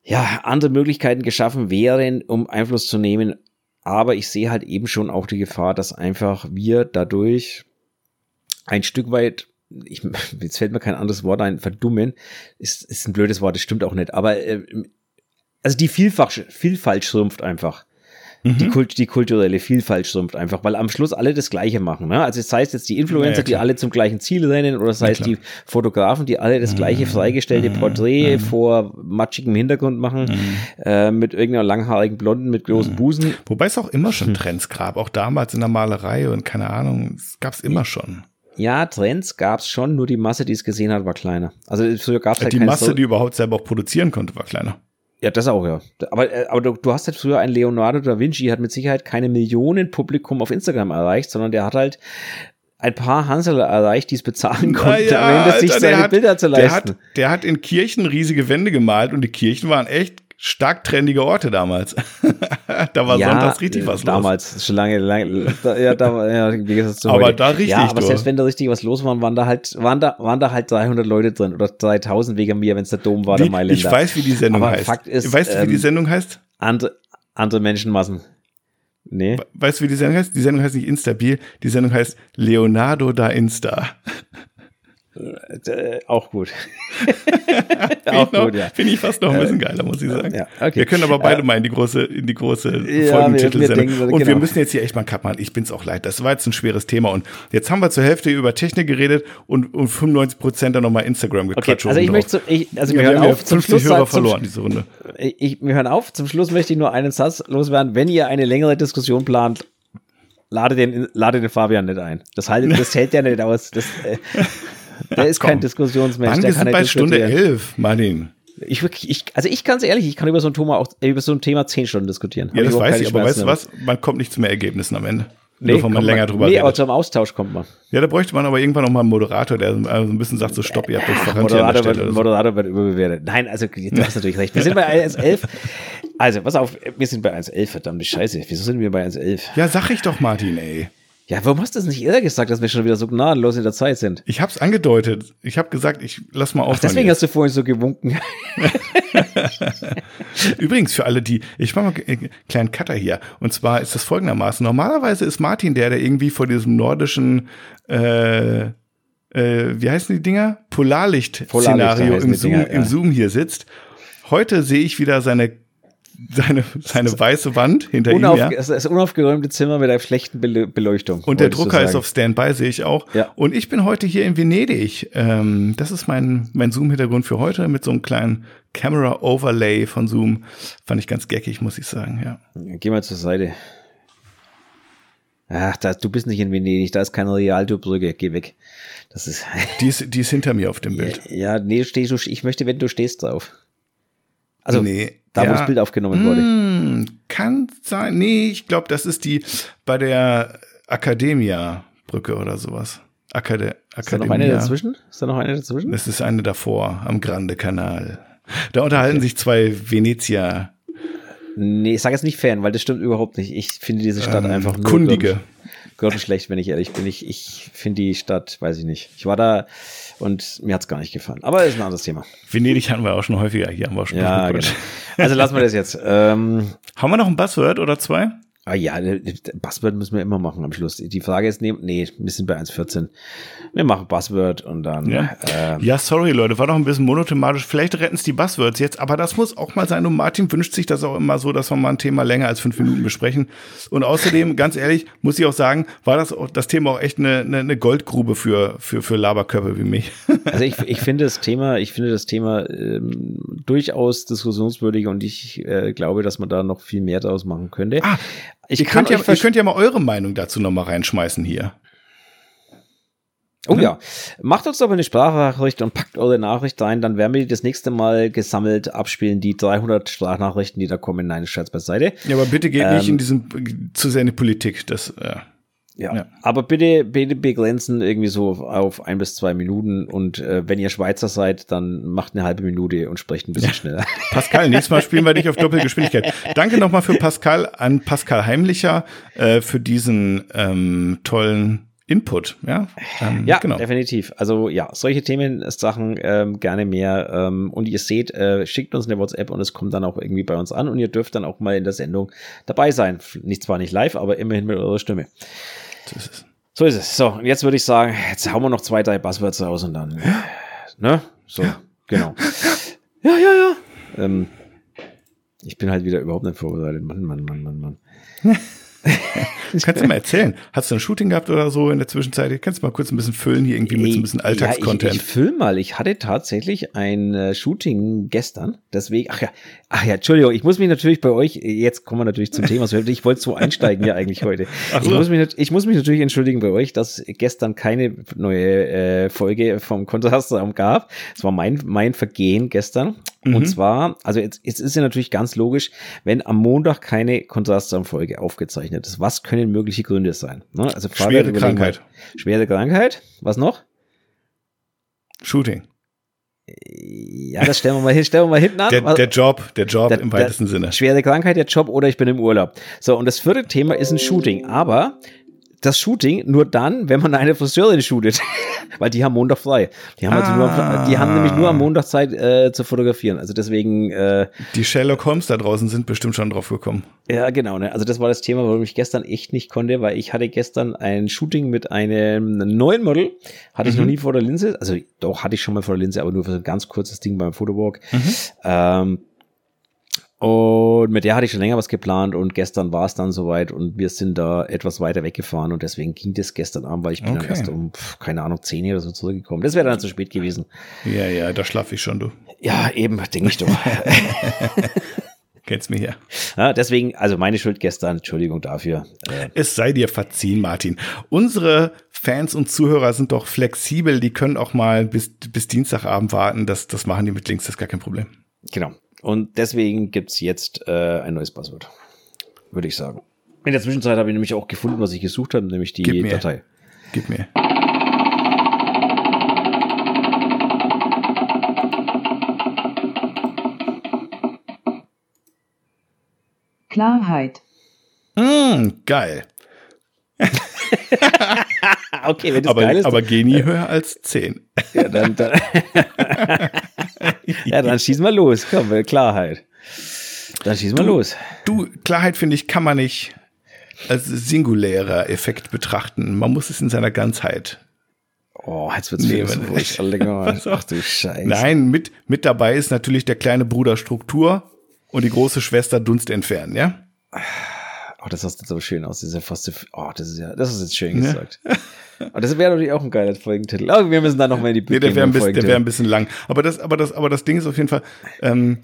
Speaker 2: ja andere Möglichkeiten geschaffen wären, um Einfluss zu nehmen. Aber ich sehe halt eben schon auch die Gefahr, dass einfach wir dadurch ein Stück weit ich, [laughs] jetzt fällt mir kein anderes Wort ein, verdummen, ist, ist ein blödes Wort, das stimmt auch nicht, aber äh, also die Vielfach, Vielfalt schrumpft einfach mhm. die, Kult, die kulturelle Vielfalt schrumpft einfach, weil am Schluss alle das Gleiche machen. Ne? Also das heißt jetzt die Influencer, ja, die alle zum gleichen Ziel rennen, oder das heißt ja, die Fotografen, die alle das gleiche mhm. freigestellte mhm. Porträt mhm. vor matschigem Hintergrund machen, äh, mit irgendeiner langhaarigen Blonden mit großen. Busen.
Speaker 1: Wobei es auch immer schon Trends gab, auch damals in der Malerei und keine Ahnung, es gab es immer schon.
Speaker 2: Ja, Trends gab es schon, nur die Masse, die es gesehen hat, war kleiner. Also früher gab es halt
Speaker 1: Die Masse, so die überhaupt selber auch produzieren konnte, war kleiner.
Speaker 2: Ja, das auch, ja. Aber, äh, aber du, du hast halt früher ein Leonardo da Vinci, hat mit Sicherheit keine Millionen Publikum auf Instagram erreicht, sondern der hat halt ein paar Hansel erreicht, die es bezahlen konnten,
Speaker 1: ja, ja, sich Alter, seine hat, Bilder zu leisten. Der hat, der hat in Kirchen riesige Wände gemalt und die Kirchen waren echt stark trendige Orte damals. [laughs] da war ja, sonntags richtig was
Speaker 2: damals, los. Damals, schon lange, lange ja, da, ja, wie gesagt,
Speaker 1: so Aber heute. da richtig. Ja,
Speaker 2: aber du. selbst wenn da richtig was los war, waren da halt, waren da, waren da halt 300 Leute drin oder 3000 wegen mir, wenn es der Dom war,
Speaker 1: wie,
Speaker 2: der Mailänder.
Speaker 1: Ich weiß, wie die Sendung aber heißt. Fakt ist, weißt du, wie die ähm, Sendung heißt?
Speaker 2: Andere, andere Menschenmassen. Nee.
Speaker 1: Weißt du, wie die Sendung heißt? Die Sendung heißt nicht Instabil, die Sendung heißt Leonardo da Insta.
Speaker 2: Äh, auch gut. [laughs]
Speaker 1: auch gut, ja. Finde ich fast noch ein bisschen äh, geiler, muss ich sagen. Ja, okay. Wir können aber beide äh, mal in die große, in die große ja, Folgentitelsendung. Wir, wir und genau. wir müssen jetzt hier echt mal Cut machen. Ich bin's auch leid. Das war jetzt ein schweres Thema. Und jetzt haben wir zur Hälfte über Technik geredet und, und 95 Prozent dann nochmal Instagram gequatscht.
Speaker 2: Okay, also ich möchte, so, ich, also wir,
Speaker 1: wir
Speaker 2: hören auf.
Speaker 1: Zum Schluss Hörer verloren, zum, diese Runde.
Speaker 2: Ich, wir hören auf. Zum Schluss möchte ich nur einen Satz loswerden. Wenn ihr eine längere Diskussion plant, lade den, lade den Fabian nicht ein. Das, halt, das hält ja nicht aus. Das, äh, der ist Komm. kein Diskussionsmensch.
Speaker 1: Wann der kann bei Stunde elf, Martin.
Speaker 2: Ich wirklich, ich, also ich ganz ehrlich, ich kann über so ein Thema auch über so ein Thema zehn Stunden diskutieren.
Speaker 1: Ja, das weiß ich, aber weißt du was? Man kommt nicht zu mehr Ergebnissen am Ende. Nee, Nur, man länger drüber
Speaker 2: nee, redet. aber zum Austausch kommt man.
Speaker 1: Ja, da bräuchte man aber irgendwann noch mal einen Moderator, der so ein bisschen sagt, so stopp, ihr habt euch verrannt
Speaker 2: Moderator, wird, so. Moderator wird überbewertet. Nein, also du hast natürlich recht. Wir sind bei 1.11. Also, pass auf, wir sind bei 1.11, verdammte Scheiße. Wieso sind wir bei 1.11?
Speaker 1: Ja, sag ich doch, Martin, ey.
Speaker 2: Ja, warum hast du das nicht eher gesagt, dass wir schon wieder so gnadenlos in der Zeit sind?
Speaker 1: Ich hab's angedeutet. Ich habe gesagt, ich lass mal auf.
Speaker 2: Deswegen jetzt. hast du vorhin so gewunken. [laughs]
Speaker 1: Übrigens, für alle, die, ich mache mal einen kleinen Cutter hier. Und zwar ist das folgendermaßen. Normalerweise ist Martin der, der irgendwie vor diesem nordischen, äh, äh, wie heißen die Dinger? Polarlicht-Szenario im, Zoom, ja. im Zoom hier sitzt. Heute sehe ich wieder seine seine, seine [laughs] weiße Wand hinter Unauf, ihm. Ja.
Speaker 2: Das unaufgeräumte Zimmer mit einer schlechten Beleuchtung.
Speaker 1: Und der Drucker ist auf Standby, sehe ich auch. Ja. Und ich bin heute hier in Venedig. Ähm, das ist mein, mein Zoom-Hintergrund für heute mit so einem kleinen Camera-Overlay von Zoom. Fand ich ganz geckig, muss ich sagen, ja.
Speaker 2: Geh mal zur Seite. Ach, da, du bist nicht in Venedig, da ist keine Realtourbrücke, geh weg. Das ist. [laughs]
Speaker 1: die, ist, die ist hinter mir auf dem Bild.
Speaker 2: Ja, ja nee, stehst du, ich möchte, wenn du stehst drauf.
Speaker 1: Also, nee,
Speaker 2: Da, ja. wo das Bild aufgenommen wurde.
Speaker 1: Hm, kann sein. Nee, ich glaube, das ist die bei der Academia-Brücke oder sowas. Akade Akademia. Ist da
Speaker 2: noch eine dazwischen? Ist da noch eine dazwischen?
Speaker 1: Das ist eine davor, am Grande-Kanal. Da unterhalten okay. sich zwei Venezier.
Speaker 2: Nee, ich sage jetzt nicht Fan, weil das stimmt überhaupt nicht. Ich finde diese Stadt ähm, einfach nur
Speaker 1: Kundige.
Speaker 2: Schlecht, wenn ich ehrlich bin. Ich, ich finde die Stadt, weiß ich nicht. Ich war da und mir hat es gar nicht gefallen. Aber ist ein anderes Thema.
Speaker 1: Venedig hatten wir auch schon häufiger. Hier haben wir auch schon.
Speaker 2: Ja, genau. [laughs] Also lassen wir das jetzt. Ähm,
Speaker 1: haben wir noch ein Buzzword oder zwei?
Speaker 2: Ah ja, Buzzword müssen wir immer machen am Schluss. Die Frage ist, nee, nee wir sind bei 1,14. Wir machen Buzzword und dann.
Speaker 1: Ja. Äh, ja, sorry, Leute, war doch ein bisschen monothematisch. Vielleicht retten es die Buzzwords jetzt, aber das muss auch mal sein. Und Martin wünscht sich das auch immer so, dass wir mal ein Thema länger als fünf Minuten besprechen. Und außerdem, ganz ehrlich, muss ich auch sagen, war das auch, das Thema auch echt eine, eine, eine Goldgrube für, für, für Laberkörper wie mich. [laughs]
Speaker 2: Also ich, ich finde das Thema, ich finde das Thema ähm, durchaus diskussionswürdig und ich äh, glaube, dass man da noch viel mehr daraus machen könnte.
Speaker 1: Ah, ich ihr, könnt ja, ihr könnt ja mal eure Meinung dazu noch mal reinschmeißen hier.
Speaker 2: Oh ja, macht uns doch eine Sprachnachricht und packt eure Nachricht rein, dann werden wir die das nächste Mal gesammelt abspielen, die 300 Sprachnachrichten, die da kommen. Nein, Scherz beiseite.
Speaker 1: Ja, aber bitte geht ähm, nicht in diesen, zu sehr in die Politik, das, äh.
Speaker 2: Ja. ja. aber bitte, bitte begrenzen irgendwie so auf ein bis zwei Minuten und äh, wenn ihr Schweizer seid, dann macht eine halbe Minute und sprecht ein bisschen ja. schneller. [laughs]
Speaker 1: Pascal, nächstes Mal spielen wir dich auf Doppelgeschwindigkeit. Danke nochmal für Pascal, an Pascal Heimlicher, äh, für diesen ähm, tollen Input, ja?
Speaker 2: Ähm, ja, genau. definitiv. Also ja, solche Themen, Sachen ähm, gerne mehr. Ähm, und ihr seht, äh, schickt uns eine WhatsApp und es kommt dann auch irgendwie bei uns an und ihr dürft dann auch mal in der Sendung dabei sein. Nicht zwar nicht live, aber immerhin mit eurer Stimme. So ist es. So ist es. So, und jetzt würde ich sagen, jetzt hauen wir noch zwei, drei Buzzwords raus und dann, ne? So, ja. genau. [laughs] Ja, ja, ja. Ähm, ich bin halt wieder überhaupt nicht vorbereitet. Mann, Mann, Mann, Mann, Mann. [laughs] [laughs]
Speaker 1: Kannst du mal erzählen? Hast du ein Shooting gehabt oder so in der Zwischenzeit? Kannst du mal kurz ein bisschen füllen hier irgendwie mit so ein bisschen Alltagscontent? Ja,
Speaker 2: ich, ich füll mal. Ich hatte tatsächlich ein äh, Shooting gestern. Deswegen, ach ja, ach ja, Entschuldigung, ich muss mich natürlich bei euch, jetzt kommen wir natürlich zum Thema. Ich wollte so einsteigen ja eigentlich heute. Ach so. ich, muss mich, ich muss mich natürlich entschuldigen bei euch, dass gestern keine neue äh, Folge vom Kontrastraum gab. Es war mein, mein Vergehen gestern. Mhm. Und zwar, also jetzt, jetzt ist ja natürlich ganz logisch, wenn am Montag keine Kontrastraum-Folge aufgezeichnet ist, was können mögliche Gründe sein? Ne?
Speaker 1: Also schwere Krankheit.
Speaker 2: Mal, schwere Krankheit. Was noch?
Speaker 1: Shooting.
Speaker 2: Ja, das stellen wir mal stellen wir mal hinten an.
Speaker 1: Der, der Job, der Job der, im weitesten
Speaker 2: der,
Speaker 1: Sinne.
Speaker 2: Schwere Krankheit, der Job oder ich bin im Urlaub. So, und das vierte Thema ist ein Shooting. Aber das Shooting nur dann, wenn man eine Friseurin shootet. [laughs] Weil die haben Montag frei. Die haben, ah. also nur, die haben nämlich nur am Montag Zeit äh, zu fotografieren. Also deswegen. Äh,
Speaker 1: die Sherlock Holmes da draußen sind bestimmt schon drauf gekommen.
Speaker 2: Ja, genau. Ne? Also das war das Thema, warum ich gestern echt nicht konnte, weil ich hatte gestern ein Shooting mit einem neuen Model. Hatte ich noch mhm. nie vor der Linse. Also doch, hatte ich schon mal vor der Linse, aber nur für ein ganz kurzes Ding beim Fotowalk. Mhm. Ähm, und mit der hatte ich schon länger was geplant und gestern war es dann soweit und wir sind da etwas weiter weggefahren und deswegen ging das gestern Abend, weil ich bin okay. dann erst um, keine Ahnung, 10 oder so zurückgekommen. Das wäre dann zu spät gewesen.
Speaker 1: Ja, ja, da schlafe ich schon, du.
Speaker 2: Ja, eben, denke ich doch. [laughs]
Speaker 1: Kennst mich ja.
Speaker 2: ja. Deswegen, also meine Schuld gestern, Entschuldigung dafür.
Speaker 1: Äh, es sei dir verziehen, Martin. Unsere Fans und Zuhörer sind doch flexibel, die können auch mal bis, bis Dienstagabend warten. Das, das machen die mit Links, das ist gar kein Problem.
Speaker 2: Genau. Und deswegen gibt's jetzt äh, ein neues Passwort, würde ich sagen. In der Zwischenzeit habe ich nämlich auch gefunden, was ich gesucht habe, nämlich die Gib mir. Datei.
Speaker 1: Gib mir.
Speaker 4: Klarheit.
Speaker 1: Mm, geil. [laughs]
Speaker 2: okay, wenn das
Speaker 1: aber,
Speaker 2: geil ist.
Speaker 1: Aber geh nie höher als 10.
Speaker 2: ja, dann, dann [laughs] ja, dann schießen wir los. Komm, Klarheit. Dann schießen wir los.
Speaker 1: Du, Klarheit finde ich, kann man nicht als singulärer Effekt betrachten. Man muss es in seiner Ganzheit
Speaker 2: Oh, jetzt wird's nee, [laughs]
Speaker 1: philosophisch. Ach du Scheiße. Nein, mit, mit dabei ist natürlich der kleine Bruder Struktur und die große Schwester Dunst entfernen, ja?
Speaker 2: Oh, das du so schön aus. Das ist ja fast, oh, das ist ja, das ist jetzt schön ja. gesagt. Aber das wäre natürlich auch ein geiler Folgentitel. Aber wir müssen da noch mal in die
Speaker 1: Bücher. [laughs] Nee, der wäre ein, bisschen, der wär ein bisschen lang. Aber das, aber das, aber das Ding ist auf jeden Fall, ähm,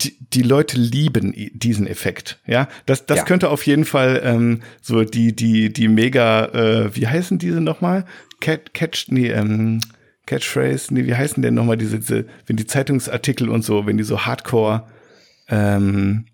Speaker 1: die, die Leute lieben diesen Effekt. Ja, das, das ja. könnte auf jeden Fall ähm, so die, die, die mega, äh, wie heißen diese nochmal? Cat, Catch, nee, ähm, Catchphrase, nee, wie heißen denn nochmal diese, diese, wenn die Zeitungsartikel und so, wenn die so Hardcore ähm,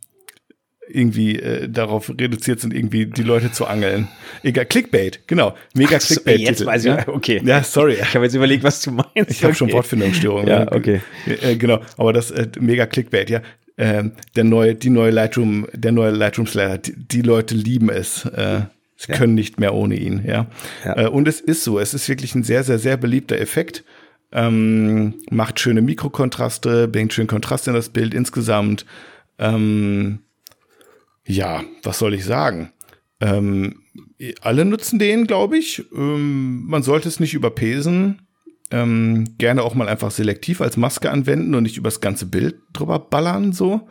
Speaker 1: irgendwie äh, darauf reduziert sind, irgendwie die Leute zu angeln. Egal, Clickbait, genau. Mega
Speaker 2: so,
Speaker 1: Clickbait.
Speaker 2: jetzt weiß ich,
Speaker 1: ja?
Speaker 2: okay.
Speaker 1: Ja, sorry.
Speaker 2: Ich habe jetzt überlegt, was du meinst.
Speaker 1: Ich habe
Speaker 2: Okay.
Speaker 1: schon Wortfindungsstörungen.
Speaker 2: Ja, okay.
Speaker 1: Äh, genau, aber das äh, mega Clickbait, ja. Ähm, der neue, die neue Lightroom, der neue Lightroom Slayer, die, die Leute lieben es. Äh, sie
Speaker 2: Ja.
Speaker 1: können nicht mehr ohne ihn, ja.
Speaker 2: Ja.
Speaker 1: Äh, und es ist so, es ist wirklich ein sehr, sehr, sehr beliebter Effekt. Ähm, macht schöne Mikrokontraste, bringt schön Kontrast in das Bild insgesamt. Ähm, ja, was soll ich sagen? Ähm, alle nutzen den, glaube ich. Ähm, man sollte es nicht überpesen. Ähm, gerne auch mal einfach selektiv als Maske anwenden und nicht übers ganze Bild drüber ballern so.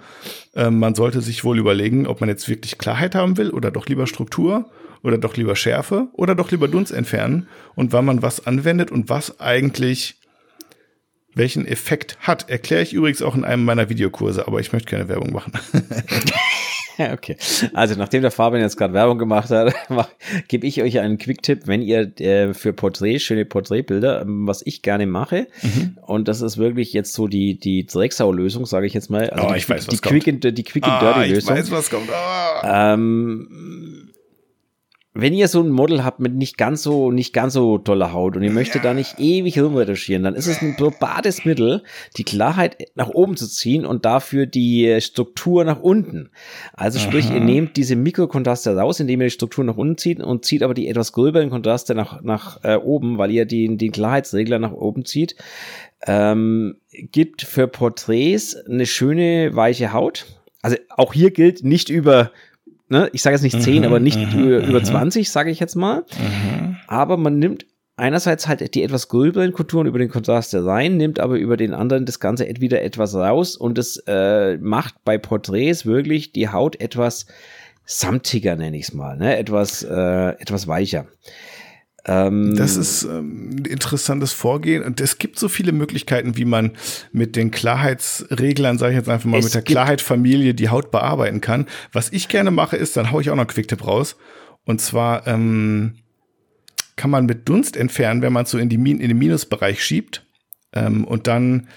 Speaker 1: Ähm, man sollte sich wohl überlegen, ob man jetzt wirklich Klarheit haben will oder doch lieber Struktur oder doch lieber Schärfe oder doch lieber Dunst entfernen und wann man was anwendet und was eigentlich welchen Effekt hat. Erkläre ich übrigens auch in einem meiner Videokurse, aber ich möchte keine Werbung machen. [laughs] [laughs]
Speaker 2: Okay. Also nachdem der Fabian jetzt gerade Werbung gemacht hat, [laughs] gebe ich euch einen Quick-Tipp, wenn ihr äh, für Porträts, schöne Porträtbilder, ähm, was ich gerne mache,
Speaker 1: Mhm.
Speaker 2: und das ist wirklich jetzt so die, die Drecksau-Lösung, sage ich jetzt mal. Also
Speaker 1: Oh,
Speaker 2: die,
Speaker 1: ich weiß, was
Speaker 2: die
Speaker 1: kommt.
Speaker 2: Quick and, die Quick and Dirty
Speaker 1: ich
Speaker 2: Lösung.
Speaker 1: weiß, was kommt. Ah.
Speaker 2: Ähm, wenn ihr so ein Model habt mit nicht ganz so, nicht ganz so toller Haut und ihr möchtet da nicht ewig rumretuschieren, dann ist es ein probates Mittel, die Klarheit nach oben zu ziehen und dafür die Struktur nach unten. Also sprich, ihr nehmt diese Mikrokontraste raus, indem ihr die Struktur nach unten zieht und zieht aber die etwas gröberen Kontraste nach, nach äh, oben, weil ihr den, den Klarheitsregler nach oben zieht. Ähm, gibt für Porträts eine schöne weiche Haut. Also auch hier gilt nicht über ne, ich sage jetzt nicht 10, aber nicht über, über 20, sage ich jetzt mal. Aber man nimmt einerseits halt die etwas gröberen Konturen über den Kontrast rein, nimmt aber über den anderen das Ganze wieder etwas raus und es äh, macht bei Porträts wirklich die Haut etwas samtiger, nenne ich es mal, ne? etwas, äh, etwas weicher. Ähm,
Speaker 1: Das ist ähm, ein interessantes Vorgehen und es gibt so viele Möglichkeiten, wie man mit den Klarheitsreglern, sage ich jetzt einfach mal, mit der Klarheitfamilie die Haut bearbeiten kann. Was ich gerne mache, ist, dann hau ich auch noch einen Quicktip raus. Und zwar ähm, kann man mit Dunst entfernen, wenn man es so in, die Min in den Minusbereich schiebt ähm, und dann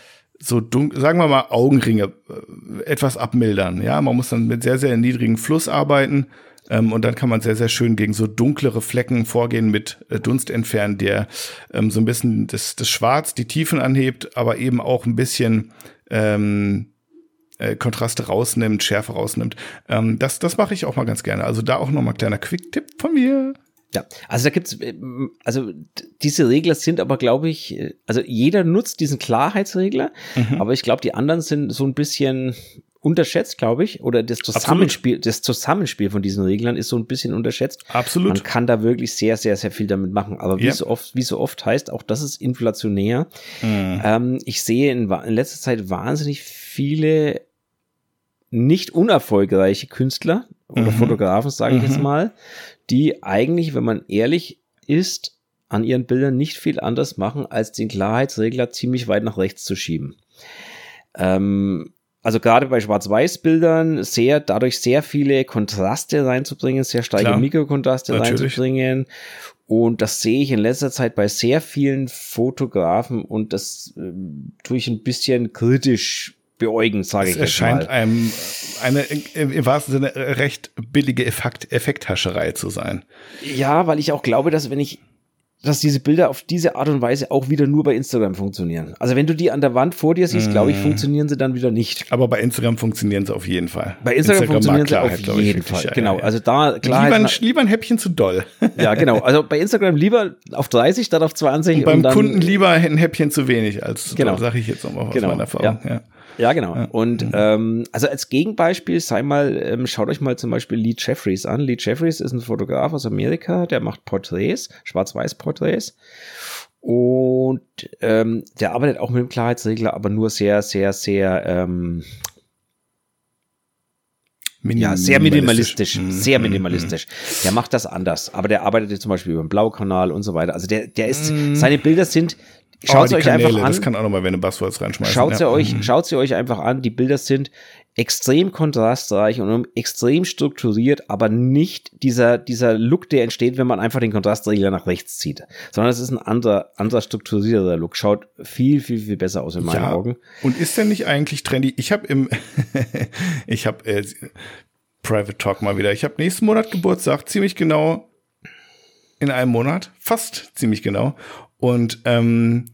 Speaker 1: so dunkel, sagen wir mal Augenringe äh, etwas abmildern. Ja, man muss dann mit sehr, sehr niedrigem Fluss arbeiten. Ähm, und dann kann man sehr, sehr schön gegen so dunklere Flecken vorgehen mit äh, Dunst entfernen, der ähm, so ein bisschen das, das Schwarz, die Tiefen anhebt, aber eben auch ein bisschen ähm, äh, Kontraste rausnimmt, Schärfe rausnimmt. Ähm, das das mache ich auch mal ganz gerne. Also da auch noch mal kleiner Quick-Tipp von mir.
Speaker 2: Ja, also da gibt's, ähm, also diese Regler sind aber, glaube ich, äh, also jeder nutzt diesen Klarheitsregler,
Speaker 1: Mhm.
Speaker 2: aber ich glaube, die anderen sind so ein bisschen unterschätzt, glaube ich, oder das Zusammenspiel, das Zusammenspiel von diesen Reglern ist so ein bisschen unterschätzt.
Speaker 1: Absolut.
Speaker 2: Man kann da wirklich sehr, sehr, sehr viel damit machen. Aber wie
Speaker 1: Ja.
Speaker 2: so oft, wie so oft heißt, auch das ist inflationär.
Speaker 1: Mhm.
Speaker 2: Ähm, ich sehe in, in letzter Zeit wahnsinnig viele nicht unerfolgreiche Künstler oder
Speaker 1: Mhm.
Speaker 2: Fotografen, sage ich jetzt
Speaker 1: Mhm.
Speaker 2: mal, die eigentlich, wenn man ehrlich ist, an ihren Bildern nicht viel anders machen, als den Klarheitsregler ziemlich weit nach rechts zu schieben. Ähm, also gerade bei Schwarz-Weiß-Bildern sehr, dadurch sehr viele Kontraste reinzubringen, sehr starke
Speaker 1: Klar.
Speaker 2: Mikrokontraste
Speaker 1: Natürlich.
Speaker 2: reinzubringen. Und das sehe ich in letzter Zeit bei sehr vielen Fotografen und das ähm, tue ich ein bisschen kritisch beäugen, sage ich jetzt
Speaker 1: erscheint
Speaker 2: mal.
Speaker 1: einem eine im, im wahrsten Sinne recht billige Effekt, Effekthascherei zu sein.
Speaker 2: Ja, weil ich auch glaube, dass wenn ich, dass diese Bilder auf diese Art und Weise auch wieder nur bei Instagram funktionieren. Also wenn du die an der Wand vor dir siehst, glaube ich,
Speaker 1: Mm.
Speaker 2: funktionieren sie dann wieder nicht.
Speaker 1: Aber bei Instagram funktionieren sie auf jeden Fall.
Speaker 2: Bei Instagram,
Speaker 1: mag
Speaker 2: funktionieren sie auf jeden
Speaker 1: wirklich,
Speaker 2: Fall.
Speaker 1: ja,
Speaker 2: genau.
Speaker 1: ja, ja.
Speaker 2: Also da
Speaker 1: lieber,
Speaker 2: Klarheit.
Speaker 1: ein, lieber ein Häppchen zu doll. [laughs]
Speaker 2: ja, genau. Also bei Instagram lieber auf 30 statt auf 20.
Speaker 1: Und beim
Speaker 2: dann,
Speaker 1: Kunden lieber ein Häppchen zu wenig, als
Speaker 2: Genau.
Speaker 1: sage ich jetzt nochmal aus
Speaker 2: Genau,
Speaker 1: meiner Erfahrung. Ja.
Speaker 2: Ja, genau. Und ähm, also als Gegenbeispiel, sei mal, ähm, schaut euch mal zum Beispiel Lee Jeffries an. Lee Jeffries ist ein Fotograf aus Amerika, der macht Porträts, Schwarz-Weiß-Porträts. Und ähm, der arbeitet auch mit dem Klarheitsregler, aber nur sehr, sehr, sehr, ähm, ja, sehr minimalistisch.
Speaker 1: Mhm,
Speaker 2: Sehr
Speaker 1: mhm,
Speaker 2: minimalistisch. Der macht das anders. Aber der arbeitet jetzt zum Beispiel über den Blaukanal und so weiter. Also der, der ist,
Speaker 1: Mhm.
Speaker 2: seine Bilder sind Schaut oh, euch Kanäle, einfach an.
Speaker 1: Das kann auch nochmal, wenn ihr Buzzwords reinschmeißen.
Speaker 2: Schaut sie ja. euch, mhm. schaut sie euch einfach an. Die Bilder sind extrem kontrastreich und extrem strukturiert, aber nicht dieser, dieser Look, der entsteht, wenn man einfach den Kontrastregler nach rechts zieht, sondern es ist ein anderer, anderer strukturierter Look. Schaut viel, viel, viel besser aus in meinen ja. Augen.
Speaker 1: Und ist der nicht eigentlich trendy? Ich habe im, [laughs] ich habe äh, Private Talk mal wieder. Ich habe nächsten Monat Geburtstag, ziemlich genau in einem Monat, fast ziemlich genau. Und ähm,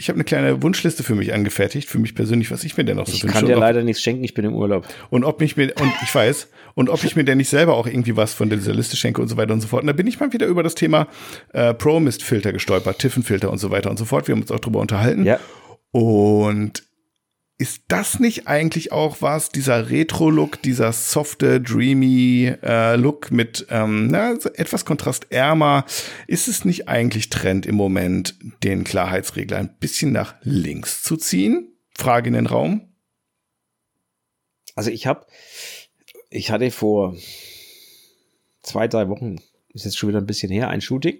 Speaker 1: ich habe eine kleine Wunschliste für mich angefertigt, für mich persönlich, was ich mir denn noch so
Speaker 2: ich wünsche. Ich kann dir leider nichts schenken, ich bin im Urlaub.
Speaker 1: Und ob mich mir, und ich weiß, und ob ich mir denn nicht selber auch irgendwie was von dieser Liste schenke und so weiter und so fort. Und da bin ich mal wieder über das Thema äh, Pro-Mist-Filter gestolpert, Tiffen-Filter und so weiter und so fort. Wir haben uns auch drüber unterhalten. Ja. Und ist das nicht eigentlich auch was, dieser Retro-Look, dieser softe, dreamy äh, Look mit ähm, na, etwas kontrastärmer, ist es nicht eigentlich Trend im Moment, den Klarheitsregler ein bisschen nach links zu ziehen? Frage in den Raum.
Speaker 2: Also ich habe, ich hatte vor zwei, drei Wochen ist jetzt schon wieder ein bisschen her, ein Shooting.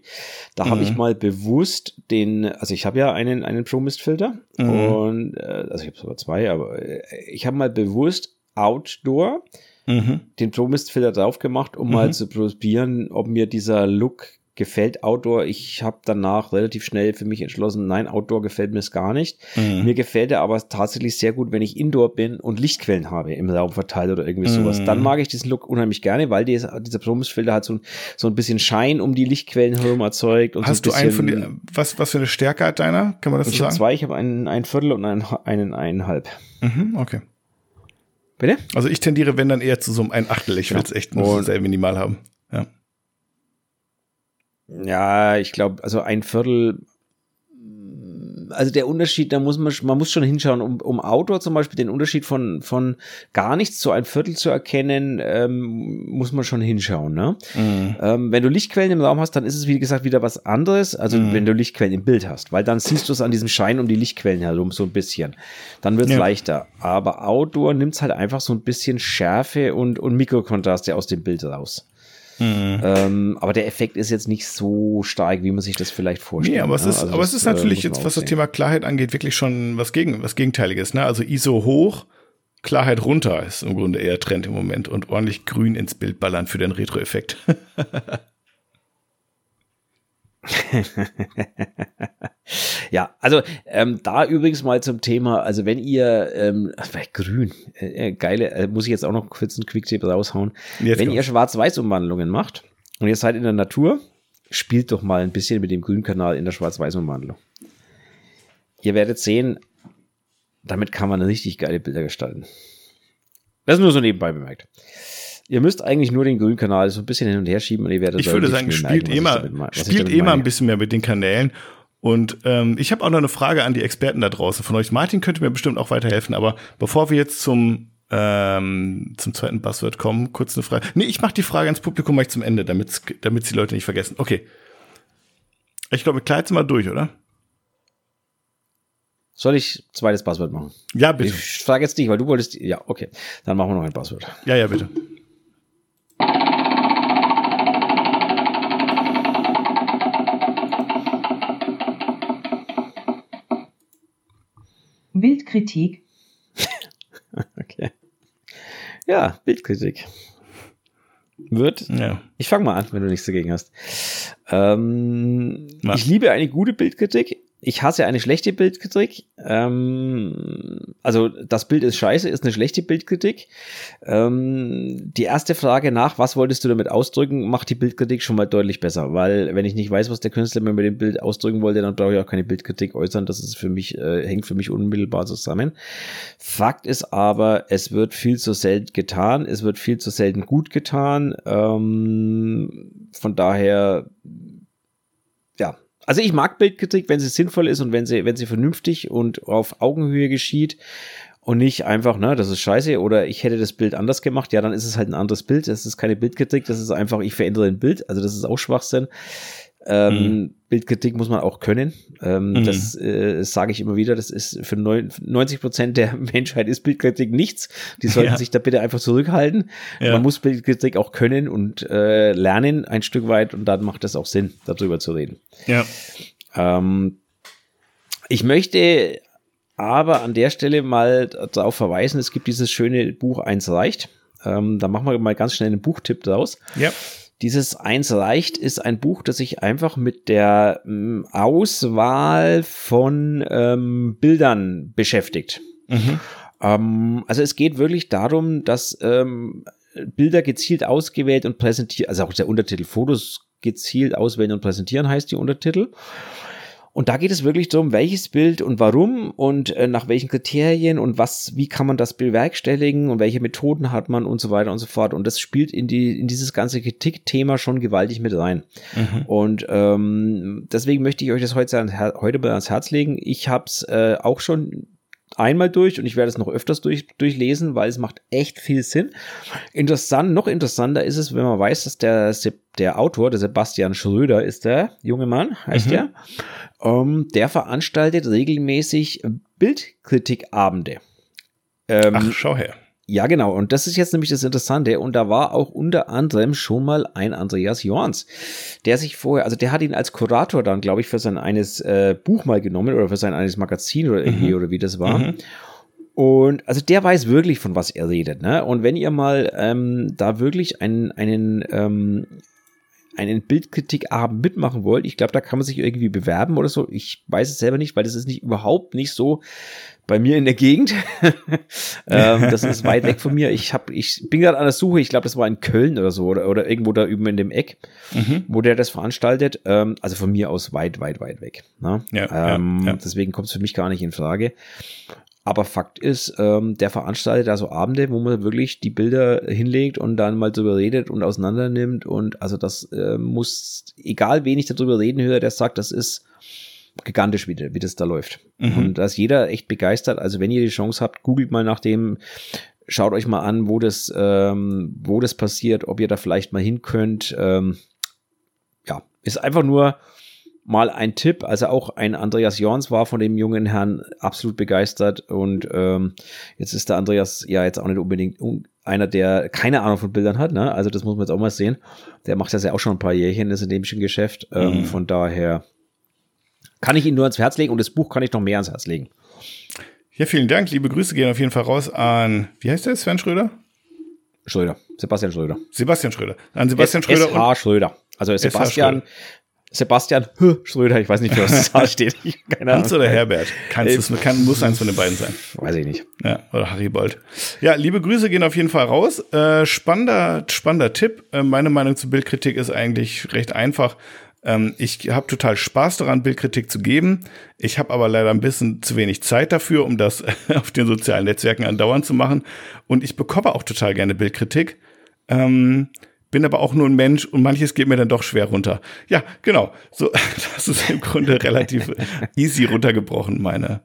Speaker 2: Da mhm. habe ich mal bewusst den, also ich habe ja einen, einen Pro-Mist-Filter mhm. und, äh, also ich habe sogar zwei, aber äh, ich habe mal bewusst Outdoor mhm. den Pro-Mist-Filter drauf gemacht, um mal mhm. zu probieren, ob mir dieser Look gefällt Outdoor. Ich habe danach relativ schnell für mich entschlossen, nein, Outdoor gefällt mir es gar nicht. Mhm. Mir gefällt er aber tatsächlich sehr gut, wenn ich Indoor bin und Lichtquellen habe im Raum verteilt oder irgendwie mhm. sowas. Dann mag ich diesen Look unheimlich gerne, weil dieser, dieser Promisfilter hat so ein, so ein bisschen Schein um die Lichtquellen herum erzeugt. Und
Speaker 1: Hast
Speaker 2: so
Speaker 1: ein du einen von den, was, was für eine Stärke hat deiner? Kann man das so
Speaker 2: sagen? zwei, ich habe einen, ein Viertel und einen, einen eineinhalb.
Speaker 1: Mhm, okay.
Speaker 2: Bitte?
Speaker 1: Also ich tendiere, wenn dann eher zu so einem ein Achtel. Ich will es echt nur sehr minimal haben. Ja.
Speaker 2: Ja, ich glaube, also ein Viertel. Also der Unterschied, da muss man, man muss schon hinschauen, um, um Outdoor zum Beispiel den Unterschied von, von gar nichts zu ein Viertel zu erkennen, ähm, muss man schon hinschauen. Ne? Mhm. Ähm, wenn du Lichtquellen im Raum hast, dann ist es wie gesagt wieder was anderes, also mhm. wenn du Lichtquellen im Bild hast, weil dann siehst du es an diesem Schein um die Lichtquellen herum so ein bisschen. Dann wird es ja. leichter. Aber Outdoor nimmt es halt einfach so ein bisschen Schärfe und, und Mikrokontraste aus dem Bild raus. Mhm. Ähm, aber der Effekt ist jetzt nicht so stark, wie man sich das vielleicht vorstellt. Nee,
Speaker 1: aber es
Speaker 2: ne?
Speaker 1: ist, also aber es ist natürlich äh, jetzt, was das Thema Klarheit angeht, wirklich schon was gegen, was Gegenteiliges, ne? Also ISO hoch, Klarheit runter ist im Grunde eher Trend im Moment und ordentlich grün ins Bild ballern für den Retro-Effekt. [laughs] [laughs]
Speaker 2: ja, also ähm, da übrigens mal zum Thema, also wenn ihr, ähm, bei grün, äh, äh, geile, äh, muss ich jetzt auch noch kurz einen Quicktipp raushauen. Jetzt wenn ihr Schwarz-Weiß-Umwandlungen macht und ihr seid in der Natur, spielt doch mal ein bisschen mit dem Grünkanal in der Schwarz-Weiß-Umwandlung. Ihr werdet sehen, damit kann man richtig geile Bilder gestalten. Das ist nur so nebenbei bemerkt. Ihr müsst eigentlich nur den Grünkanal so ein bisschen hin und her schieben und ihr werdet
Speaker 1: Ich würde sagen, spielt immer, spielt immer ein bisschen mehr mit den Kanälen. Und ähm, ich habe auch noch eine Frage an die Experten da draußen von euch. Martin könnte mir bestimmt auch weiterhelfen, aber bevor wir jetzt zum ähm, zum zweiten Buzzword kommen, kurz eine Frage. Nee, ich mache die Frage ans Publikum mal zum Ende, damit damit die Leute nicht vergessen. Okay. Ich glaube, wir jetzt mal durch, oder?
Speaker 2: Soll ich zweites Passwort machen?
Speaker 1: Ja, bitte.
Speaker 2: Ich frage jetzt dich, weil du wolltest. Ja, okay. Dann machen wir noch ein Passwort.
Speaker 1: Ja, ja, bitte.
Speaker 4: Bildkritik. [laughs]
Speaker 2: okay. Ja, Bildkritik. Wird. Ja. Ich fange mal an, wenn du nichts dagegen hast. Ähm, ich liebe eine gute Bildkritik ich hasse eine schlechte Bildkritik. Ähm, also das Bild ist scheiße, ist eine schlechte Bildkritik. Ähm, die erste Frage nach, was wolltest du damit ausdrücken, macht die Bildkritik schon mal deutlich besser, weil wenn ich nicht weiß, was der Künstler mir mit dem Bild ausdrücken wollte, dann brauche ich auch keine Bildkritik äußern. Das ist für mich äh, hängt für mich unmittelbar zusammen. Fakt ist aber, es wird viel zu selten getan, es wird viel zu selten gut getan. Ähm, von daher also ich mag Bildkritik, wenn sie sinnvoll ist und wenn sie, wenn sie vernünftig und auf Augenhöhe geschieht und nicht einfach, ne, das ist scheiße oder ich hätte das Bild anders gemacht, ja, dann ist es halt ein anderes Bild. Das ist keine Bildkritik, das ist einfach, ich verändere ein Bild. Also das ist auch Schwachsinn. Ähm, mhm. Bildkritik muss man auch können. Ähm, mhm. Das äh, sage ich immer wieder. Das ist für 90 Prozent der [laughs] Menschheit ist Bildkritik nichts. Die sollten ja. sich da bitte einfach zurückhalten. Ja. Man muss Bildkritik auch können und äh, lernen ein Stück weit und dann macht es auch Sinn, darüber zu reden.
Speaker 1: Ja.
Speaker 2: Ähm, Ich möchte aber an der Stelle mal darauf verweisen, es gibt dieses schöne Buch Eins reicht. Ähm, da machen wir mal ganz schnell einen Buchtipp draus.
Speaker 1: Ja.
Speaker 2: Dieses Eins reicht ist ein Buch, das sich einfach mit der ähm, Auswahl von ähm, Bildern beschäftigt.
Speaker 1: Mhm.
Speaker 2: Ähm, also es geht wirklich darum, dass ähm, Bilder gezielt ausgewählt und präsentiert, also auch der Untertitel Fotos gezielt auswählen und präsentieren heißt die Untertitel. Und da geht es wirklich darum, welches Bild und warum und äh, nach welchen Kriterien und was, wie kann man das bewerkstelligen und welche Methoden hat man und so weiter und so fort. Und das spielt in die in dieses ganze Kritikthema schon gewaltig mit rein.
Speaker 1: Mhm.
Speaker 2: Und ähm, deswegen möchte ich euch das heute, heute mal ans Herz legen. Ich habe es äh, auch schon einmal durch und ich werde es noch öfters durch, durchlesen, weil es macht echt viel Sinn. Interessant, noch interessanter ist es, wenn man weiß, dass der, der Autor, der Sebastian Schröder ist der junge Mann, heißt
Speaker 1: Mhm.
Speaker 2: der, ähm, der veranstaltet regelmäßig Bildkritikabende. Ähm,
Speaker 1: Ach, schau her.
Speaker 2: Ja, genau. Und das ist jetzt nämlich das Interessante. Und da war auch unter anderem schon mal ein Andreas Jorns, der sich vorher, also der hat ihn als Kurator dann, glaube ich, für sein eines äh, Buch mal genommen oder für sein eines Magazin oder irgendwie oder wie das war.
Speaker 1: Mhm.
Speaker 2: Und also der weiß wirklich, von was er redet. Ne? Und wenn ihr mal ähm, da wirklich einen, einen, ähm, einen Bildkritikabend mitmachen wollt, ich glaube, da kann man sich irgendwie bewerben oder so. Ich weiß es selber nicht, weil das ist nicht überhaupt nicht so bei mir in der Gegend. [laughs] ähm, das ist weit weg von mir. Ich hab, ich bin gerade an der Suche. Ich glaube, das war in Köln oder so oder, oder irgendwo da üben in dem Eck,
Speaker 1: Mhm.
Speaker 2: wo der das veranstaltet. Ähm, also von mir aus weit, weit, weit weg. Ne?
Speaker 1: Ja, ja,
Speaker 2: ähm,
Speaker 1: ja.
Speaker 2: Deswegen kommt es für mich gar nicht in Frage. Aber Fakt ist, ähm, der veranstaltet da so Abende, wo man wirklich die Bilder hinlegt und dann mal drüber redet und auseinander nimmt. Und also das äh, muss, egal wen ich darüber reden höre, der sagt, das ist gigantisch, wie, wie das da läuft.
Speaker 1: Mhm.
Speaker 2: Und da ist jeder echt begeistert. Also wenn ihr die Chance habt, googelt mal nach dem, schaut euch mal an, wo das, ähm, wo das passiert, ob ihr da vielleicht mal hin könnt. Ähm, ja, ist einfach nur mal ein Tipp. Also auch ein Andreas Jorns war von dem jungen Herrn absolut begeistert und ähm, jetzt ist der Andreas ja jetzt auch nicht unbedingt un- einer, der keine Ahnung von Bildern hat. Ne? Also das muss man jetzt auch mal sehen. Der macht das ja auch schon ein paar Jährchen, ist in dem schon Geschäft. Ähm,
Speaker 1: Mhm.
Speaker 2: Von daher kann ich ihn nur ans Herz legen und das Buch kann ich noch mehr ans Herz legen.
Speaker 1: Ja, vielen Dank. Liebe Grüße gehen auf jeden Fall raus an, wie heißt der, Sven Schröder?
Speaker 2: Schröder, Sebastian Schröder.
Speaker 1: Sebastian Schröder. An Sebastian Schröder
Speaker 2: SH Schröder. Also Sebastian, Sebastian H. Schröder, ich weiß nicht, was das [laughs] H steht. Keine
Speaker 1: Hans oder Herbert. Kannst es, kann, muss eins von den beiden sein.
Speaker 2: Weiß ich nicht.
Speaker 1: Ja, oder Haribold. Ja, liebe Grüße gehen auf jeden Fall raus. Äh, spannender, spannender Tipp. Äh, meine Meinung zu Bildkritik ist eigentlich recht einfach. Ähm, ich habe total Spaß daran, Bildkritik zu geben. Ich habe aber leider ein bisschen zu wenig Zeit dafür, um das [laughs] auf den sozialen Netzwerken andauernd zu machen. Und ich bekomme auch total gerne Bildkritik. Ähm, bin aber auch nur ein Mensch und manches geht mir dann doch schwer runter. Ja, genau. So, [laughs] das ist im Grunde relativ [laughs] easy runtergebrochen, meine,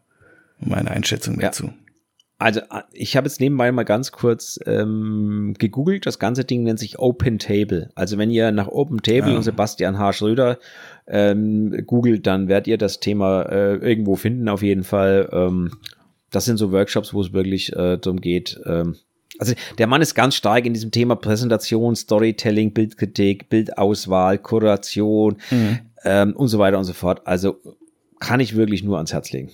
Speaker 1: meine Einschätzung
Speaker 2: Ja. Also äh, ich habe jetzt nebenbei mal ganz kurz ähm, gegoogelt. Das ganze Ding nennt sich Open Table. Also wenn ihr nach Open Table
Speaker 1: Ah.
Speaker 2: und Sebastian H. Schröder ähm, googelt, dann werdet ihr das Thema äh, irgendwo finden auf jeden Fall. Ähm, das sind so Workshops, wo es wirklich äh, darum geht. Ähm, also der Mann ist ganz stark in diesem Thema Präsentation, Storytelling, Bildkritik, Bildauswahl, Kuration
Speaker 1: Mhm.
Speaker 2: ähm, und so weiter und so fort. Also kann ich wirklich nur ans Herz legen.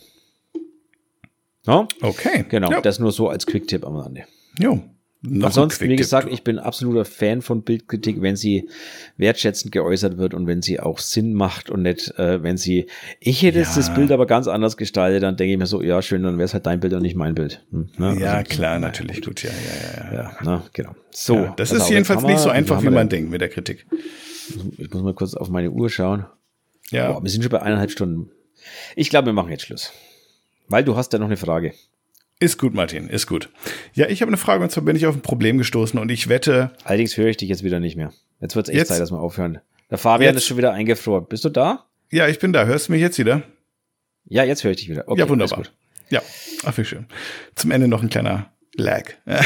Speaker 2: Ja?
Speaker 1: Okay.
Speaker 2: Genau,
Speaker 1: Ja.
Speaker 2: das nur so als Quick-Tipp am Rande.
Speaker 1: Jo. Noch
Speaker 2: Ansonsten, wie gesagt, ich bin absoluter Fan von Bildkritik, wenn sie wertschätzend geäußert wird und wenn sie auch Sinn macht und nicht, äh, wenn sie, ich hätte jetzt
Speaker 1: Ja.
Speaker 2: das Bild aber ganz anders gestaltet, dann denke ich mir so, ja, schön, dann wäre es halt dein Bild und nicht mein Bild. Hm, ne?
Speaker 1: Ja,
Speaker 2: Also,
Speaker 1: klar, natürlich. Gut, ja, ja, ja. ja.
Speaker 2: Ja, na, genau. So.
Speaker 1: ja das ist jedenfalls
Speaker 2: jetzt
Speaker 1: nicht so einfach, wie man denkt mit der Kritik.
Speaker 2: Ich muss mal kurz auf meine Uhr schauen.
Speaker 1: Ja.
Speaker 2: Boah, wir sind schon bei eineinhalb Stunden. Ich glaube, wir machen jetzt Schluss. Weil du hast ja noch eine Frage.
Speaker 1: Ist gut, Martin, ist gut. Ja, ich habe eine Frage und zwar bin ich auf ein Problem gestoßen und ich wette,
Speaker 2: Allerdings höre ich dich jetzt wieder nicht mehr. Jetzt wird es echt
Speaker 1: Jetzt-
Speaker 2: Zeit, dass wir aufhören. Der Fabian
Speaker 1: Jetzt-
Speaker 2: ist schon wieder eingefroren. Bist du da?
Speaker 1: ja, ich bin da. Hörst du mich jetzt wieder?
Speaker 2: Ja, jetzt höre ich dich wieder. Okay,
Speaker 1: ja, wunderbar. Ja, ach, wie schön. Zum Ende noch ein kleiner Lag. [laughs]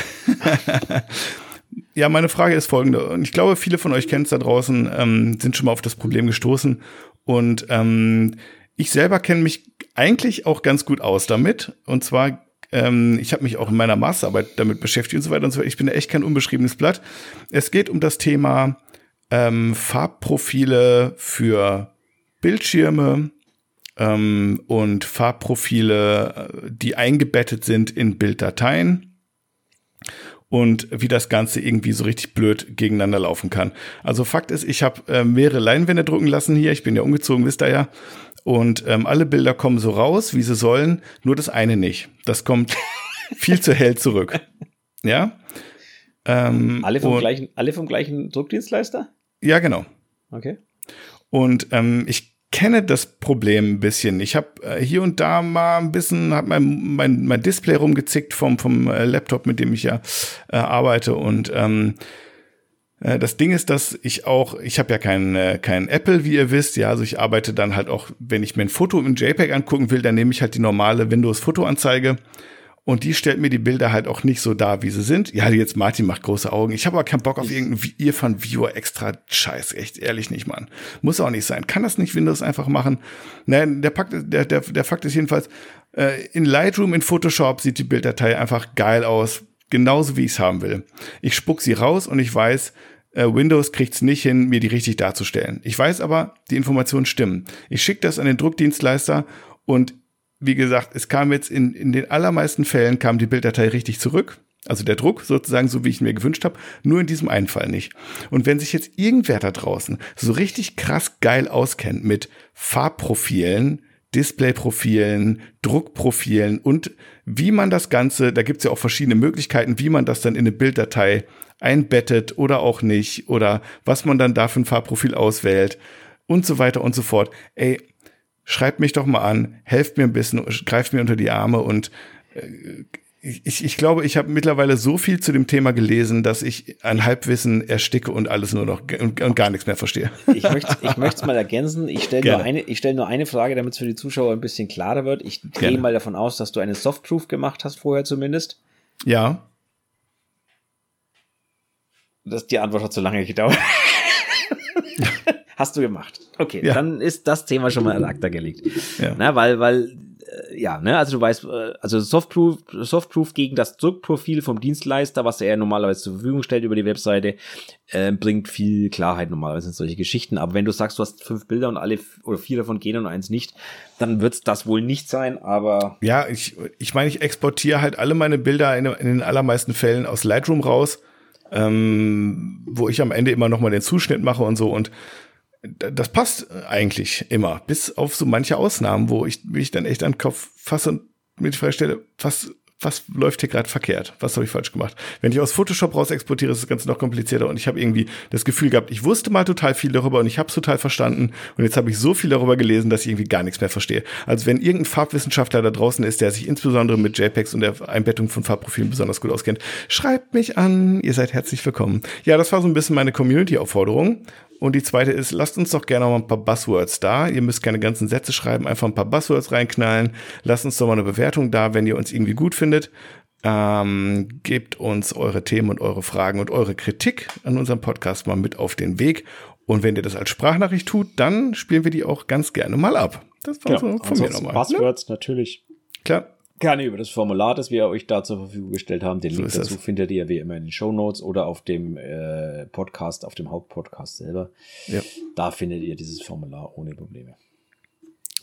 Speaker 1: ja, meine Frage ist folgende. Und ich glaube, viele von euch kennen es da draußen, ähm, sind schon mal auf das Problem gestoßen. Und ähm, ich selber kenne mich eigentlich auch ganz gut aus damit. Und zwar, ähm, ich habe mich auch in meiner Masterarbeit damit beschäftigt und so weiter und so weiter. Ich bin da echt kein unbeschriebenes Blatt. Es geht um das Thema ähm, Farbprofile für Bildschirme, ähm, und Farbprofile, äh, die eingebettet sind in Bilddateien und wie das Ganze irgendwie so richtig blöd gegeneinander laufen kann. Also Fakt ist, ich habe äh, mehrere Leinwände drucken lassen hier. Ich bin ja umgezogen, wisst ihr ja. Und ähm, alle Bilder kommen so raus, wie sie sollen, nur das eine nicht. Das kommt [laughs] viel zu hell zurück. Ja.
Speaker 2: Ähm, alle, vom gleichen, alle vom gleichen Druckdienstleister?
Speaker 1: Ja, genau.
Speaker 2: Okay.
Speaker 1: Und ähm, ich kenne das Problem ein bisschen. Ich habe äh, hier und da mal ein bisschen, hat mein, mein, mein Display rumgezickt vom, vom äh, Laptop, mit dem ich ja äh, arbeite. Und ähm, äh, das Ding ist, dass ich auch, ich habe ja kein, äh, kein Apple, wie ihr wisst, ja, also ich arbeite dann halt auch, wenn ich mir ein Foto im JPEG angucken will, dann nehme ich halt die normale Windows-Fotoanzeige und die stellt mir die Bilder halt auch nicht so dar, wie sie sind. Ja, jetzt Martin macht große Augen. Ich habe aber keinen Bock auf irgendeinen ihr von Viewer extra Scheiß. Echt, ehrlich nicht, Mann. Muss auch nicht sein. Kann das nicht Windows einfach machen? Nein, der, Pakt, der, der, der Fakt ist jedenfalls, äh, in Lightroom, in Photoshop sieht die Bilddatei einfach geil aus. Genauso wie ich es haben will. Ich spuck sie raus und ich weiß, äh, Windows kriegt es nicht hin, mir die richtig darzustellen. Ich weiß aber, die Informationen stimmen. Ich schicke das an den Druckdienstleister und wie gesagt, es kam jetzt in, in den allermeisten Fällen kam die Bilddatei richtig zurück. Also der Druck sozusagen so, wie ich mir gewünscht habe, nur in diesem einen Fall nicht. Und wenn sich jetzt irgendwer da draußen so richtig krass geil auskennt mit Farbprofilen, Displayprofilen, Druckprofilen und wie man das Ganze, da gibt's ja auch verschiedene Möglichkeiten, wie man das dann in eine Bilddatei einbettet oder auch nicht oder was man dann da für ein Farbprofil auswählt und so weiter und so fort. Ey, schreibt mich doch mal an, helft mir ein bisschen, greift mir unter die Arme und äh, ich, ich glaube, ich habe mittlerweile so viel zu dem Thema gelesen, dass ich ein Halbwissen ersticke und alles nur noch und, und gar nichts mehr verstehe.
Speaker 2: Ich möchte ich möchte es mal ergänzen. Ich stelle nur eine ich stelle nur eine Frage, damit es für die Zuschauer ein bisschen klarer wird. Ich gehe mal davon aus, dass du eine Softproof gemacht hast vorher zumindest.
Speaker 1: Ja.
Speaker 2: Das, die Antwort hat zu lange gedauert. [laughs] Hast du gemacht. Okay, ja. dann ist das Thema schon mal ad acta gelegt. Ja. Na, weil, weil, ja, ne, also du weißt, äh, also Softproof, Softproof gegen das Druckprofil vom Dienstleister, was er normalerweise zur Verfügung stellt über die Webseite, äh, bringt viel Klarheit normalerweise in solche Geschichten. Aber wenn du sagst, du hast fünf Bilder und alle oder vier davon gehen und eins nicht, dann wird's das wohl nicht sein, aber.
Speaker 1: Ja, ich, ich meine, ich exportiere halt alle meine Bilder in, in den allermeisten Fällen aus Lightroom raus. Ähm, wo ich am Ende immer noch mal den Zuschnitt mache und so und das passt eigentlich immer, bis auf so manche Ausnahmen, wo ich mich dann echt an den Kopf fasse und mir die Frage stelle, was, was läuft hier gerade verkehrt? Was habe ich falsch gemacht? Wenn ich aus Photoshop raus exportiere, ist das Ganze noch komplizierter und ich habe irgendwie das Gefühl gehabt, ich wusste mal total viel darüber und ich habe es total verstanden und jetzt habe ich so viel darüber gelesen, dass ich irgendwie gar nichts mehr verstehe. Also wenn irgendein Farbwissenschaftler da draußen ist, der sich insbesondere mit JPEGs und der Einbettung von Farbprofilen besonders gut auskennt, schreibt mich an. Ihr seid herzlich willkommen. Ja, das war so ein bisschen meine Community-Aufforderung. Und die zweite ist, lasst uns doch gerne mal ein paar Buzzwords da. Ihr müsst keine ganzen Sätze schreiben, einfach ein paar Buzzwords reinknallen. Lasst uns doch mal eine Bewertung da, wenn ihr uns irgendwie gut findet. Ähm, gebt uns eure Themen und eure Fragen und eure Kritik an unserem Podcast mal mit auf den Weg. Und wenn ihr das als Sprachnachricht tut, dann spielen wir die auch ganz gerne mal ab.
Speaker 2: Das war ja, so von mir nochmal. Ne? Buzzwords ne? natürlich.
Speaker 1: Klar
Speaker 2: gerne über das Formular, das wir euch da zur Verfügung gestellt haben. Den so Link dazu findet ihr wie immer in den Show Notes oder auf dem äh, Podcast, auf dem Hauptpodcast selber. Ja. Da findet ihr dieses Formular ohne Probleme.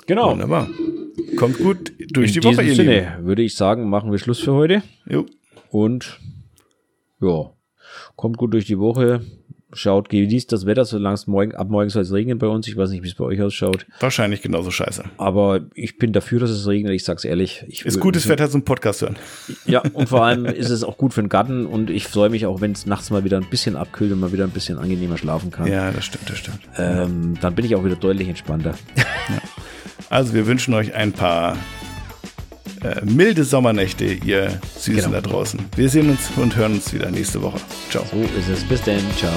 Speaker 1: Genau. Wunderbar. Kommt gut durch in die Woche,
Speaker 2: ihr Sinne Lieben. würde ich sagen, machen wir Schluss für heute.
Speaker 1: Jo.
Speaker 2: Und ja, kommt gut durch die Woche schaut, genießt das Wetter, solange es morgen, ab morgen soll es regnen bei uns. Ich weiß nicht, wie es bei euch ausschaut.
Speaker 1: Wahrscheinlich genauso scheiße.
Speaker 2: Aber ich bin dafür, dass es regnet. Ich sag's ehrlich. Ich
Speaker 1: ist gutes Wetter zum Podcast hören.
Speaker 2: Ja, [laughs] und vor allem ist es auch gut für den Garten und ich freue mich auch, wenn es nachts mal wieder ein bisschen abkühlt und mal wieder ein bisschen angenehmer schlafen kann.
Speaker 1: Ja, das stimmt, das stimmt.
Speaker 2: Ähm, dann bin ich auch wieder deutlich entspannter. [laughs]
Speaker 1: Ja. Also wir wünschen euch ein paar äh, milde Sommernächte, ihr Süßen genau. da draußen. Wir sehen uns und hören uns wieder nächste Woche. Ciao.
Speaker 2: So ist es. Bis dann. Ciao.